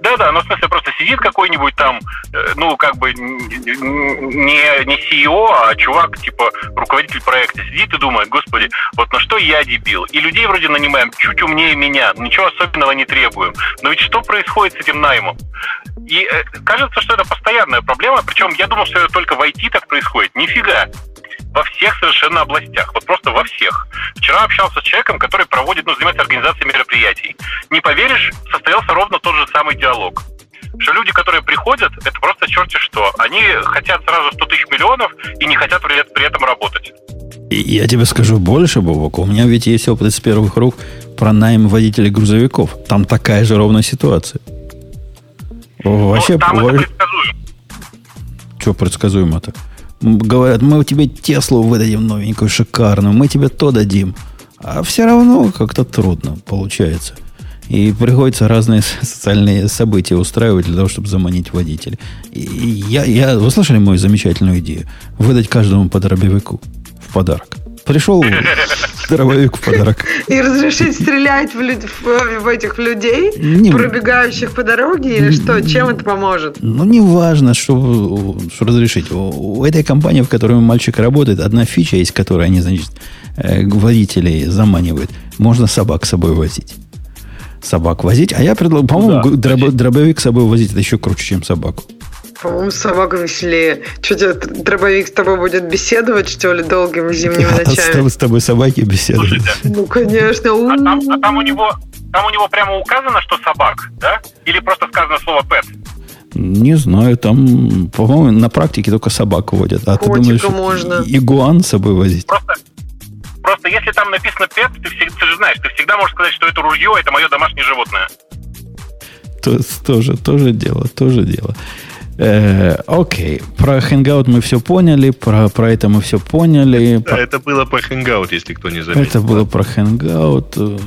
Да-да, ну, в смысле, просто сидит какой-нибудь там, э, ну, как бы не, не CEO, а чувак, типа, руководитель проекта, сидит и думает, господи, вот на что я дебил? И людей вроде нанимаем чуть умнее меня, ничего особенного не требуем. Но ведь что происходит с этим наймом? И э, кажется, что это постоянная проблема, причем я думал, что это только в IT так происходит. Нифига во всех совершенно областях, вот просто во всех. Вчера общался с человеком, который проводит, ну, занимается организацией мероприятий. Не поверишь, состоялся ровно тот же самый диалог. Что люди, которые приходят, это просто черти что. Они хотят сразу 100 тысяч миллионов и не хотят при, при этом работать. Я тебе скажу больше, Бобок. У меня ведь есть опыт из первых рук про найм водителей грузовиков. Там такая же ровная ситуация. Вообще, ну, там это предсказуемо. Что предсказуемо-то? Говорят, мы тебе Теслу выдадим новенькую, шикарную, мы тебе то дадим. А все равно как-то трудно получается. И приходится разные социальные события устраивать для того, чтобы заманить водителей. И я, я, вы слышали мою замечательную идею? Выдать каждому по дробовику в подарок. Пришел дробовик в подарок. И разрешить стрелять в, люд... в этих людей, не... пробегающих по дороге, или что? Чем это поможет? Ну, не важно, что, что разрешить. У, у этой компании, в которой мальчик работает, одна фича есть, которую они, значит, э, водителей заманивают. Можно собак с собой возить. Собак возить. А я предлагаю, по-моему, да, дробовик с собой возить это еще круче, чем собаку. По-моему, собака веселее. Что тебе, дробовик с тобой будет беседовать, что ли, долгими зимними а ночами? С тобой собаки беседуют. Ну, конечно. А там, а там у него там у него прямо указано, что собак, да? Или просто сказано слово pet? Не знаю, там, по-моему, на практике только собак водят. А Котика ты думаешь, можно. игуан с собой возить? Просто, просто если там написано pet, ты, ты же знаешь, ты всегда можешь сказать, что это ружье, это мое домашнее животное. То, тоже, тоже дело, тоже дело. Э, окей, про Hangout мы все поняли, про, про это мы все поняли. Да, про... это было про Hangout, если кто не заметил. Это было про Hangout.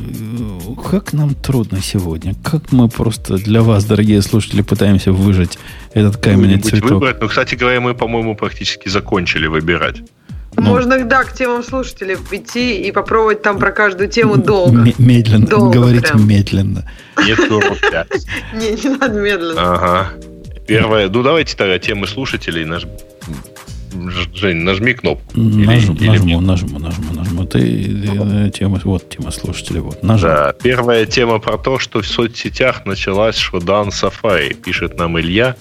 Как нам трудно сегодня. Как мы просто для вас, дорогие слушатели, пытаемся выжать этот каменный цветок. Выбрать. Ну, кстати говоря, мы, по-моему, практически закончили выбирать. Ну, Можно, да, к темам слушателей идти и попробовать там про каждую тему долго. Медленно, долго говорить прям. медленно. Нет, Не, не надо медленно. Ага. Первое. Ну, давайте тогда темы слушателей. Наж... Жень, нажми кнопку. Нажму, или, нажму, или... нажму, нажму, нажму. Ты, ты тема, вот тема слушателей. Вот, нажал. Да, первая тема про то, что в соцсетях началась шодан Safari, пишет нам Илья.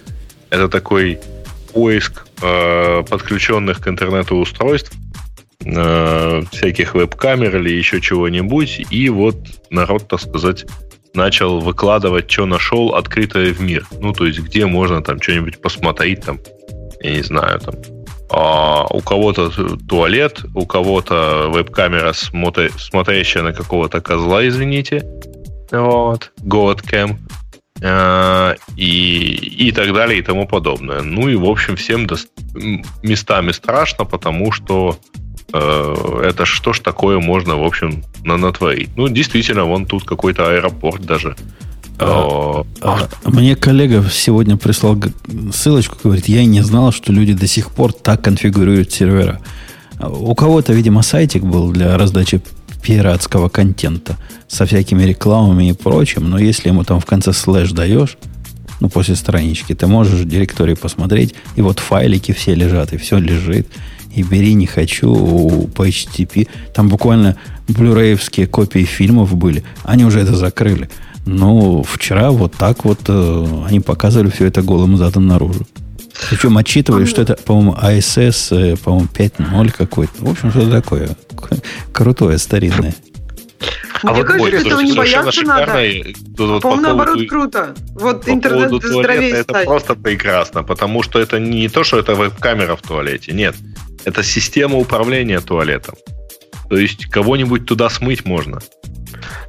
Это такой поиск э, подключенных к интернету устройств, э, всяких веб-камер или еще чего-нибудь. И вот народ, так сказать, начал выкладывать, что нашел, открытое в мир. Ну, то есть, где можно там что-нибудь посмотреть, там, я не знаю, там, а у кого-то туалет, у кого-то веб-камера, смотрящая на какого-то козла, извините. Вот. GoatCam. А, и, и так далее, и тому подобное. Ну и, в общем, всем до... местами страшно, потому что это что ж такое можно, в общем, на натворить. Ну, действительно, вон тут какой-то аэропорт даже. А, а, мне коллега сегодня прислал ссылочку, говорит, я не знал, что люди до сих пор так конфигурируют сервера. У кого-то, видимо, сайтик был для раздачи пиратского контента со всякими рекламами и прочим, но если ему там в конце слэш даешь, ну, после странички, ты можешь в директории посмотреть, и вот файлики все лежат, и все лежит, и бери не хочу по HTTP. Там буквально блюреевские копии фильмов были, они уже это закрыли. Но вчера вот так вот э, они показывали все это голым задом наружу. Причем отчитывали, что это, по-моему, ISS, э, по-моему, 5.0 какой-то. В общем, что такое крутое, старинное. А Мне вот кажется, этого не бояться надо. Тут, по-моему, наоборот, круто. Вот по интернет здоровее Это просто прекрасно, потому что это не то, что это веб-камера в туалете. Нет. Это система управления туалетом. То есть кого-нибудь туда смыть можно.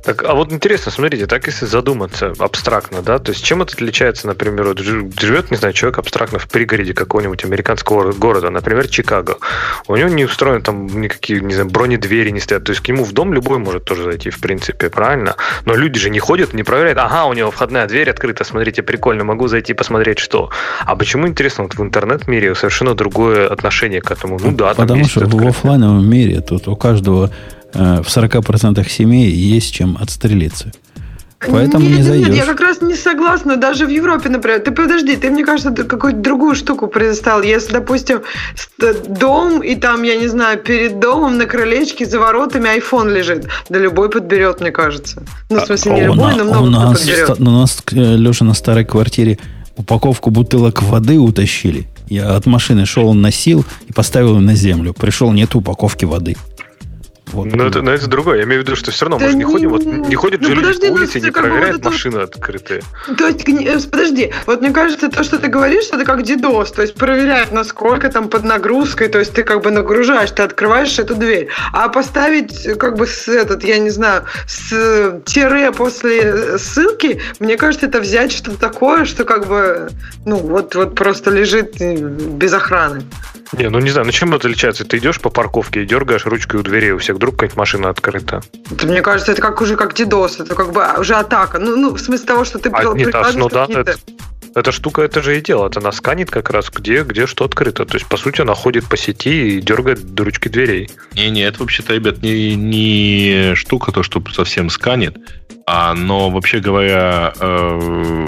Так, а вот интересно, смотрите, так если задуматься абстрактно, да, то есть чем это отличается, например, вот живет, не знаю, человек абстрактно в пригороде какого-нибудь американского города, например, Чикаго. У него не устроены там никакие, не знаю, бронедвери не стоят, то есть к нему в дом любой может тоже зайти, в принципе, правильно? Но люди же не ходят, не проверяют, ага, у него входная дверь открыта, смотрите, прикольно, могу зайти посмотреть, что. А почему, интересно, вот в интернет-мире совершенно другое отношение к этому? Ну да, Потому что в офлайновом мире тут у каждого Э, в 40% семей есть чем отстрелиться. Поэтому нет, не зайдешь. Нет, я как раз не согласна. Даже в Европе, например. Ты подожди, ты, мне кажется, ты какую-то другую штуку предоставил. Если, допустим, дом, и там, я не знаю, перед домом на крылечке за воротами iPhone лежит. Да любой подберет, мне кажется. Ну, в смысле, не а, любой, но много у нас, подберет. У нас, э, Леша, на старой квартире упаковку бутылок воды утащили. Я от машины шел, носил и поставил на землю. Пришел, нет упаковки воды. Вот. Но, это, но это другое. Я имею в виду, что все равно да мы же не, не ходим, вот не ходит ну, же подожди, по улице, не проверяет машины тут... открытые. То есть, э, подожди, вот мне кажется, то, что ты говоришь, это как DDoS, то есть проверяет, насколько там под нагрузкой, то есть ты как бы нагружаешь, ты открываешь эту дверь. А поставить как бы с этот, я не знаю, с тире после ссылки, мне кажется, это взять что-то такое, что как бы, ну, вот, вот просто лежит э, без охраны. Не, ну не знаю, ну чем это отличается? Ты идешь по парковке и дергаешь ручкой у двери, у всех вдруг какая-нибудь машина открыта. Это, мне кажется, это как уже как DDoS, это как бы уже атака. Ну, ну в смысле того, что ты а, нет, а, ну, да, это, эта штука это же и делает. Она сканит как раз, где, где что открыто. То есть, по сути, она ходит по сети и дергает ручки дверей. Не-не, это вообще-то, ребят, не, не штука, то, что совсем сканит, а, но вообще говоря, э,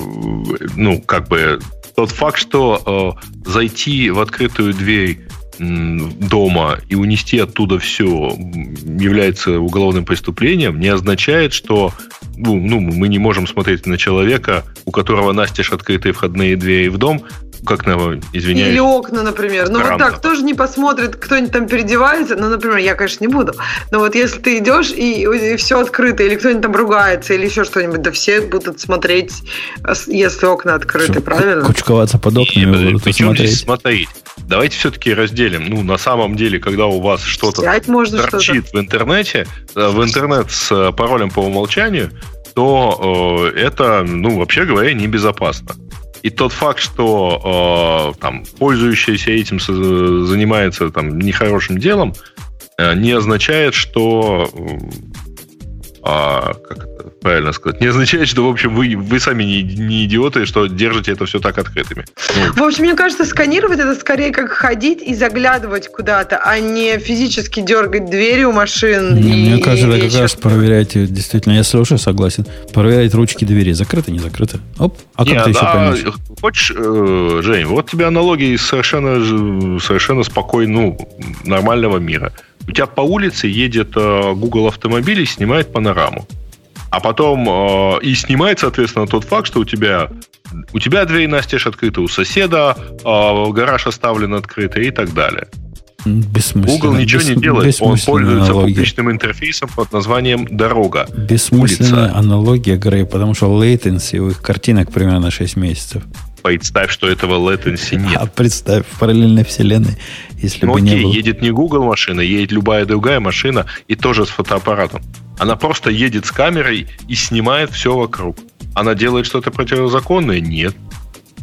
ну, как бы тот факт, что э, зайти в открытую дверь дома и унести оттуда все является уголовным преступлением, не означает, что ну, ну, мы не можем смотреть на человека, у которого настежь открытые входные двери в дом, как на, извиняюсь. Или окна, например. Ну вот так, тоже не посмотрит, кто-нибудь там переодевается. Ну, например, я, конечно, не буду. Но вот если ты идешь и, и все открыто, или кто-нибудь там ругается, или еще что-нибудь, да все будут смотреть, если окна открыты, Что, правильно? Кучковаться под окнами Нет, будут смотреть. смотреть. Давайте все-таки разделим. Ну, на самом деле, когда у вас что-то торчит что в интернете, э, в интернет с паролем по умолчанию, то э, это, ну, вообще говоря, небезопасно. И тот факт, что э, там пользующийся этим занимается там нехорошим делом, э, не означает, что а, как правильно сказать, не означает, что, в общем, вы, вы сами не, не идиоты, что держите это все так открытыми. В общем, мне кажется, сканировать это скорее как ходить и заглядывать куда-то, а не физически дергать двери у машин. Не, и, мне кажется, и как раз проверять, действительно, я слушаю, согласен, проверять ручки двери, закрыты, не закрыты. Оп, а как не, ты еще поймешь? Хочешь, э, Жень, вот тебе аналогии из совершенно, совершенно спокойно, ну, нормального мира. У тебя по улице едет э, Google автомобиль и снимает панораму. А потом э, и снимает, соответственно, тот факт, что у тебя у тебя дверь настежь открыта, у соседа э, гараж оставлен открытый и так далее. Google ничего бес, не делает. Он пользуется аналогия. публичным интерфейсом под названием «Дорога». Бессмысленная улица. аналогия, Грей, потому что latency у их картинок примерно 6 месяцев. Представь, что этого latency нет. А представь, в параллельной вселенной, если ну, бы окей, не было... едет не Google машина, едет любая другая машина и тоже с фотоаппаратом. Она просто едет с камерой и снимает все вокруг. Она делает что-то противозаконное? Нет.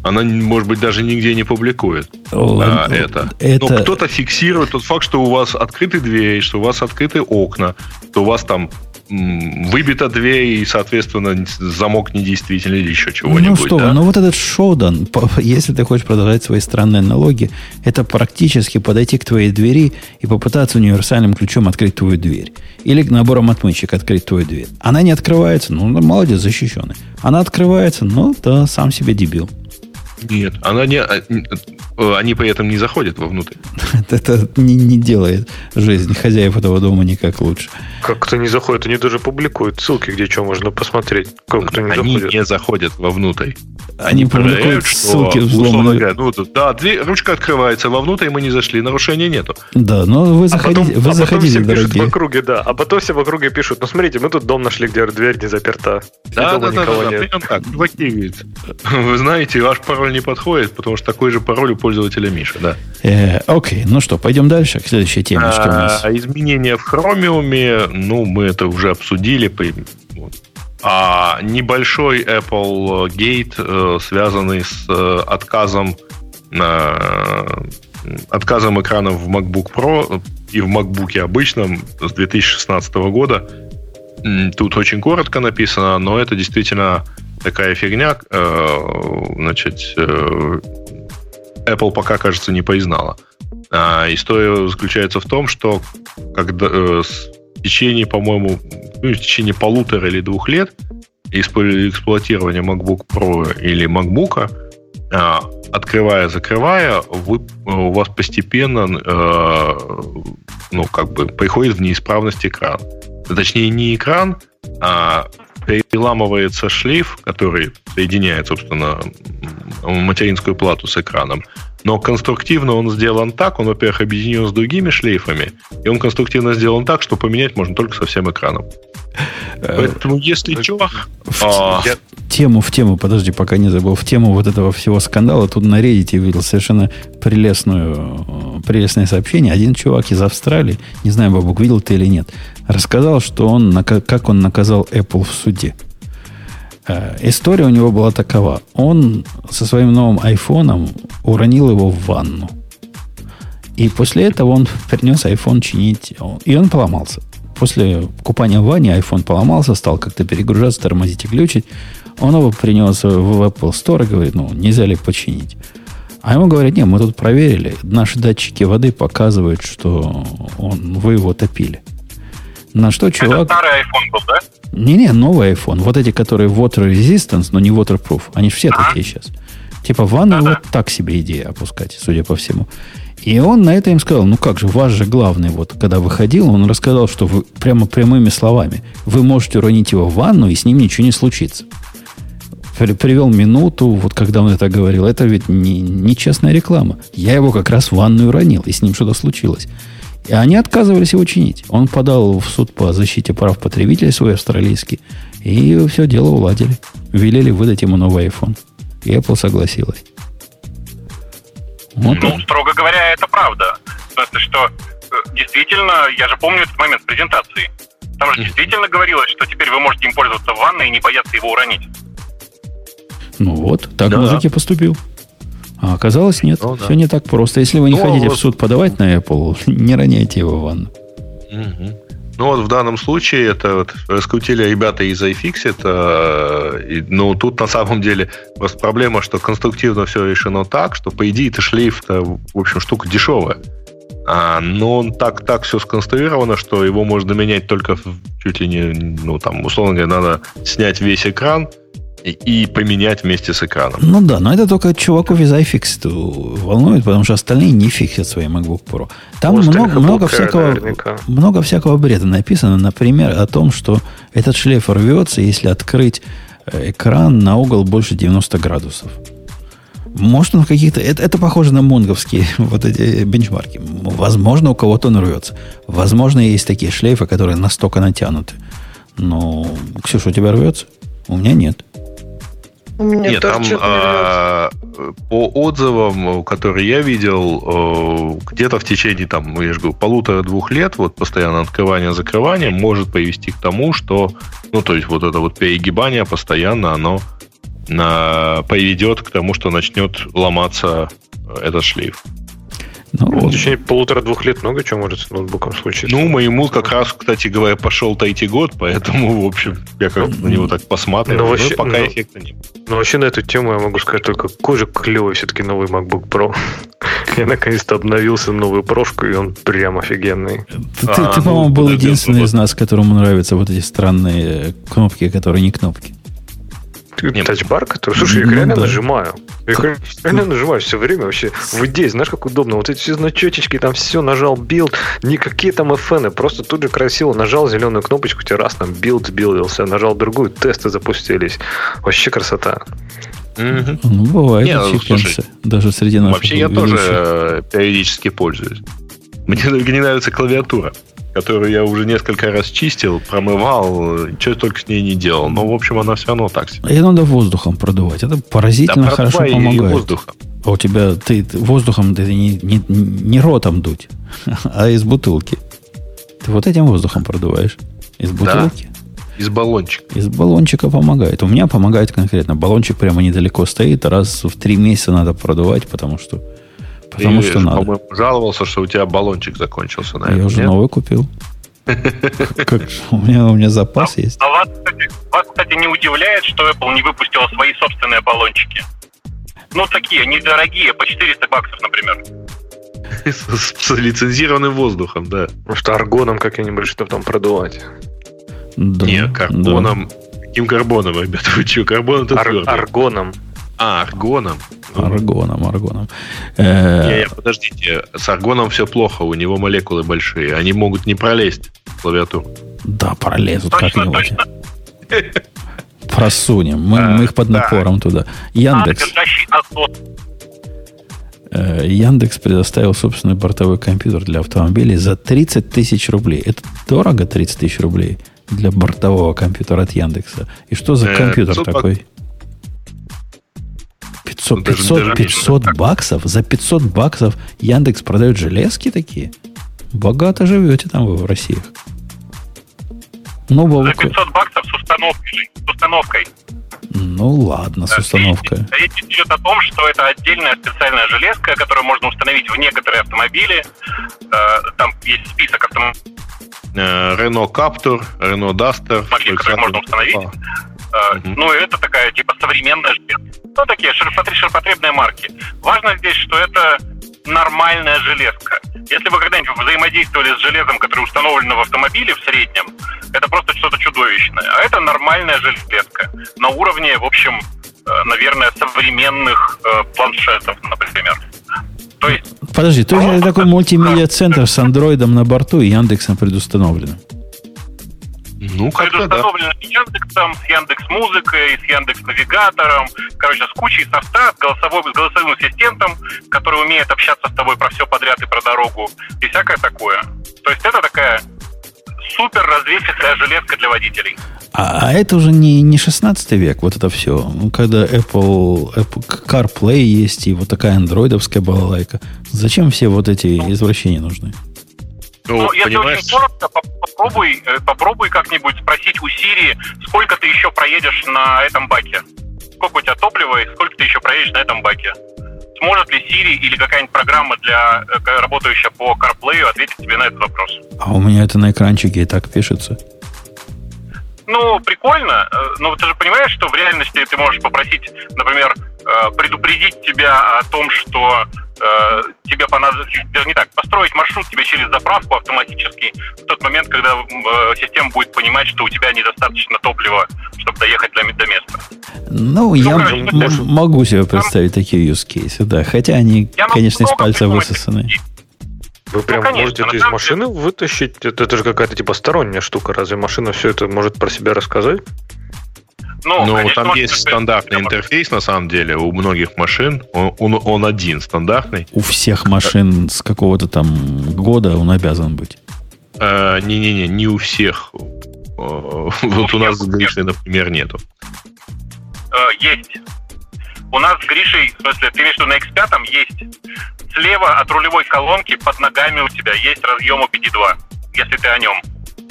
Она, может быть, даже нигде не публикует а, это. это. Но кто-то фиксирует тот факт, что у вас открыты двери, что у вас открыты окна, что у вас там выбита дверь, и, соответственно, замок недействительный или еще чего-нибудь. Ну что, да? ну вот этот шоудан, если ты хочешь продолжать свои странные аналоги, это практически подойти к твоей двери и попытаться универсальным ключом открыть твою дверь. Или набором отмычек открыть твою дверь. Она не открывается, ну, молодец, защищенный. Она открывается, ну, да, сам себе дебил. Нет, она не, а, э, они при этом не заходят вовнутрь. Это не, не делает жизнь хозяев этого дома никак лучше. Как кто не заходит, они даже публикуют ссылки, где что можно посмотреть. Как кто не они заходит. не заходят вовнутрь. Они публикуют ссылки взломанные. Ну, да, дверь, ручка открывается, вовнутрь мы не зашли, нарушения нету. Да, но вы заходите, а потом, вы а заходите, потом все дорогие. в округе, да, а потом все в округе пишут, ну смотрите, мы тут дом нашли, где дверь не заперта. Да, да, да, да, да, так, блокирует. Вы знаете, ваш пароль не подходит, потому что такой же пароль у пользователя Миша, да. Э, окей, ну что, пойдем дальше к следующей теме. А, что у нас? Изменения в Chromium, ну, мы это уже обсудили. А небольшой Apple Gate, э, связанный с э, отказом э, отказом экранов в MacBook Pro и в MacBook обычном с 2016 года. Тут очень коротко написано, но это действительно такая фигня. Значит, Apple пока, кажется, не признала. А история заключается в том, что когда в течение, по-моему, ну, в течение полутора или двух лет эксплуатирования MacBook Pro или MacBook, а, открывая, закрывая, вы, у вас постепенно э, ну, как бы приходит в неисправность экран. Точнее, не экран, а переламывается шлейф, который соединяет, собственно, материнскую плату с экраном. Но конструктивно он сделан так, он, во-первых, объединен с другими шлейфами, и он конструктивно сделан так, что поменять можно только со всем экраном. Поэтому, если что... А, тему, в тему, подожди, пока не забыл, в тему вот этого всего скандала, тут на Reddit видел совершенно прелестную, прелестное сообщение. Один чувак из Австралии, не знаю, Бабук, видел ты или нет, рассказал, что он, как он наказал Apple в суде. Э, история у него была такова. Он со своим новым айфоном уронил его в ванну. И после этого он принес iPhone чинить. И он поломался. После купания в ванне iPhone поломался, стал как-то перегружаться, тормозить и глючить. Он его принес в Apple Store и говорит, ну, нельзя ли починить. А ему говорят, нет, мы тут проверили. Наши датчики воды показывают, что он, вы его топили. На что чувак... Это старый iPhone был, да? Не-не, новый iPhone. Вот эти, которые water resistance, но не waterproof. Они все а? такие сейчас. Типа ванну вот так себе идея опускать, судя по всему. И он на это им сказал, ну как же, ваш же главный, вот когда выходил, он рассказал, что вы прямо прямыми словами, вы можете уронить его в ванну, и с ним ничего не случится. Привел минуту, вот когда он это говорил, это ведь не, не честная реклама. Я его как раз в ванную уронил, и с ним что-то случилось. И они отказывались его чинить. Он подал в суд по защите прав потребителей свой австралийский. И все дело уладили. Велели выдать ему новый iPhone. И Apple согласилась. Вот ну, он. строго говоря, это правда. В смысле, что э, действительно, я же помню этот момент презентации. Там же действительно говорилось, что теперь вы можете им пользоваться в ванной и не бояться его уронить. Ну вот, так да. мужик и поступил. А оказалось, нет. Ну, да. Все не так просто. Если вы не ну, хотите вот... в суд подавать на Apple, не роняйте его в ванну. Угу. Ну вот в данном случае это вот раскрутили ребята из iFixit. Э, ну тут на самом деле просто проблема, что конструктивно все решено так, что по идее это шлейф-то, в общем, штука дешевая. А, но он так, так все сконструировано, что его можно менять только в, чуть ли не, ну там, условно говоря, надо снять весь экран, и, поменять вместе с экраном. Ну да, но это только чуваков из iFixit волнует, потому что остальные не фиксят свои MacBook Pro. Там Может, много, много, всякого, много всякого бреда написано, например, о том, что этот шлейф рвется, если открыть э, экран на угол больше 90 градусов. Может, он каких-то... Это, это похоже на монговские вот эти бенчмарки. Возможно, у кого-то он рвется. Возможно, есть такие шлейфы, которые настолько натянуты. Но, Ксюша, у тебя рвется? У меня нет. Мне Нет, там а, по отзывам, которые я видел, где-то в течение там, я же говорю, полутора-двух лет вот постоянно открывание-закрывание может привести к тому, что, ну, то есть вот это вот перегибание постоянно, оно на, приведет к тому, что начнет ломаться этот шлейф. Ну, ну, в течение полутора-двух лет много чего может с ноутбуком случиться. Ну, моему как раз, кстати говоря, пошел третий год, поэтому, в общем, я как на него так посматриваю, но, ну, вообще, пока но, эффекта нет. Ну, вообще на эту тему я могу сказать только, какой же клевый все-таки новый MacBook Pro. Я наконец-то обновился новую прошку, и он прям офигенный. Ты, а, ты, ты ну, по-моему, был единственный из нас, которому нравятся вот эти странные кнопки, которые не кнопки. Нет. Touch Bar, который... Слушай, я ну, реально да. нажимаю. Я реально нажимаю все время вообще. В идее, знаешь, как удобно. Вот эти все значочечки, там все, нажал build. Никакие там FN, просто тут же красиво нажал зеленую кнопочку, тебе раз там build сбилдился, нажал другую, тесты запустились. Вообще красота. Mm-hmm. Ну, бывает Не, ну, слушай, даже среди наших Вообще я тоже э, периодически пользуюсь. Мне только не нравится клавиатура которую я уже несколько раз чистил, промывал, что только с ней не делал. Но, в общем, она все равно так себе. Ее надо воздухом продувать. Это поразительно да, хорошо помогает. воздухом. А у тебя ты, воздухом ты не, не, не ротом дуть, а из бутылки. Ты вот этим воздухом продуваешь. Из бутылки. Да. Из баллончика. Из баллончика помогает. У меня помогает конкретно. Баллончик прямо недалеко стоит. Раз в три месяца надо продувать, потому что Потому Ты, что надо. по-моему, жаловался, что у тебя баллончик закончился, наверное. Я уже нет? новый купил. У меня, у меня запас а, есть. А вас, кстати, вас, кстати, не удивляет, что Apple не выпустила свои собственные баллончики? Ну, такие, недорогие, по 400 баксов, например. С, с лицензированным воздухом, да. Может, аргоном как-нибудь, чтобы там продувать. Да, Не, карбоном. Да. Каким карбоном, ребята? Вы что, карбон это Ар- Аргоном. А, аргоном. Аргоном, аргоном. Э, не, подождите, с аргоном все плохо, у него молекулы большие, они могут не пролезть в клавиатуру. Да, пролезут как-нибудь. Просунем. Мы, мы их под напором туда. Яндекс. Э, Яндекс предоставил собственный бортовой компьютер для автомобилей за 30 тысяч рублей. Это дорого 30 тысяч рублей для бортового компьютера от Яндекса. И что за э, компьютер такой? 500, 500, 500 баксов? За 500 баксов Яндекс продает железки такие? Богато живете там вы в России. Ну, За 500 баксов с установкой. С установкой. Ну ладно, с установкой. Речь идет о том, что это отдельная специальная железка, которую можно установить в некоторые автомобили. Э, там есть список автомобилей. Renault Captur, Renault Duster. Которые можно установить. Угу. Ну, это такая типа современная железка. Ну, такие ширпотребные марки. Важно здесь, что это нормальная железка. Если вы когда-нибудь взаимодействовали с железом, которое установлено в автомобиле в среднем, это просто что-то чудовищное. А это нормальная железка. На уровне, в общем, э, наверное, современных э, планшетов, например. То есть, Подожди, то есть это такой мультимедиа-центр с андроидом на борту и Яндексом предустановлен. Ну, как-то предустановлено да. с Яндексом, с Яндекс Музыкой, с Яндекс Навигатором, короче, с кучей софта, с, голосовой, с голосовым ассистентом, который умеет общаться с тобой про все подряд и про дорогу, и всякое такое. То есть это такая супер развесистая железка для водителей. А, а это уже не, не 16 век, вот это все. Ну, когда Apple, Apple CarPlay есть и вот такая андроидовская балалайка. Зачем все вот эти извращения нужны? Ну, ну если понимаешь... очень коротко, попробуй, э, попробуй как-нибудь спросить у Сирии, сколько ты еще проедешь на этом баке. Сколько у тебя топлива и сколько ты еще проедешь на этом баке. Сможет ли Siri или какая-нибудь программа, для, э, работающая по CarPlay, ответить тебе на этот вопрос? А у меня это на экранчике и так пишется. Ну, прикольно, э, но ты же понимаешь, что в реальности ты можешь попросить, например, предупредить тебя о том, что э, тебе понадобится, даже не так, построить маршрут тебе через заправку автоматически в тот момент, когда э, система будет понимать, что у тебя недостаточно топлива, чтобы доехать до, до места. Ну, ну я короче, могу себе представить там, такие use cases, да, хотя они, я конечно, из пальца высосаны. Вы ну, прям ну, конечно, можете это из машины вытащить? Это, это же какая-то типа сторонняя штука. Разве машина все это может про себя рассказать? Ну, ну конечно, там есть стандартный интерфейс, на самом деле, у многих машин. Он, он, он один стандартный. У всех машин с какого-то там года он обязан быть. Э, не-не-не, не у всех. Э, вот у нас с Гришей, например, нету. Э, есть. У нас с Гришей, в смысле, ты имеешь в виду на X5 есть. Слева от рулевой колонки под ногами у тебя есть разъем OBD2, если ты о нем.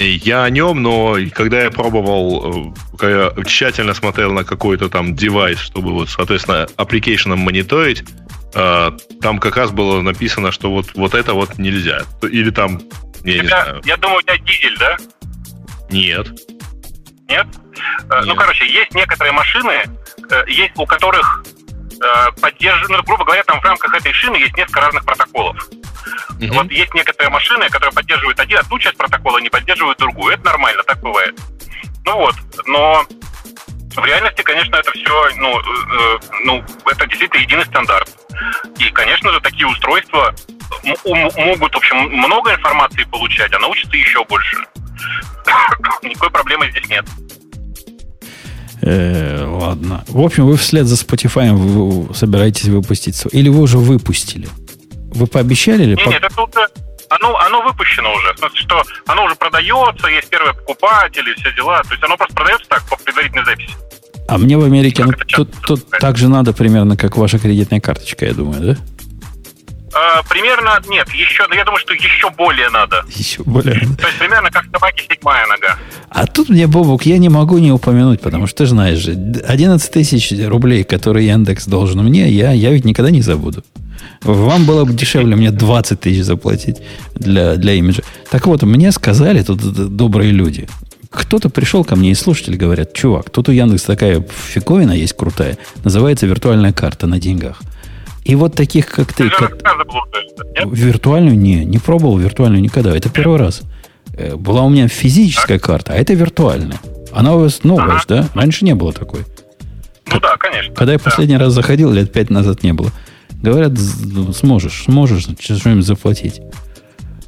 Я о нем, но когда я пробовал, э, когда я тщательно смотрел на какой-то там девайс, чтобы вот, соответственно, application ом мониторить, э, там как раз было написано, что вот, вот это вот нельзя. Или там, я тебя, не знаю. Я думаю, у тебя дизель, да? Нет. Нет? Э, ну, короче, есть некоторые машины, есть у которых поддерживают, ну, грубо говоря, там в рамках этой шины есть несколько разных протоколов. Угу. Вот есть некоторые машины, которые поддерживают один, одну часть протокола, не поддерживают другую. Это нормально, так бывает. Ну вот, но в реальности, конечно, это все, ну, э, ну, это действительно единый стандарт. И, конечно же, такие устройства могут, в общем, много информации получать, а научатся еще больше. Никакой проблемы здесь нет. Э, ладно. В общем, вы вслед за Spotify собираетесь выпустить или вы уже выпустили? Вы пообещали или? Нет, по... нет, это уже, оно, оно выпущено уже. В смысле, что оно уже продается, есть первые покупатели, все дела. То есть оно просто продается так по предварительной записи. А мне в Америке ну, тут, тут так же надо примерно, как ваша кредитная карточка, я думаю, да? А, примерно, нет, еще, я думаю, что еще более надо. Еще более То есть примерно как собаки седьмая нога. А тут мне, Бобук, я не могу не упомянуть, потому что ты знаешь же, 11 тысяч рублей, которые Яндекс должен мне, я, я ведь никогда не забуду. Вам было бы дешевле мне 20 тысяч заплатить для, для имиджа. Так вот, мне сказали тут добрые люди. Кто-то пришел ко мне, и слушатели говорят, чувак, тут у Яндекса такая фиговина есть крутая, называется виртуальная карта на деньгах. И вот таких, как ты... Как... Виртуальную? Не, не пробовал виртуальную никогда. Это первый раз. Э, была у меня физическая так. карта, а это виртуальная. Она у вас новая, ага. да? Раньше не было такой. Ну да, конечно. Когда я да. последний раз заходил, лет пять назад не было. Говорят, сможешь, сможешь что-нибудь заплатить.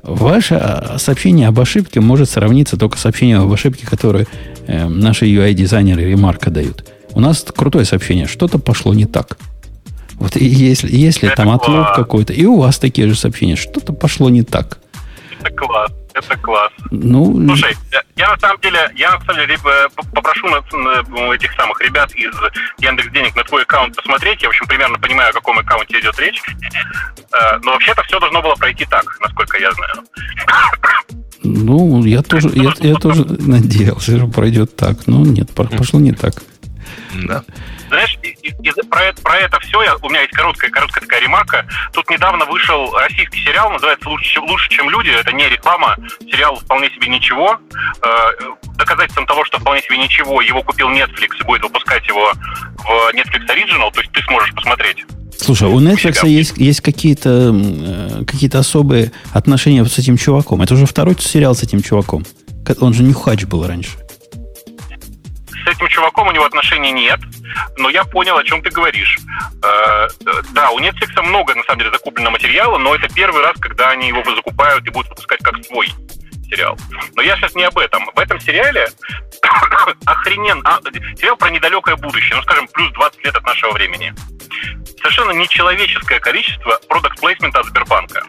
Ваше а, сообщение об ошибке может сравниться только с сообщением об ошибке, которое э, наши UI-дизайнеры ремарка дают. У нас крутое сообщение. Что-то пошло не так. Вот и если, если там отлов какой-то, и у вас такие же сообщения, что-то пошло не так. Это класс. Это класс. Ну, Слушай, я на самом деле, я на самом деле попрошу на, на этих самых ребят из Яндекс Денег на твой аккаунт посмотреть. Я, в общем, примерно понимаю, о каком аккаунте идет речь. Э, но вообще-то все должно было пройти так, насколько я знаю. Ну, я тоже, я, я тоже надеялся, что пройдет так. Но нет, пошло не так. Да. Знаешь, и, и, про, это, про это все я, у меня есть короткая, короткая такая ремарка. Тут недавно вышел российский сериал, называется «Лучше, лучше чем люди». Это не реклама, сериал вполне себе ничего. Э, доказательством того, что вполне себе ничего, его купил Netflix и будет выпускать его в Netflix Original, то есть ты сможешь посмотреть. Слушай, у Netflix есть, есть какие-то э, какие особые отношения с этим чуваком. Это уже второй сериал с этим чуваком. Он же не хач был раньше с этим чуваком у него отношений нет, но я понял, о чем ты говоришь. Э, да, у Netflix много, на самом деле, закуплено материала, но это первый раз, когда они его закупают и будут выпускать как свой сериал. Но я сейчас не об этом. В этом сериале охренен... А, сериал про недалекое будущее, ну, скажем, плюс 20 лет от нашего времени. Совершенно нечеловеческое количество продукт плейсмента от Сбербанка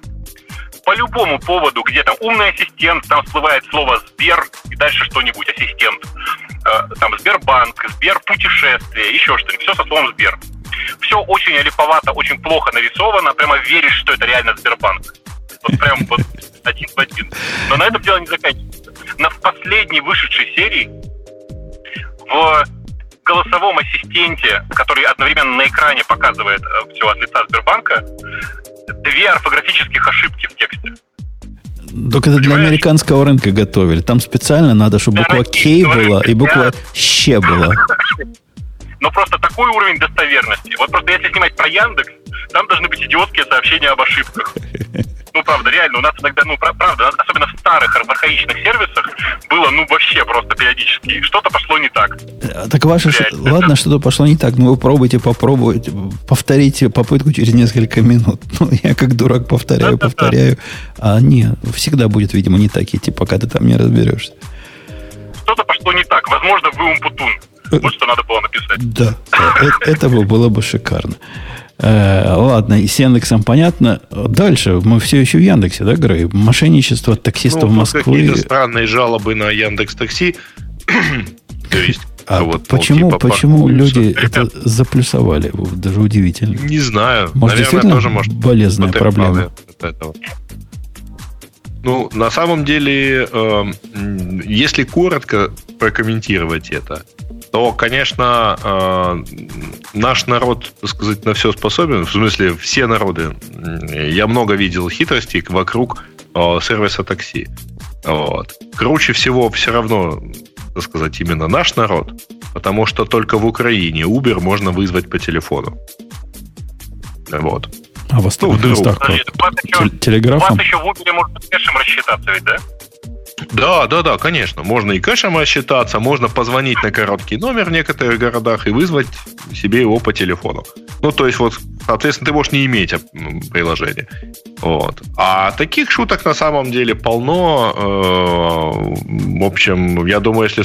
по любому поводу, где там умный ассистент, там всплывает слово Сбер и дальше что-нибудь, ассистент. Э, там Сбербанк, Сбер путешествие, еще что-нибудь, все со словом Сбер. Все очень липовато, очень плохо нарисовано, прямо веришь, что это реально Сбербанк. Вот прям вот один в один. Но на этом дело не заканчивается. На последней вышедшей серии в голосовом ассистенте, который одновременно на экране показывает э, все от лица Сбербанка, две орфографических ошибки в тексте. Только это для американского рынка готовили. Там специально надо, чтобы буква К была и буква Щ была. Но просто такой уровень достоверности. Вот просто если снимать про Яндекс, там должны быть идиотские сообщения об ошибках. Ну, правда, реально, у нас иногда, ну, правда, особенно в старых архаичных сервисах было, ну, вообще просто периодически. Что-то пошло не так. А, так ваше, реально. ладно, что-то пошло не так, но вы пробуйте, попробуйте, повторите попытку через несколько минут. Ну, я как дурак повторяю, да, повторяю. А не, всегда будет, видимо, не так идти, пока ты там не разберешься. Что-то пошло не так. Возможно, вы умпутун. Вот что надо было написать. Да, э, это было бы шикарно. Э, ладно, и с Яндексом понятно. Дальше мы все еще в Яндексе, да, Грей? Мошенничество таксистов ну, Москвы. Какие-то странные жалобы на Яндекс Такси. То есть а вот, почему, типа, почему люди это заплюсовали? Даже удивительно. Не знаю. Может, Наверное, тоже может болезненная проблема. Ну, на самом деле, э, если коротко прокомментировать это, то, конечно, э, наш народ, так сказать, на все способен. В смысле, все народы. Я много видел хитростей вокруг э, сервиса такси. Вот. Круче всего все равно, так сказать, именно наш народ, потому что только в Украине Uber можно вызвать по телефону. Вот. А в остальных ну, местах как? Телеграфом? У вас еще в Uber можно кэшем рассчитаться ведь, да? Да, да, да, конечно. Можно и кэшем рассчитаться, можно позвонить на короткий номер в некоторых городах и вызвать себе его по телефону. Ну, то есть, вот, соответственно, ты можешь не иметь приложения. Вот. А таких шуток на самом деле полно. Э, в общем, я думаю, если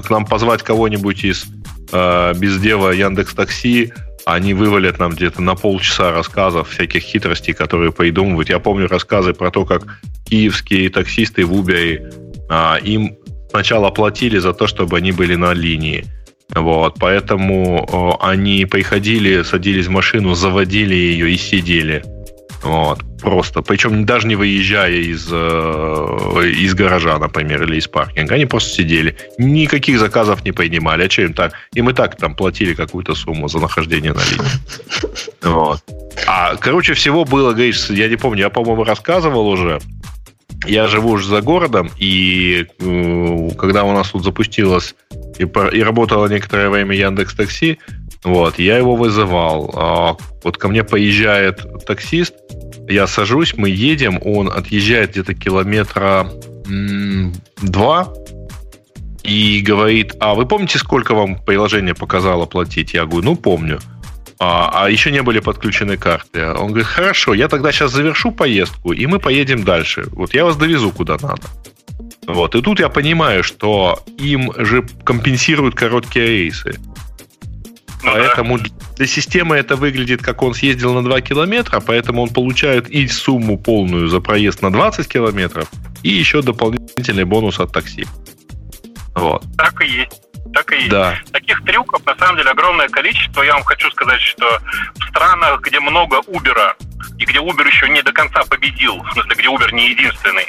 к нам позвать кого-нибудь из э, бездева Яндекс Такси, они вывалят нам где-то на полчаса рассказов всяких хитростей, которые придумывают. Я помню рассказы про то, как киевские таксисты в Uber а, им сначала платили за то, чтобы они были на линии. Вот, поэтому они приходили, садились в машину, заводили ее и сидели. Вот, просто. Причем даже не выезжая из, э, из гаража, например, или из паркинга. Они просто сидели. Никаких заказов не принимали. А что им так? Им и так там платили какую-то сумму за нахождение на линии. Вот. А, короче, всего было, говоришь, я не помню, я, по-моему, рассказывал уже. Я живу уже за городом, и э, когда у нас тут запустилось и, и работало некоторое время Яндекс Такси, вот, я его вызывал. А, вот ко мне поезжает таксист, я сажусь, мы едем, он отъезжает где-то километра два и говорит, а вы помните, сколько вам приложение показало платить? Я говорю, ну, помню. А, а еще не были подключены карты. Он говорит, хорошо, я тогда сейчас завершу поездку, и мы поедем дальше. Вот я вас довезу куда надо. Вот. И тут я понимаю, что им же компенсируют короткие рейсы. Ну, поэтому да. для системы это выглядит, как он съездил на 2 километра, поэтому он получает и сумму полную за проезд на 20 километров, и еще дополнительный бонус от такси. Вот. Так и есть. Так и есть. Да. Таких трюков на самом деле огромное количество. Я вам хочу сказать, что в странах, где много Uber, и где Uber еще не до конца победил, в смысле, где Uber не единственный,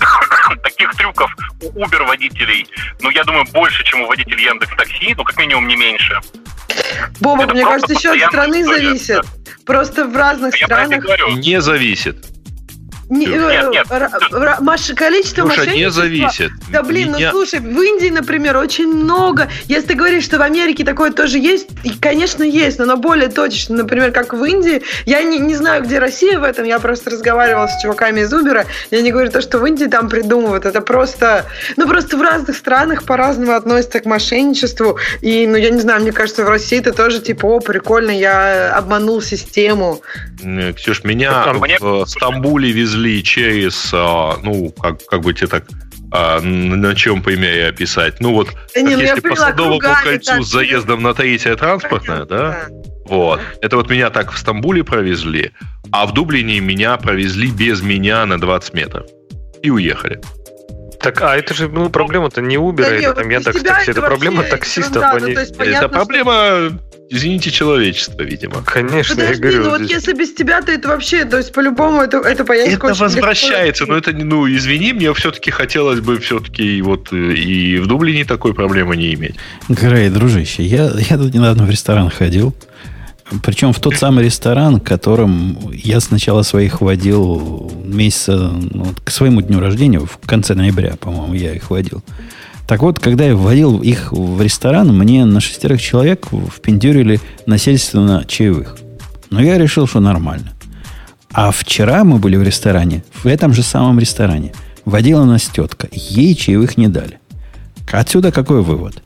таких трюков у Uber водителей, ну, я думаю, больше, чем у водителей Яндекс Такси, ну, как минимум, не меньше. Боба, мне кажется, еще от страны зависит. Просто в разных я странах... Не зависит. Не, нет, нет. Маш, количество Слушай, не зависит. Да блин, Меня... ну слушай, в Индии, например, очень много. Если ты говоришь, что в Америке такое тоже есть, и, конечно, есть, но оно более точечно. Например, как в Индии. Я не, не знаю, где Россия в этом. Я просто разговаривала с чуваками из Убера. Я не говорю то, что в Индии там придумывают. Это просто... Ну, просто в разных странах по-разному относятся к мошенничеству. И, ну, я не знаю, мне кажется, в России это тоже типа, о, прикольно, я обманул систему. Ксюш, меня в Стамбуле везли везли через, а, ну, как, как бы тебе так а, на чем примере описать? Ну вот, да не, ну, если по Садовому кольцу с заездом на третье транспортное, да? да? Вот. Это вот меня так в Стамбуле провезли, а в Дублине меня провезли без меня на 20 метров. И уехали. Так, а это же ну, проблема-то не Uber, да это там Яндекс Такси, это проблема таксистов. Да, они... ну, есть, понятно, это проблема, извините, человечества, видимо. Конечно, Подожди, я говорю. ну вот если без тебя, то это вообще, то есть по-любому это, это поездка Это возвращается, легко. но это, ну, извини, мне все-таки хотелось бы все-таки вот э, и в Дублине такой проблемы не иметь. Грей, дружище, я, я тут недавно в ресторан ходил, причем в тот самый ресторан, которым я сначала своих водил месяца ну, к своему дню рождения, в конце ноября, по-моему, я их водил. Так вот, когда я вводил их в ресторан, мне на шестерых человек впендюрили насильственно чаевых. Но я решил, что нормально. А вчера мы были в ресторане, в этом же самом ресторане. Водила нас тетка. Ей чаевых не дали. Отсюда какой вывод?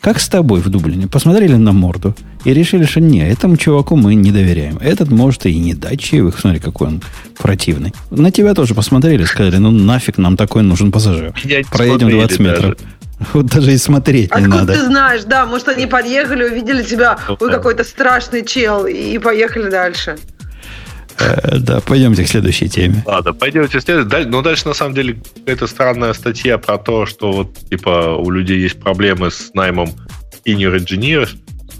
Как с тобой в Дублине? Посмотрели на морду и решили, что не, этому чуваку мы не доверяем. Этот может и не дать чаевых. Смотри, какой он противный. На тебя тоже посмотрели, сказали, ну нафиг нам такой нужен пассажир. Проедем 20 метров. Даже. Вот даже и смотреть Откуда не надо. ты знаешь, да, может они подъехали, увидели тебя, ой, какой-то страшный чел, и поехали дальше. Э, да, пойдемте к следующей теме. Ладно, пойдемте к следующей. Но дальше, на самом деле, какая-то странная статья про то, что вот, типа, у людей есть проблемы с наймом senior engineers.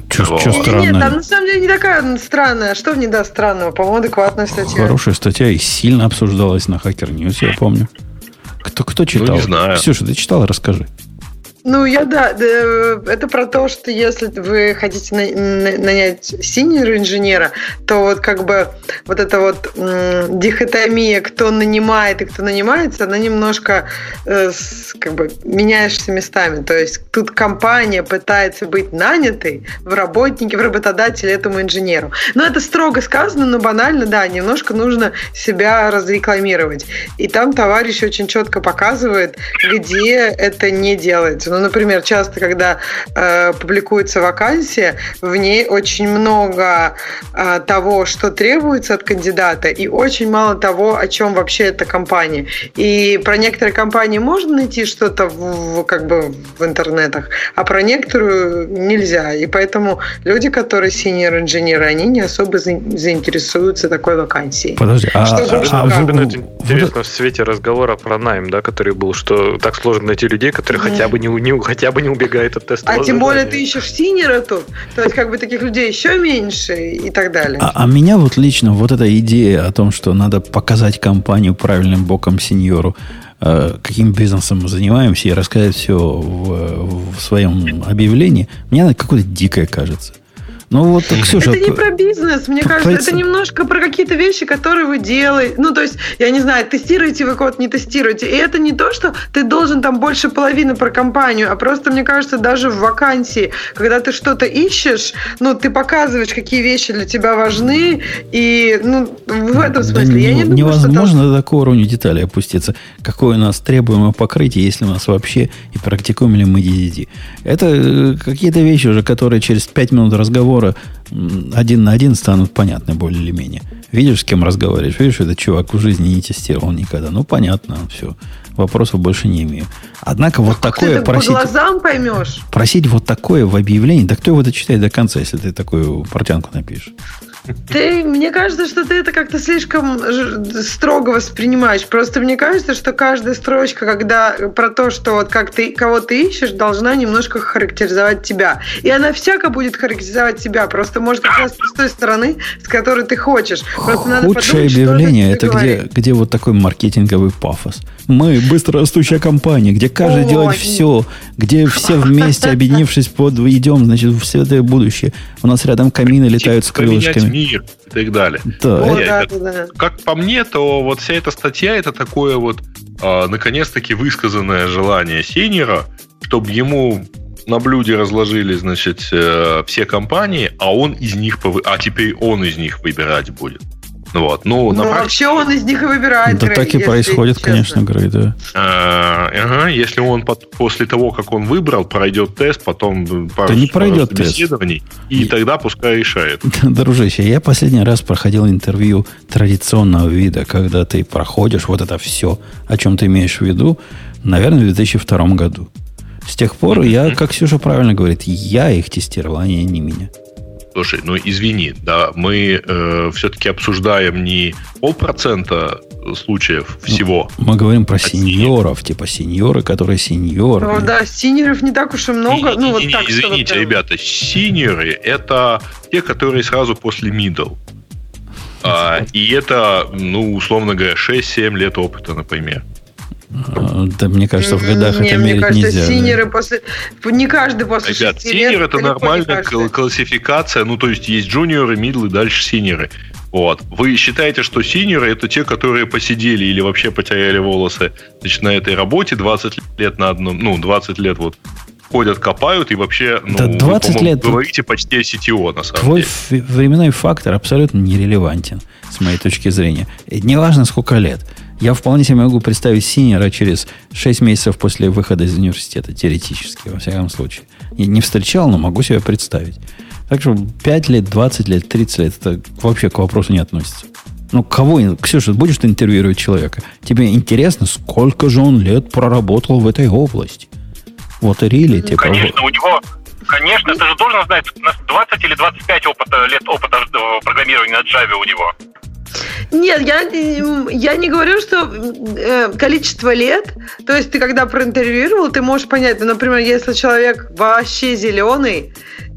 Что, что странное? Нет, там на самом деле не такая странная. Что в ней да странного? По-моему, адекватная статья. Хорошая статья и сильно обсуждалась на Hacker News, я помню. Кто, кто читал? Ну, не знаю. Ксюша, ты читал? Расскажи. Ну, я да, это про то, что если вы хотите нанять синьор инженера, то вот как бы вот эта вот дихотомия, кто нанимает и кто нанимается, она немножко э, как бы меняешься местами. То есть тут компания пытается быть нанятой в работнике, в работодателе этому инженеру. Но это строго сказано, но банально, да, немножко нужно себя разрекламировать. И там товарищ очень четко показывает, где это не делается. Ну, например, часто, когда э, публикуется вакансия, в ней очень много э, того, что требуется от кандидата, и очень мало того, о чем вообще эта компания. И про некоторые компании можно найти что-то в, в, как бы в интернетах, а про некоторую нельзя. И поэтому люди, которые senior инженеры, они не особо заинтересуются такой вакансией. Подожди, а, что, а, а, а, интересно вот... в свете разговора про найм, да, который был, что так сложно найти людей, которые mm. хотя бы не, не хотя бы не убегает от теста. А тем более ты ищешь синера тут, то есть как бы таких людей еще меньше и так далее. А, а меня вот лично вот эта идея о том, что надо показать компанию правильным боком сеньору, э, каким бизнесом мы занимаемся и рассказать все в, в своем объявлении, мне она какое-то дикое кажется. Ну вот, Ксюша... Это не про бизнес, мне кажется, про... это немножко про какие-то вещи, которые вы делаете. Ну, то есть, я не знаю, тестируете вы код, не тестируете. И это не то, что ты должен там больше половины про компанию, а просто, мне кажется, даже в вакансии, когда ты что-то ищешь, ну, ты показываешь, какие вещи для тебя важны, и, ну, в этом смысле. Да я не, не думаю, невозможно что там... до такого уровня деталей опуститься. Какое у нас требуемое покрытие, если у нас вообще и практикуем ли мы DDD. Это э, какие-то вещи уже, которые через 5 минут разговора разговора один на один станут понятны более или менее. Видишь, с кем разговариваешь? Видишь, этот чувак в жизни не тестировал никогда. Ну, понятно, все. Вопросов больше не имею. Однако вот как такое ты просить... По глазам поймешь. Просить вот такое в объявлении, да кто его это читает до конца, если ты такую портянку напишешь? Ты, мне кажется, что ты это как-то слишком строго воспринимаешь. Просто мне кажется, что каждая строчка, когда про то, что вот как ты кого ты ищешь, должна немножко характеризовать тебя. И она всяко будет характеризовать тебя. Просто может как раз с той стороны, с которой ты хочешь. Просто надо Худшее подумать, объявление это где, где вот такой маркетинговый пафос. Мы быстрорастущая компания, где каждый О, делает все, где все вместе, объединившись под идем, значит, в светлое будущее. У нас рядом камины летают с крылышками мир и так далее. Да. О, да, как, да. как по мне, то вот вся эта статья это такое вот а, наконец-таки высказанное желание сеньора, чтобы ему на блюде разложили, значит, э, все компании, а он из них, а теперь он из них выбирать будет. Вот. Ну, ну вообще он из них и выбирает. Да Грей, так и происходит, честно. конечно, Грей, да. А, ага, если он под, после того, как он выбрал, пройдет тест, потом пару да не пройдет тест. и тогда пускай решает. Дружище, я последний раз проходил интервью традиционного вида, когда ты проходишь вот это все, о чем ты имеешь в виду, наверное, в 2002 году. С тех пор я, как Ксюша правильно говорит, я их тестировал, а не, не меня. Слушай, ну извини, да, мы э, все-таки обсуждаем не полпроцента случаев ну, всего. Мы говорим про сеньоров, сеньоров, типа сеньоры, которые сеньоры. Ну да, сеньоров не так уж и много. Не, ну, не, вот так, извините, ребята, сеньоры это те, которые сразу после middle. А, и это, ну, условно говоря, 6-7 лет опыта, например. А, да, мне кажется, в годах не, это мерить кажется, нельзя. Senior ы да. после... Не каждый после Ребят, senior это нормальная классификация. Ну, то есть, есть junior ы, middle ы, дальше senior ы. Вот. Вы считаете, что senior ы это те, которые посидели или вообще потеряли волосы значит, на этой работе 20 лет на одном, ну, 20 лет вот ходят, копают и вообще, ну, да 20 вы, лет говорите почти о CTO, на самом твой деле. Твой временной фактор абсолютно нерелевантен, с моей точки зрения. Неважно, сколько лет. Я вполне себе могу представить синера через 6 месяцев после выхода из университета, теоретически, во всяком случае. И не встречал, но могу себе представить. Так что 5 лет, 20 лет, 30 лет, это вообще к вопросу не относится. Ну, кого, Ксюша, будешь ты интервьюировать человека? Тебе интересно, сколько же он лет проработал в этой области? Вот и рили ну, типа... Конечно, у него Конечно, ты же должен знать, 20 или 25 опыта, лет опыта программирования на Java у него. Нет, я, я не говорю, что э, количество лет, то есть ты когда проинтервьюировал, ты можешь понять, ну, например, если человек вообще зеленый,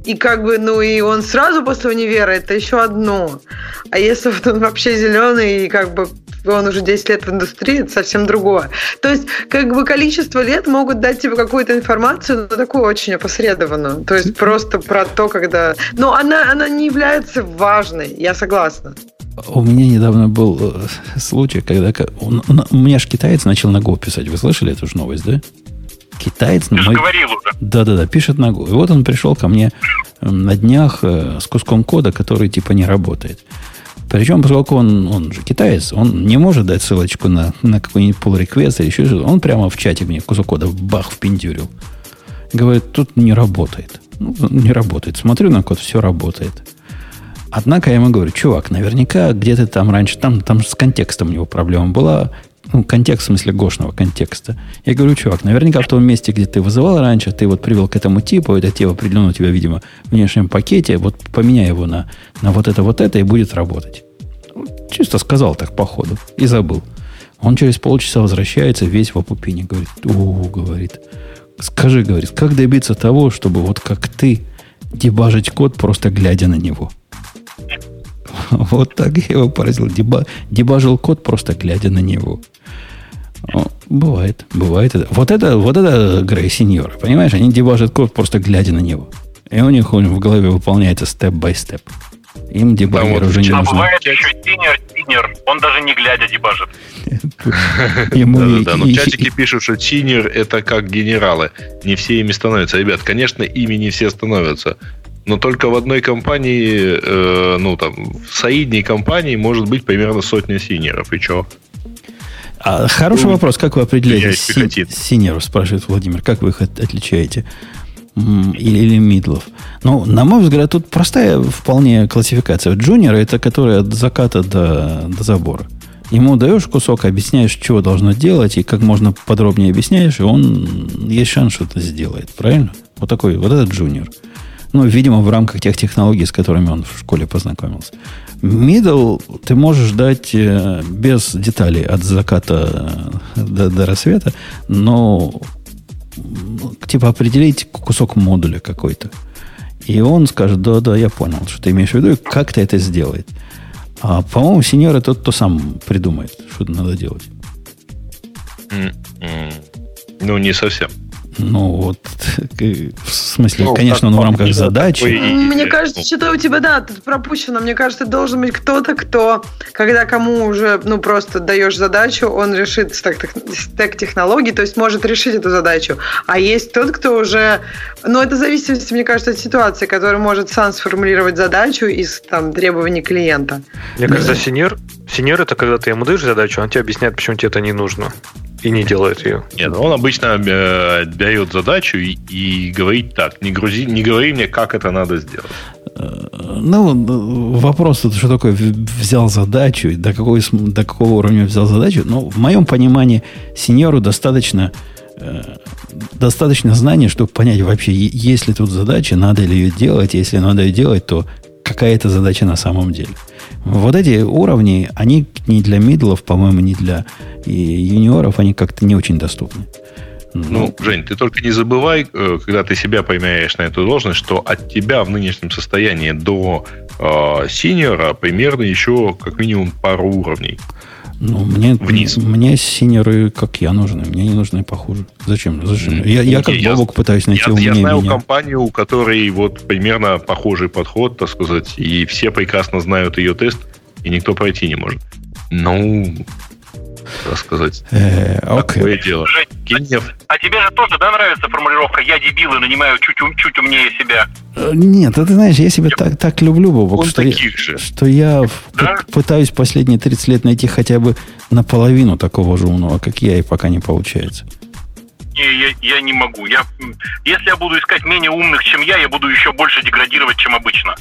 и как бы, ну, и он сразу после универа, это еще одно. А если вот он вообще зеленый и как бы он уже 10 лет в индустрии, это совсем другое. То есть, как бы количество лет могут дать тебе какую-то информацию, но такую очень опосредованную. То есть, просто про то, когда... Но она, она не является важной, я согласна. У меня недавно был э, случай, когда у меня же китаец начал на Go писать. Вы слышали эту же новость, да? Китаец... Ты мой... говорил уже. Да-да-да, пишет на Go. И вот он пришел ко мне на днях э, с куском кода, который типа не работает. Причем, поскольку он, он же китаец, он не может дать ссылочку на, на какой-нибудь pull request или еще что-то. Он прямо в чате мне кусок кода бах впендюрил. Говорит, тут не работает. Ну, не работает. Смотрю на код, все работает. Однако я ему говорю, чувак, наверняка где-то там раньше, там, там с контекстом у него проблема была, ну, контекст в смысле гошного контекста. Я говорю, чувак, наверняка в том месте, где ты вызывал раньше, ты вот привел к этому типу, этот тип определенно у тебя, видимо, в внешнем пакете, вот поменяй его на, на вот это, вот это, и будет работать. Чисто сказал так по ходу и забыл. Он через полчаса возвращается весь в опупине, говорит, у, говорит, скажи, говорит, как добиться того, чтобы вот как ты дебажить код, просто глядя на него – Вот так я его поразил. Деба, дебажил код, просто глядя на него. О, бывает, бывает. Это. Вот это, вот это grey senior ы, понимаешь? Они дебажат код, просто глядя на него. И у них в голове выполняется step-by-step. Им дебагер да, уже не нужен. А бывает еще senior, senior, он даже не глядя дебажит. Ему да, да, но в чатике пишут, что senior это как генералы. Не все ими становятся. Ребят, конечно, ими не все становятся но только в одной компании, э, ну там, в средней компании может быть примерно сотня senior ов. И что? А, хороший ну, вопрос. Как вы определяете се- senior ов, спрашивает Владимир. Как вы их от- отличаете? Или, или middle ов? Ну, на мой взгляд, тут простая вполне классификация. Junior это который от заката до, до забора. Ему даешь кусок, объясняешь, что должно делать, и как можно подробнее объясняешь, и он есть шанс, что это сделает. Правильно? Вот такой, вот этот джуниор. Ну, видимо, в рамках тех технологий, с которыми он в школе познакомился. Middle ты можешь дать э, без деталей от заката э, до, до рассвета, но типа определить кусок модуля какой-то. И он скажет, да, да, я понял, что ты имеешь в виду, и как ты это сделает. А, по-моему, сеньор это кто сам придумает, что надо делать. Ну, не совсем. Ну, вот, в смысле, ну, конечно, он в рамках задачи. Мне кажется, что-то у тебя, да, тут пропущено. Мне кажется, должен быть кто-то, кто, когда кому уже, ну, просто даешь задачу, он решит стек, стек технологий, то есть может решить эту задачу. А есть тот, кто уже, ну, это зависит, мне кажется, от ситуации, который может сам сформулировать задачу из, там, требований клиента. Мне кажется, сеньор, сеньор это когда ты ему даешь задачу, он тебе объясняет, почему тебе это не нужно и не делает ее. Нет, он обычно э, берет задачу и, и говорит так, не, грузи, не говори мне, как это надо сделать. Э, ну, вопрос, что такое взял задачу, до, какой, до какого уровня взял задачу. Ну, в моем понимании, сеньору достаточно э, достаточно знаний, чтобы понять вообще, есть ли тут задача, надо ли ее делать. Если надо ее делать, то какая это задача на самом деле. Вот эти уровни, они не для мидлов, по-моему, не для юниоров, они как-то не очень доступны. Ну, Жень, ты только не забывай, э, когда ты себя поймаешь на эту должность, что от тебя в нынешнем состоянии до э, синьора примерно еще как минимум пару уровней. Ну, мне, Вниз. мне синеры, как я, нужны. Мне не нужны похуже. Зачем? Зачем? Я, я как я, Бобок пытаюсь найти я, умнее Я знаю меня. компанию, у которой вот примерно похожий подход, так сказать, и все прекрасно знают ее тест, и никто пройти не может. Ну, так сказать. Э, Такое дело. Генев. А тебе же тоже, да, нравится формулировка «я дебил и нанимаю чуть, чуть умнее себя»? Э, нет, это знаешь, я себя так, так люблю, Бобок, что я, что я да? пытаюсь последние 30 лет найти хотя бы наполовину такого же умного, как я, и пока не получается я, я не могу. Я, если я буду искать менее умных, чем я, я буду еще больше деградировать, чем обычно.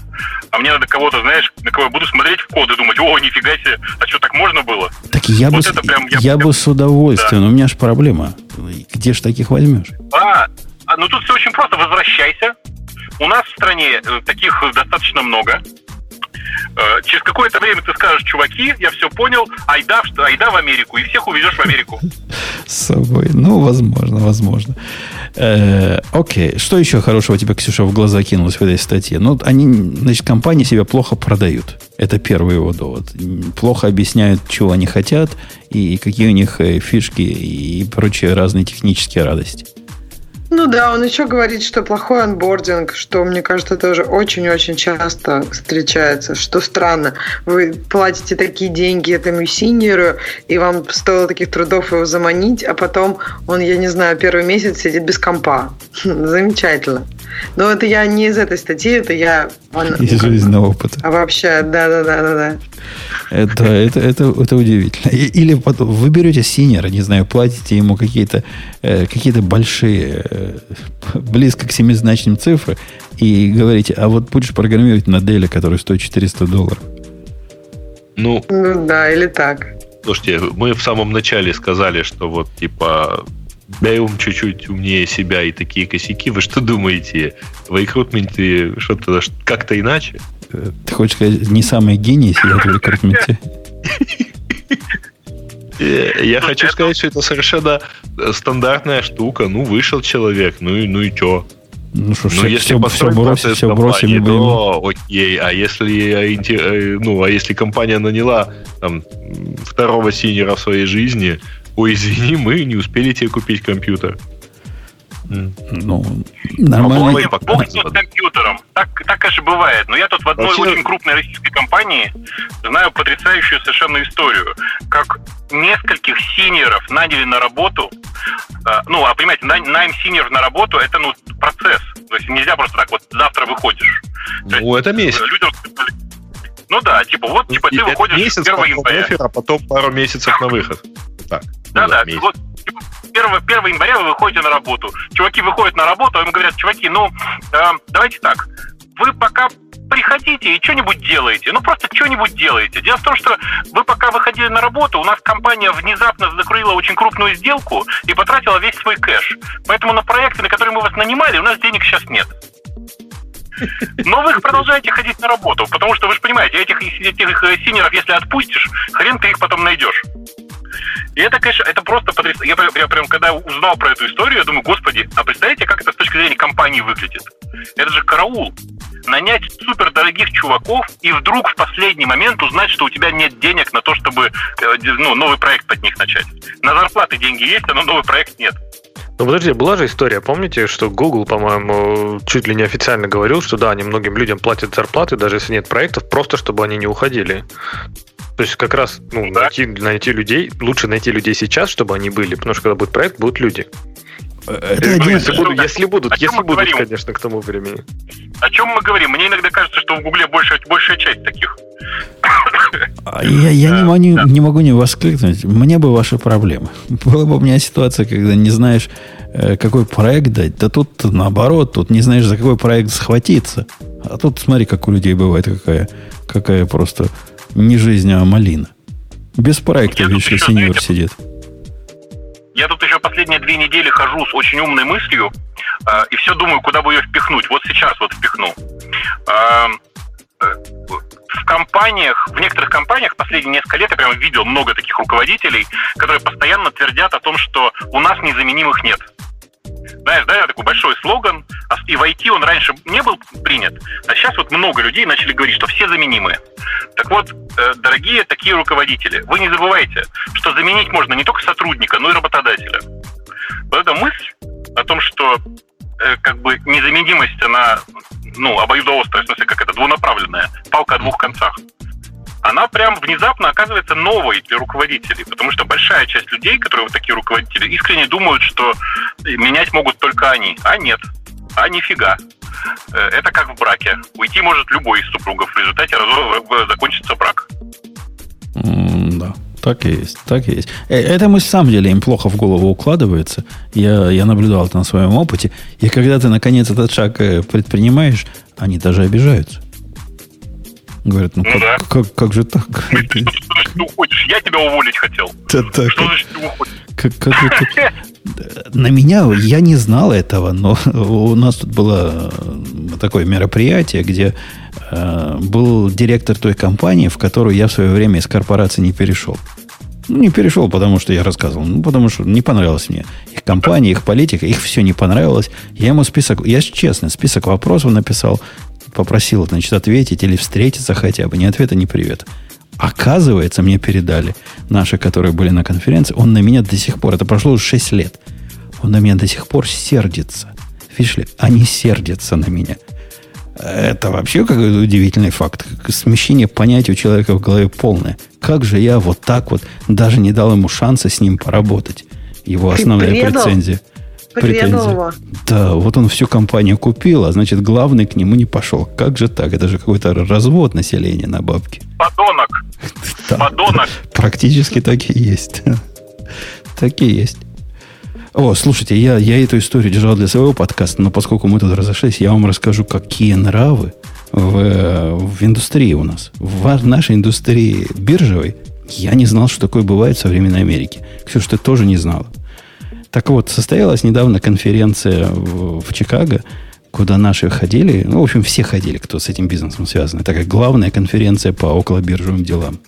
А мне надо кого-то, знаешь, на кого я буду смотреть в код и думать, о, нифига себе, а что, так можно было? Так я, вот бы, это прям, я, я бы с удовольствием, да. но у меня же проблема. Где же таких возьмешь? А, а, ну тут все очень просто. Возвращайся. У нас в стране э, таких достаточно много. Э, через какое-то время ты скажешь, чуваки, я все понял, айда, айда в Америку, и всех увезешь в Америку. С собой. Ну, возможно, возможно. Э, окей. Что еще хорошего тебе, Ксюша, в глаза кинулось в этой статье? Ну, они, значит, компании себя плохо продают. Это первый его довод. Плохо объясняют, чего они хотят, и какие у них э, фишки и прочие разные технические радости. Ну да, он еще говорит, что плохой анбординг, что, мне кажется, тоже очень-очень часто встречается, что странно. Вы платите такие деньги этому синеру, и вам стоило таких трудов его заманить, а потом он, я не знаю, первый месяц сидит без компа. Замечательно. Но это я не из этой статьи, это я... Из жизненного опыта. А вообще, да-да-да-да-да. Это, это, это, это удивительно. Или потом вы берете синера, не знаю, платите ему какие-то э, какие большие, э, близко к семизначным цифры, и говорите, а вот будешь программировать на Деле, который стоит 400 долларов. Ну, ну да, или так. Слушайте, мы в самом начале сказали, что вот типа Бэйум чуть-чуть умнее себя и такие косяки. Вы что думаете? В рекрутменте что-то как-то иначе? Ты хочешь сказать, не самый гений сидят в рекрутменте? Э, я хочу сказать, что это совершенно стандартная штука. Ну, вышел человек, ну и ну и что? Ну что, ну, все, если все, все бросили, все бросили бы то, окей. А если, э, ну, а если компания наняла там, второго senior а в своей жизни, ой, извини, мы не успели тебе купить компьютер. Ну, нормально. Бог с компьютером. Так, так, конечно, бывает. Но я тут в одной Вообще... очень крупной российской компании знаю потрясающую совершенно историю. Как нескольких senior ов наняли на работу. Э, ну, а понимаете, найм senior ов на работу это ну процесс. То есть нельзя просто так вот завтра выходишь. Ну, это месяц. Людям ну да, типа вот, типа ты выходишь месяц 1 января. а потом пару месяцев на выход. Так. Да, да, да вот 1, 1 января вы выходите на работу. Чуваки выходят на работу, а им говорят, чуваки, ну, э, давайте так, вы пока приходите и что-нибудь делаете. Ну, просто что-нибудь делаете. Дело в том, что вы пока выходили на работу, у нас компания внезапно закрыла очень крупную сделку и потратила весь свой кэш. Поэтому на проекты, на которые мы вас нанимали, у нас денег сейчас нет. Но вы продолжаете ходить на работу, потому что вы же понимаете, этих, этих синеров, если отпустишь, хрен ты их потом найдешь. И это, конечно, это просто потрясающе. Я, я прям, когда узнал про эту историю, я думаю, господи, а представляете, как это с точки зрения компании выглядит? Это же караул. Нанять супер дорогих чуваков и вдруг в последний момент узнать, что у тебя нет денег на то, чтобы э, ну, новый проект под них начать. На зарплаты деньги есть, но новый проект нет. Ну, подожди, была же история, помните, что Google, по-моему, чуть ли не официально говорил, что да, они многим людям платят зарплаты, даже если нет проектов, просто чтобы они не уходили. То есть как раз ну, да. найти, найти людей, лучше найти людей сейчас, чтобы они были, потому что когда будет проект, будут люди. Э, это если, один... если, будут, если будут, если будут, говорим? конечно, к тому времени. О чем мы говорим? Мне иногда кажется, что в Гугле большая, большая часть таких. А я, я не, могу, да. не могу не воскликнуть. Мне бы ваши проблемы. Была бы у меня ситуация, когда не знаешь, э, какой проект дать. Да тут наоборот, тут не знаешь, за какой проект схватиться. А тут смотри, как у людей бывает, какая, какая просто не жизнь, а малина. Без проекта, видишь, сеньор сидит. Я тут еще последние две недели хожу с очень умной мыслью э, и все думаю, куда бы ее впихнуть. Вот сейчас вот впихну. Э, в компаниях, в некоторых компаниях последние несколько лет я прямо видел много таких руководителей, которые постоянно твердят о том, что у нас незаменимых нет. Знаешь, да, такой большой слоган, и в IT он раньше не был принят, а сейчас вот много людей начали говорить, что все заменимые. Так вот, э, дорогие такие руководители, вы не забывайте, что заменить можно не только сотрудника, но и работодателя. Вот эта мысль о том, что э, как бы незаменимость, она ну, обоюдоострая, в смысле, как это, двунаправленная, палка о двух концах она прям внезапно оказывается новой для руководителей, потому что большая часть людей, которые вот такие руководители, искренне думают, что менять могут только они, а нет, а нифига. Э, это как в браке. Уйти может любой из супругов. В результате закончится брак. Mm, да. Так и есть, так и есть. Э, это мы, в самом деле, им плохо в голову укладывается. Я, я наблюдал это на своем опыте. И когда ты, наконец, этот шаг э, предпринимаешь, они даже обижаются. Говорят, ну, ну как, да. как, как же так? Ты, ты уходишь, я тебя уволить хотел. Да, так. Что значит ты уходишь? Как, как же так? На меня, я не знал этого, но у нас тут было такое мероприятие, где э, был директор той компании, в которую я в свое время из корпорации не перешел. Ну, не перешел, потому что я рассказывал. Ну, потому что не понравилось мне. Их компания, их политика, их все не понравилось. Я ему список, я честно, список вопросов написал, попросил, значит, ответить или встретиться хотя бы. Ни ответа, ни привет. Оказывается, мне передали наши, которые были на конференции, он на меня до сих пор, это прошло уже 6 лет, он на меня до сих пор сердится. Видишь ли, они сердятся на меня. Это вообще какой-то удивительный факт. Смещение понятия у человека в голове полное. Как же я вот так вот даже не дал ему шанса с ним поработать? Его основная предал? претензия. Его. Да, вот он всю компанию купил, а значит, главный к нему не пошел. Как же так? Это же какой-то развод населения на бабки. Подонок. Да, Подонок. Практически так и есть. Так и есть. О, слушайте, я, я эту историю держал для своего подкаста, но поскольку мы тут разошлись, я вам расскажу, какие нравы в, в индустрии у нас. В нашей индустрии биржевой я не знал, что такое бывает в современной Америке. Ксюша, ты тоже не знала. Так вот, состоялась недавно конференция в, в Чикаго, куда наши ходили, ну, в общем, все ходили, кто с этим бизнесом связан. Такая главная конференция по околобиржевым делам.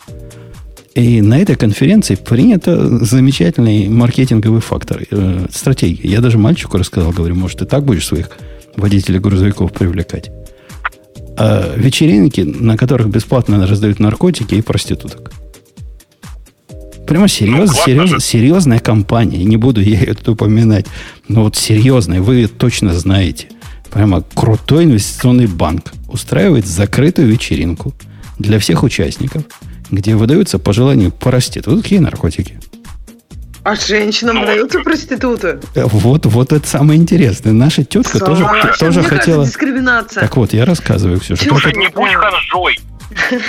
И на этой конференции принято замечательный маркетинговый фактор, э, стратегия. Я даже мальчику рассказал, говорю, может, ты так будешь своих водителей грузовиков привлекать. А вечеринки, на которых бесплатно раздают наркотики и проституток. Прямо серьез, ну, серьез, серьезная компания. Не буду я ее тут упоминать. Но вот серьезная, вы точно знаете. Прямо крутой инвестиционный банк устраивает закрытую вечеринку для всех участников – где выдаются по желанию проститутки и наркотики. А женщинам ну, выдаются проституты? Вот, вот это самое интересное. Наша тетка Саша, тоже, тоже хотела... дискриминация. Так вот, я рассказываю, Ксюша. Слушай, не будь ханжой.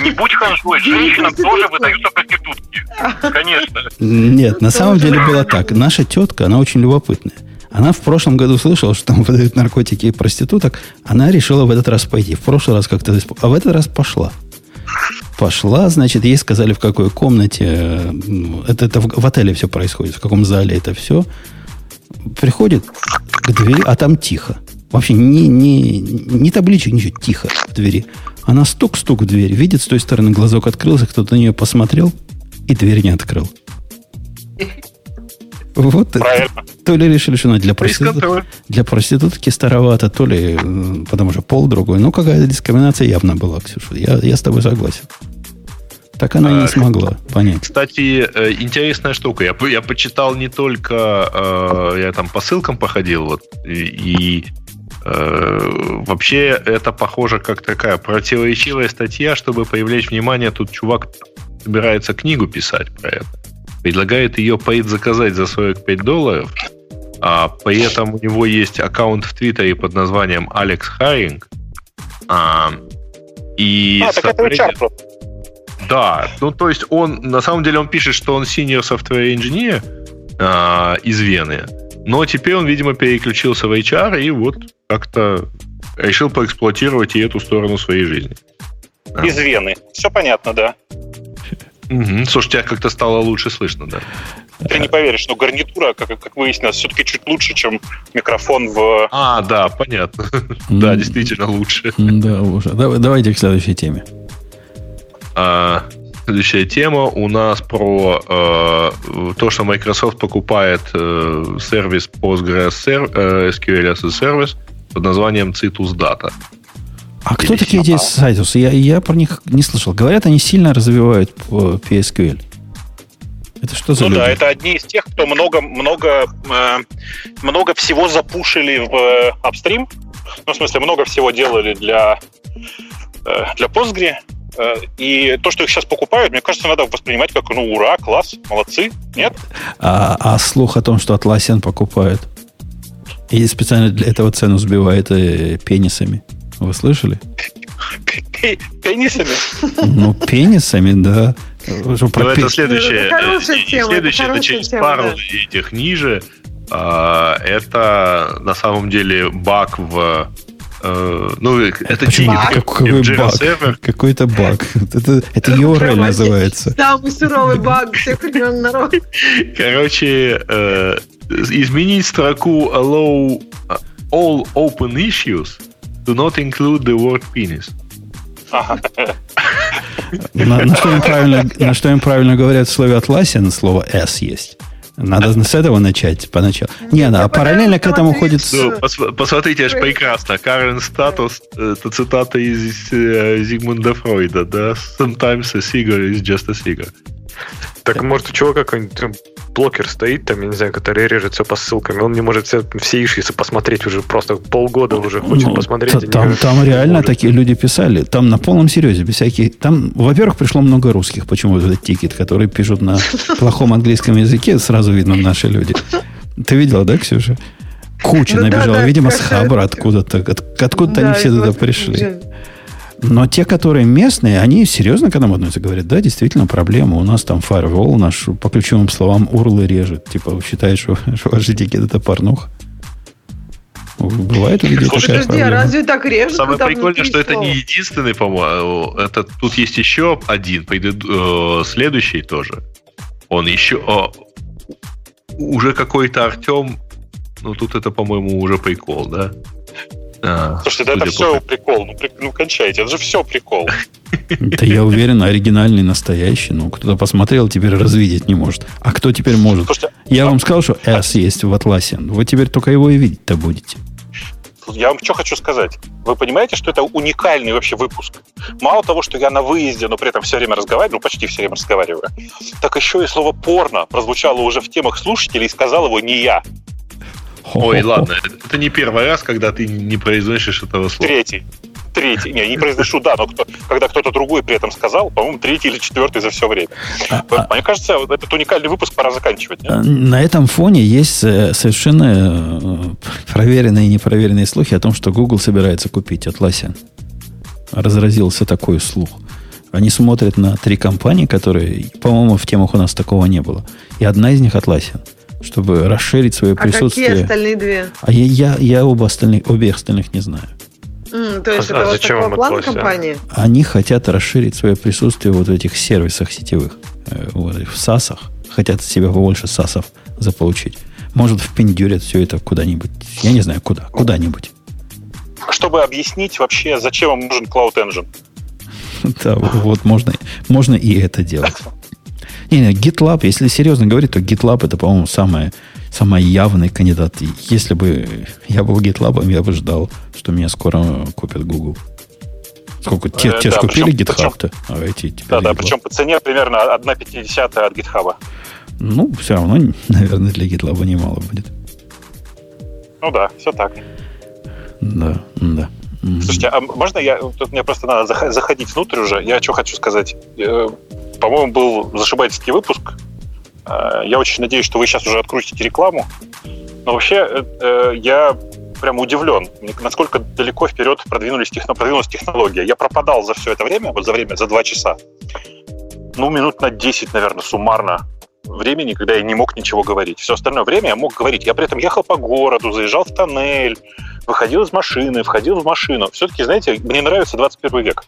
Не будь ханжой. Женщинам тоже выдаются проститутки. Конечно. Нет, на самом деле было так. Наша тетка, она очень любопытная. Она в прошлом году слышала, что там выдают наркотики и проституток. Она решила в этот раз пойти. В прошлый раз как-то... А в этот раз пошла. Пошла, значит, ей сказали, в какой комнате. Э, это, это в, в отеле все происходит, в каком зале это все. Приходит к двери, а там тихо. Вообще ни, ни, ни табличек, ничего, тихо в двери. Она стук-стук в дверь, видит, с той стороны глазок открылся, кто-то на нее посмотрел и дверь не открыл. Вот Правильно. То ли решили, что она для, проститут... для проститутки старовато, то ли потому что пол другой. Ну, какая-то дискриминация явно была, Ксюша. Я, я с тобой согласен. Так она и не а, смогла понять. Кстати, э, интересная штука. Я, я почитал не только... Э, я там по ссылкам походил, вот, и, и вообще это похоже как такая противоречивая статья, чтобы привлечь внимание. Тут чувак собирается книгу писать про это предлагает ее paid заказать за 45 долларов, а при этом у него есть аккаунт в Твиттере под названием Алекс Харинг. А, и а, так это HR Да, ну то есть он, на самом деле он пишет, что он senior software engineer а, из Вены, но теперь он, видимо, переключился в HR и вот как-то решил поэксплуатировать и эту сторону своей жизни. Из Вены. Все понятно, да. Угу. Слушай, тебя как-то стало лучше слышно, да? Ты не поверишь, но гарнитура, как, как выяснилось, все-таки чуть лучше, чем микрофон в... А, да, понятно. да, действительно лучше. да, уже. Давайте к следующей теме. Следующая тема у нас про э, то, что Microsoft покупает э, сервис PostgreSQL э, as a сервис под названием Citus Data. А кто такие эти сайтусы? Я, я про них не слышал. Говорят, они сильно развивают PSQL. Это что за ну люди? да, это одни из тех, кто много, много, э, много всего запушили в э, апстрим. Ну, в смысле, много всего делали для, э, для Postgre. Э, и то, что их сейчас покупают, мне кажется, надо воспринимать как, ну, ура, класс, молодцы, нет? А, а слух о том, что Atlassian покупают, и специально для этого цену сбивает э, пенисами – вы слышали? Пенисами? Ну, пенисами, да. Ну, это следующее. Следующее, это через пару этих ниже. А, это на самом деле баг в ну, это Почему? Какой баг? Какой-то баг. Это, это URL называется. Самый суровый баг всех времен народ. Короче, э, изменить строку allow all open issues do not include the word penis. На, на, что им правильно, на что им правильно говорят в слове «атласен» слово «s» есть. Надо с этого начать поначалу. Не, а параллельно к этому ходит... Ну, посмотрите, аж прекрасно. Карен статус, это цитата из э, Зигмунда Фройда, да? Sometimes a cigar is just a cigar. Так может у чувака какой-нибудь блокер стоит, там, я не знаю, который режет все по ссылкам, и он не может все, все ишисы посмотреть уже просто полгода уже хочет ну, посмотреть. Там, там реально может. такие люди писали, там на полном серьезе, без всяких... Там, во-первых, пришло много русских, почему этот тикет, который пишут на плохом английском языке, сразу видно наши люди. Ты видела, да, Ксюша? Куча ну, набежала, да, да, видимо, с Хабра откуда-то. Откуда-то да, они все туда пришли. Но те, которые местные, они серьезно к этому относятся. Говорят, да, действительно, проблема. У нас там firewall наш по ключевым словам урлы режет. Типа, считает, что, что ваши тикеты это порнух. Бывает у людей Слушай, такая подожди, а проблема. разве так режет? Самое прикольное, что это не единственный, по-моему. Это, тут есть еще один, э, следующий тоже. Он еще... Э, уже какой-то Артем... Ну, тут это, по-моему, уже прикол, да? А, Слушайте, да это все прикол. Ну, при, ну, кончайте, это же все прикол. Да я уверен, оригинальный, настоящий. Ну, кто-то посмотрел, теперь развидеть не может. А кто теперь может? Слушайте, я а... вам сказал, что S есть в Атласе. Вы теперь только его и видеть-то будете. Я вам что хочу сказать. Вы понимаете, что это уникальный вообще выпуск? Мало того, что я на выезде, но при этом все время разговариваю, ну, почти все время разговариваю, так еще и слово «порно» прозвучало уже в темах слушателей, и сказал его не я. Ой, ладно, это не первый раз, когда ты не произносишь этого слова. Третий. Третий. Не, не произношу, да, но кто, когда кто-то другой при этом сказал, по-моему, третий или четвертый за все время. А, а, Мне кажется, этот уникальный выпуск пора заканчивать. Нет? На этом фоне есть э, совершенно э, проверенные и непроверенные слухи о том, что Google собирается купить Atlassian. Разразился такой слух. Они смотрят на три компании, которые, по-моему, в темах у нас такого не было. И одна из них Atlassian чтобы расширить свое присутствие. А какие остальные две? А я, я, я оба остальных, обе остальных не знаю. Mm, то есть а, это а вот такого плана компании? Они хотят расширить свое присутствие вот в этих сервисах сетевых, э, вот, в САСах. Хотят себе побольше САСов заполучить. Может, впендюрят все это куда-нибудь. Я не знаю, куда. Куда-нибудь. Чтобы объяснить вообще, зачем вам нужен Cloud Engine. Да, вот можно, можно и это делать. Не, не, GitLab, если серьезно говорить, то GitLab это, по-моему, самый, самый явный кандидат. Если бы я был GitLab, я бы ждал, что меня скоро купят Google. Сколько? Те, э, те да, купили GitHub-то, а эти Да, да, причем по цене примерно 1,50 от GitHub. Ну, все равно, наверное, для GitLab немало будет. Ну да, все так. Да, да. Слушайте, а можно я... Тут мне просто надо заходить внутрь уже. Я что хочу сказать. Э, по-моему, был зашибательский выпуск. Э, я очень надеюсь, что вы сейчас уже открутите рекламу. Но вообще, э, я прям удивлен, насколько далеко вперед продвинулись, техно, продвинулась технология. Я пропадал за все это время, вот за время, за два часа, ну, минут на 10, наверное, суммарно времени, когда я не мог ничего говорить. Все остальное время я мог говорить. Я при этом ехал по городу, заезжал в тоннель, выходил из машины, входил в машину. Все-таки, знаете, мне нравится 21 век.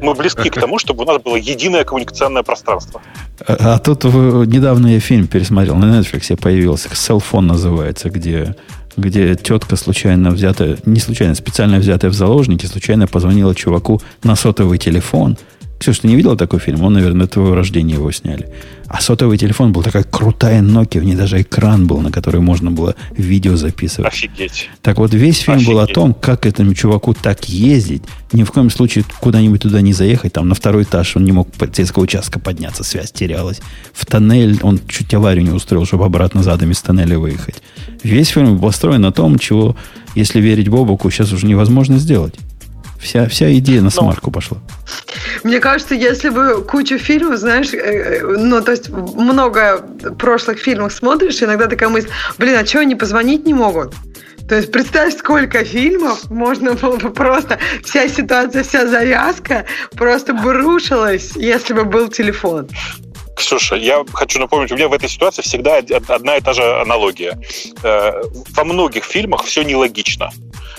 Мы близки к тому, чтобы у нас было единое коммуникационное пространство. А, тут недавно я фильм пересмотрел, на Netflix появился, «Селфон» называется, где где тетка случайно взятая, не случайно, специально взятая в заложники, случайно позвонила чуваку на сотовый телефон – Ксюша, ты не видел такой фильм? Он, наверное, твоего рождения его сняли. А сотовый телефон был такая крутая Nokia, в ней даже экран был, на который можно было видео записывать. Офигеть. Так вот, весь фильм Офигеть. был о том, как этому чуваку так ездить. Ни в коем случае куда-нибудь туда не заехать. Там на второй этаж он не мог полицейского участка подняться, связь терялась. В тоннель он чуть аварию не устроил, чтобы обратно задом из тоннеля выехать. Весь фильм был построен на том, чего, если верить Бобуку, сейчас уже невозможно сделать. Вся, вся идея на смарку пошла. Мне кажется, если бы кучу фильмов, знаешь, э, э, ну, то есть много прошлых фильмов смотришь, иногда такая мысль, блин, а чего они позвонить не могут? То есть представь, сколько фильмов можно было бы просто, вся ситуация, вся завязка просто бы рушилась, если бы был телефон. Ксюша, я хочу напомнить, у меня в этой ситуации всегда одна и та же аналогия. Э, во многих фильмах все нелогично.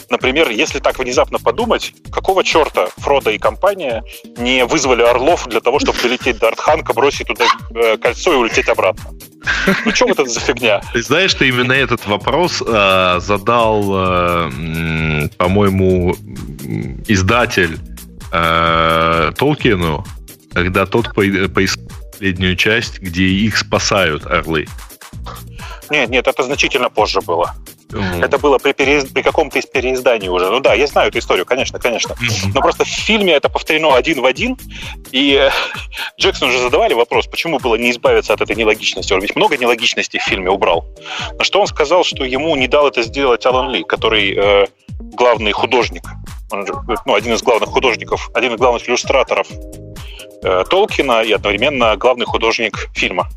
Например, если так внезапно подумать, какого черта Фродо и компания не вызвали Орлов для того, чтобы долететь до Артханка, бросить туда э, кольцо и улететь обратно? Ну, что это за фигня? Ты знаешь, что именно этот вопрос э, задал, э, по-моему, издатель э, Толкину, когда тот поискал последнюю часть, где их спасают орлы. Нет, нет, это значительно позже было. Mm. Это было при, переиз... при каком-то из переизданий уже. Ну да, я знаю эту историю, конечно, конечно. Mm-hmm. Но просто в фильме это повторено один в один, и э, Джексон уже задавали вопрос, почему было не избавиться от этой нелогичности. Он ведь много нелогичностей в фильме убрал. На что он сказал, что ему не дал это сделать Алан Ли, который э, главный художник, он ну, один из главных художников, один из главных иллюстраторов э, Толкина и одновременно главный художник фильма.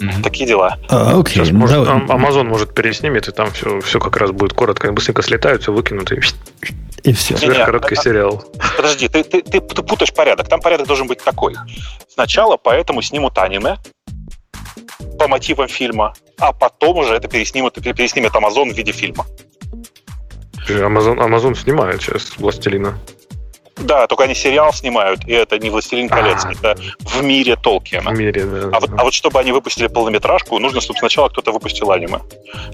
Mm-hmm. Такие дела. А, окей. Сейчас, может, да. Amazon может переснимет, и там все, все как раз будет коротко. Они быстренько слетают, все выкинут, и, и все. Сверхкороткий а, сериал. Подожди, ты, ты, ты, ты путаешь порядок. Там порядок должен быть такой. Сначала поэтому снимут аниме по мотивам фильма, а потом уже это переснимет, переснимет Amazon в виде фильма. Amazon, Amazon снимает сейчас «Властелина». Да, только они сериал снимают, и это не «Властелин колец», а, это в мире Толкина. В мире, да. А, да. Вот, а вот чтобы они выпустили полнометражку, нужно, чтобы сначала кто-то выпустил аниме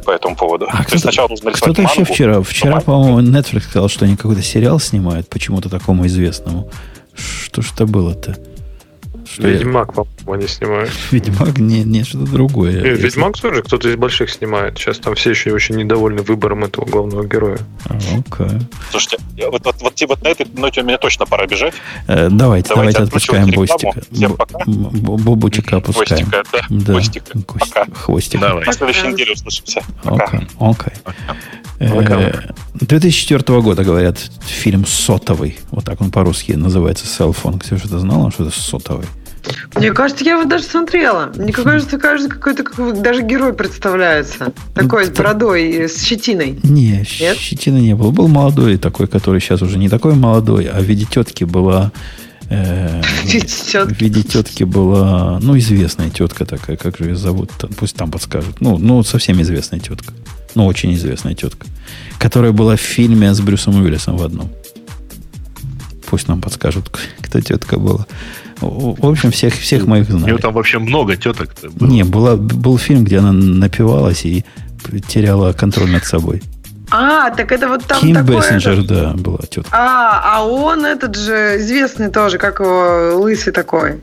по этому поводу. А То есть сначала нужно Кто-то еще вчера, вчера, по-моему, Netflix сказал, что они какой-то сериал снимают почему-то такому известному. Что ж это было-то? Что Ведьмак, по-моему, они снимают. Ведьмак? Нет, нет, что-то другое. Нет, Ведьмак тоже кто-то из больших снимает. Сейчас там все еще очень недовольны выбором этого главного героя. Okay. Слушайте, вот, вот, вот, вот на этой ноте мне точно пора бежать. Э, давайте, давайте, давайте отпускаем Бостика. Всем пока. Бобучика опускаем. Бостика, да. да. Бостика. Пока. Хвостик. Давай. На следующей неделе услышимся. Пока. Окей. Okay. 2004 года, говорят, фильм «Сотовый». Вот так он по-русски называется, «Селфон». Ксюша, ты знала, что это «Сотовый»? Мне кажется, я его даже смотрела. Мне кажется, кажется, какой-то как, даже герой представляется. Такой с бородой, с щетиной. Не, Нет? щетины не было. Был молодой такой, который сейчас уже не такой молодой, а в виде тетки была... Э, в виде тетки была, ну, известная тетка такая, как же ее зовут, пусть там подскажут. Ну, ну, совсем известная тетка. Ну, очень известная тетка. Которая была в фильме с Брюсом Уиллисом в одном. Пусть нам подскажут, кто тетка была. В общем, всех, всех моих знали. У нее там вообще много теток. Было. Не, была, был фильм, где она напивалась и теряла контроль над собой. А, так это вот там Ким такое... Бессенджер, да, была тетка. А, а он этот же известный тоже, как его, лысый такой.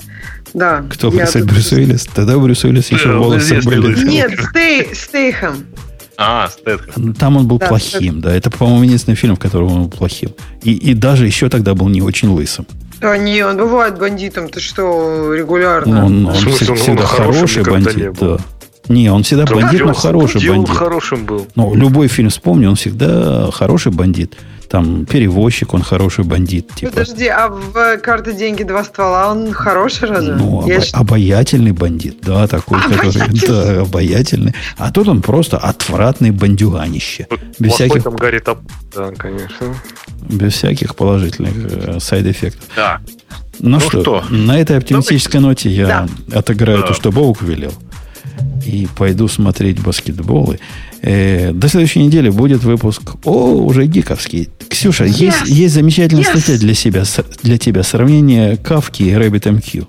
Да. Кто лысый? Тут... Брюс Уиллис? Тогда Брюс Уиллис еще да, волосы были. Нет, Стей, Стейхэм. А, Стэтхэм. Там он был да, плохим, Стэтхэм. да. Это, по-моему, единственный фильм, в котором он был плохим. И, и даже еще тогда был не очень лысым. Да не, он бывает бандитом, ты что, регулярно. Ну, он, он, он всегда, всегда хороший бандит, не да. Не, он всегда да, бандит, но хороший бандит. Он хорошим был. Ну, любой фильм вспомни, он всегда хороший бандит. Там перевозчик, он хороший бандит. Типа. Подожди, а в карты деньги два ствола он хороший разве? Ну, Я обаятельный бандит, да, такой, который да, обаятельный. А тут он просто отвратный бандюганище. Без всяких... там горит об... Да, конечно. Без всяких положительных э, сайд-эффектов. Да. Ну, ну что, что, на этой оптимистической ноте я да. отыграю да. то, что Бог велел. И пойду смотреть баскетболы. Э, до следующей недели будет выпуск. О, уже гиковский. Ксюша, yes. есть, есть замечательная yes. статья для себя, для тебя. Сравнение Кавки и RabbitMQ.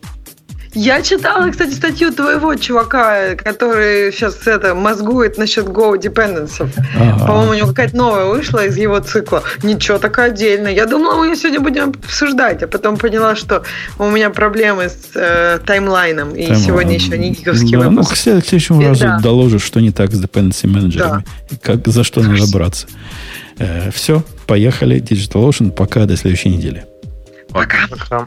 Я читала, кстати, статью твоего чувака, который сейчас это мозгует насчет Go Dependency. Ага. По-моему, у него какая-то новая вышла из его цикла. Ничего, такая отдельная. Я думала, мы ее сегодня будем обсуждать, а потом поняла, что у меня проблемы с э, таймлайном, и Таймлайн. сегодня еще не гиковский да, выпуск. Ну, к следующему разу да. доложишь, что не так с dependency менеджерами, да. как, за что надо браться. Э, все, поехали. Digital Ocean. Пока, до следующей недели. Пока. Пока.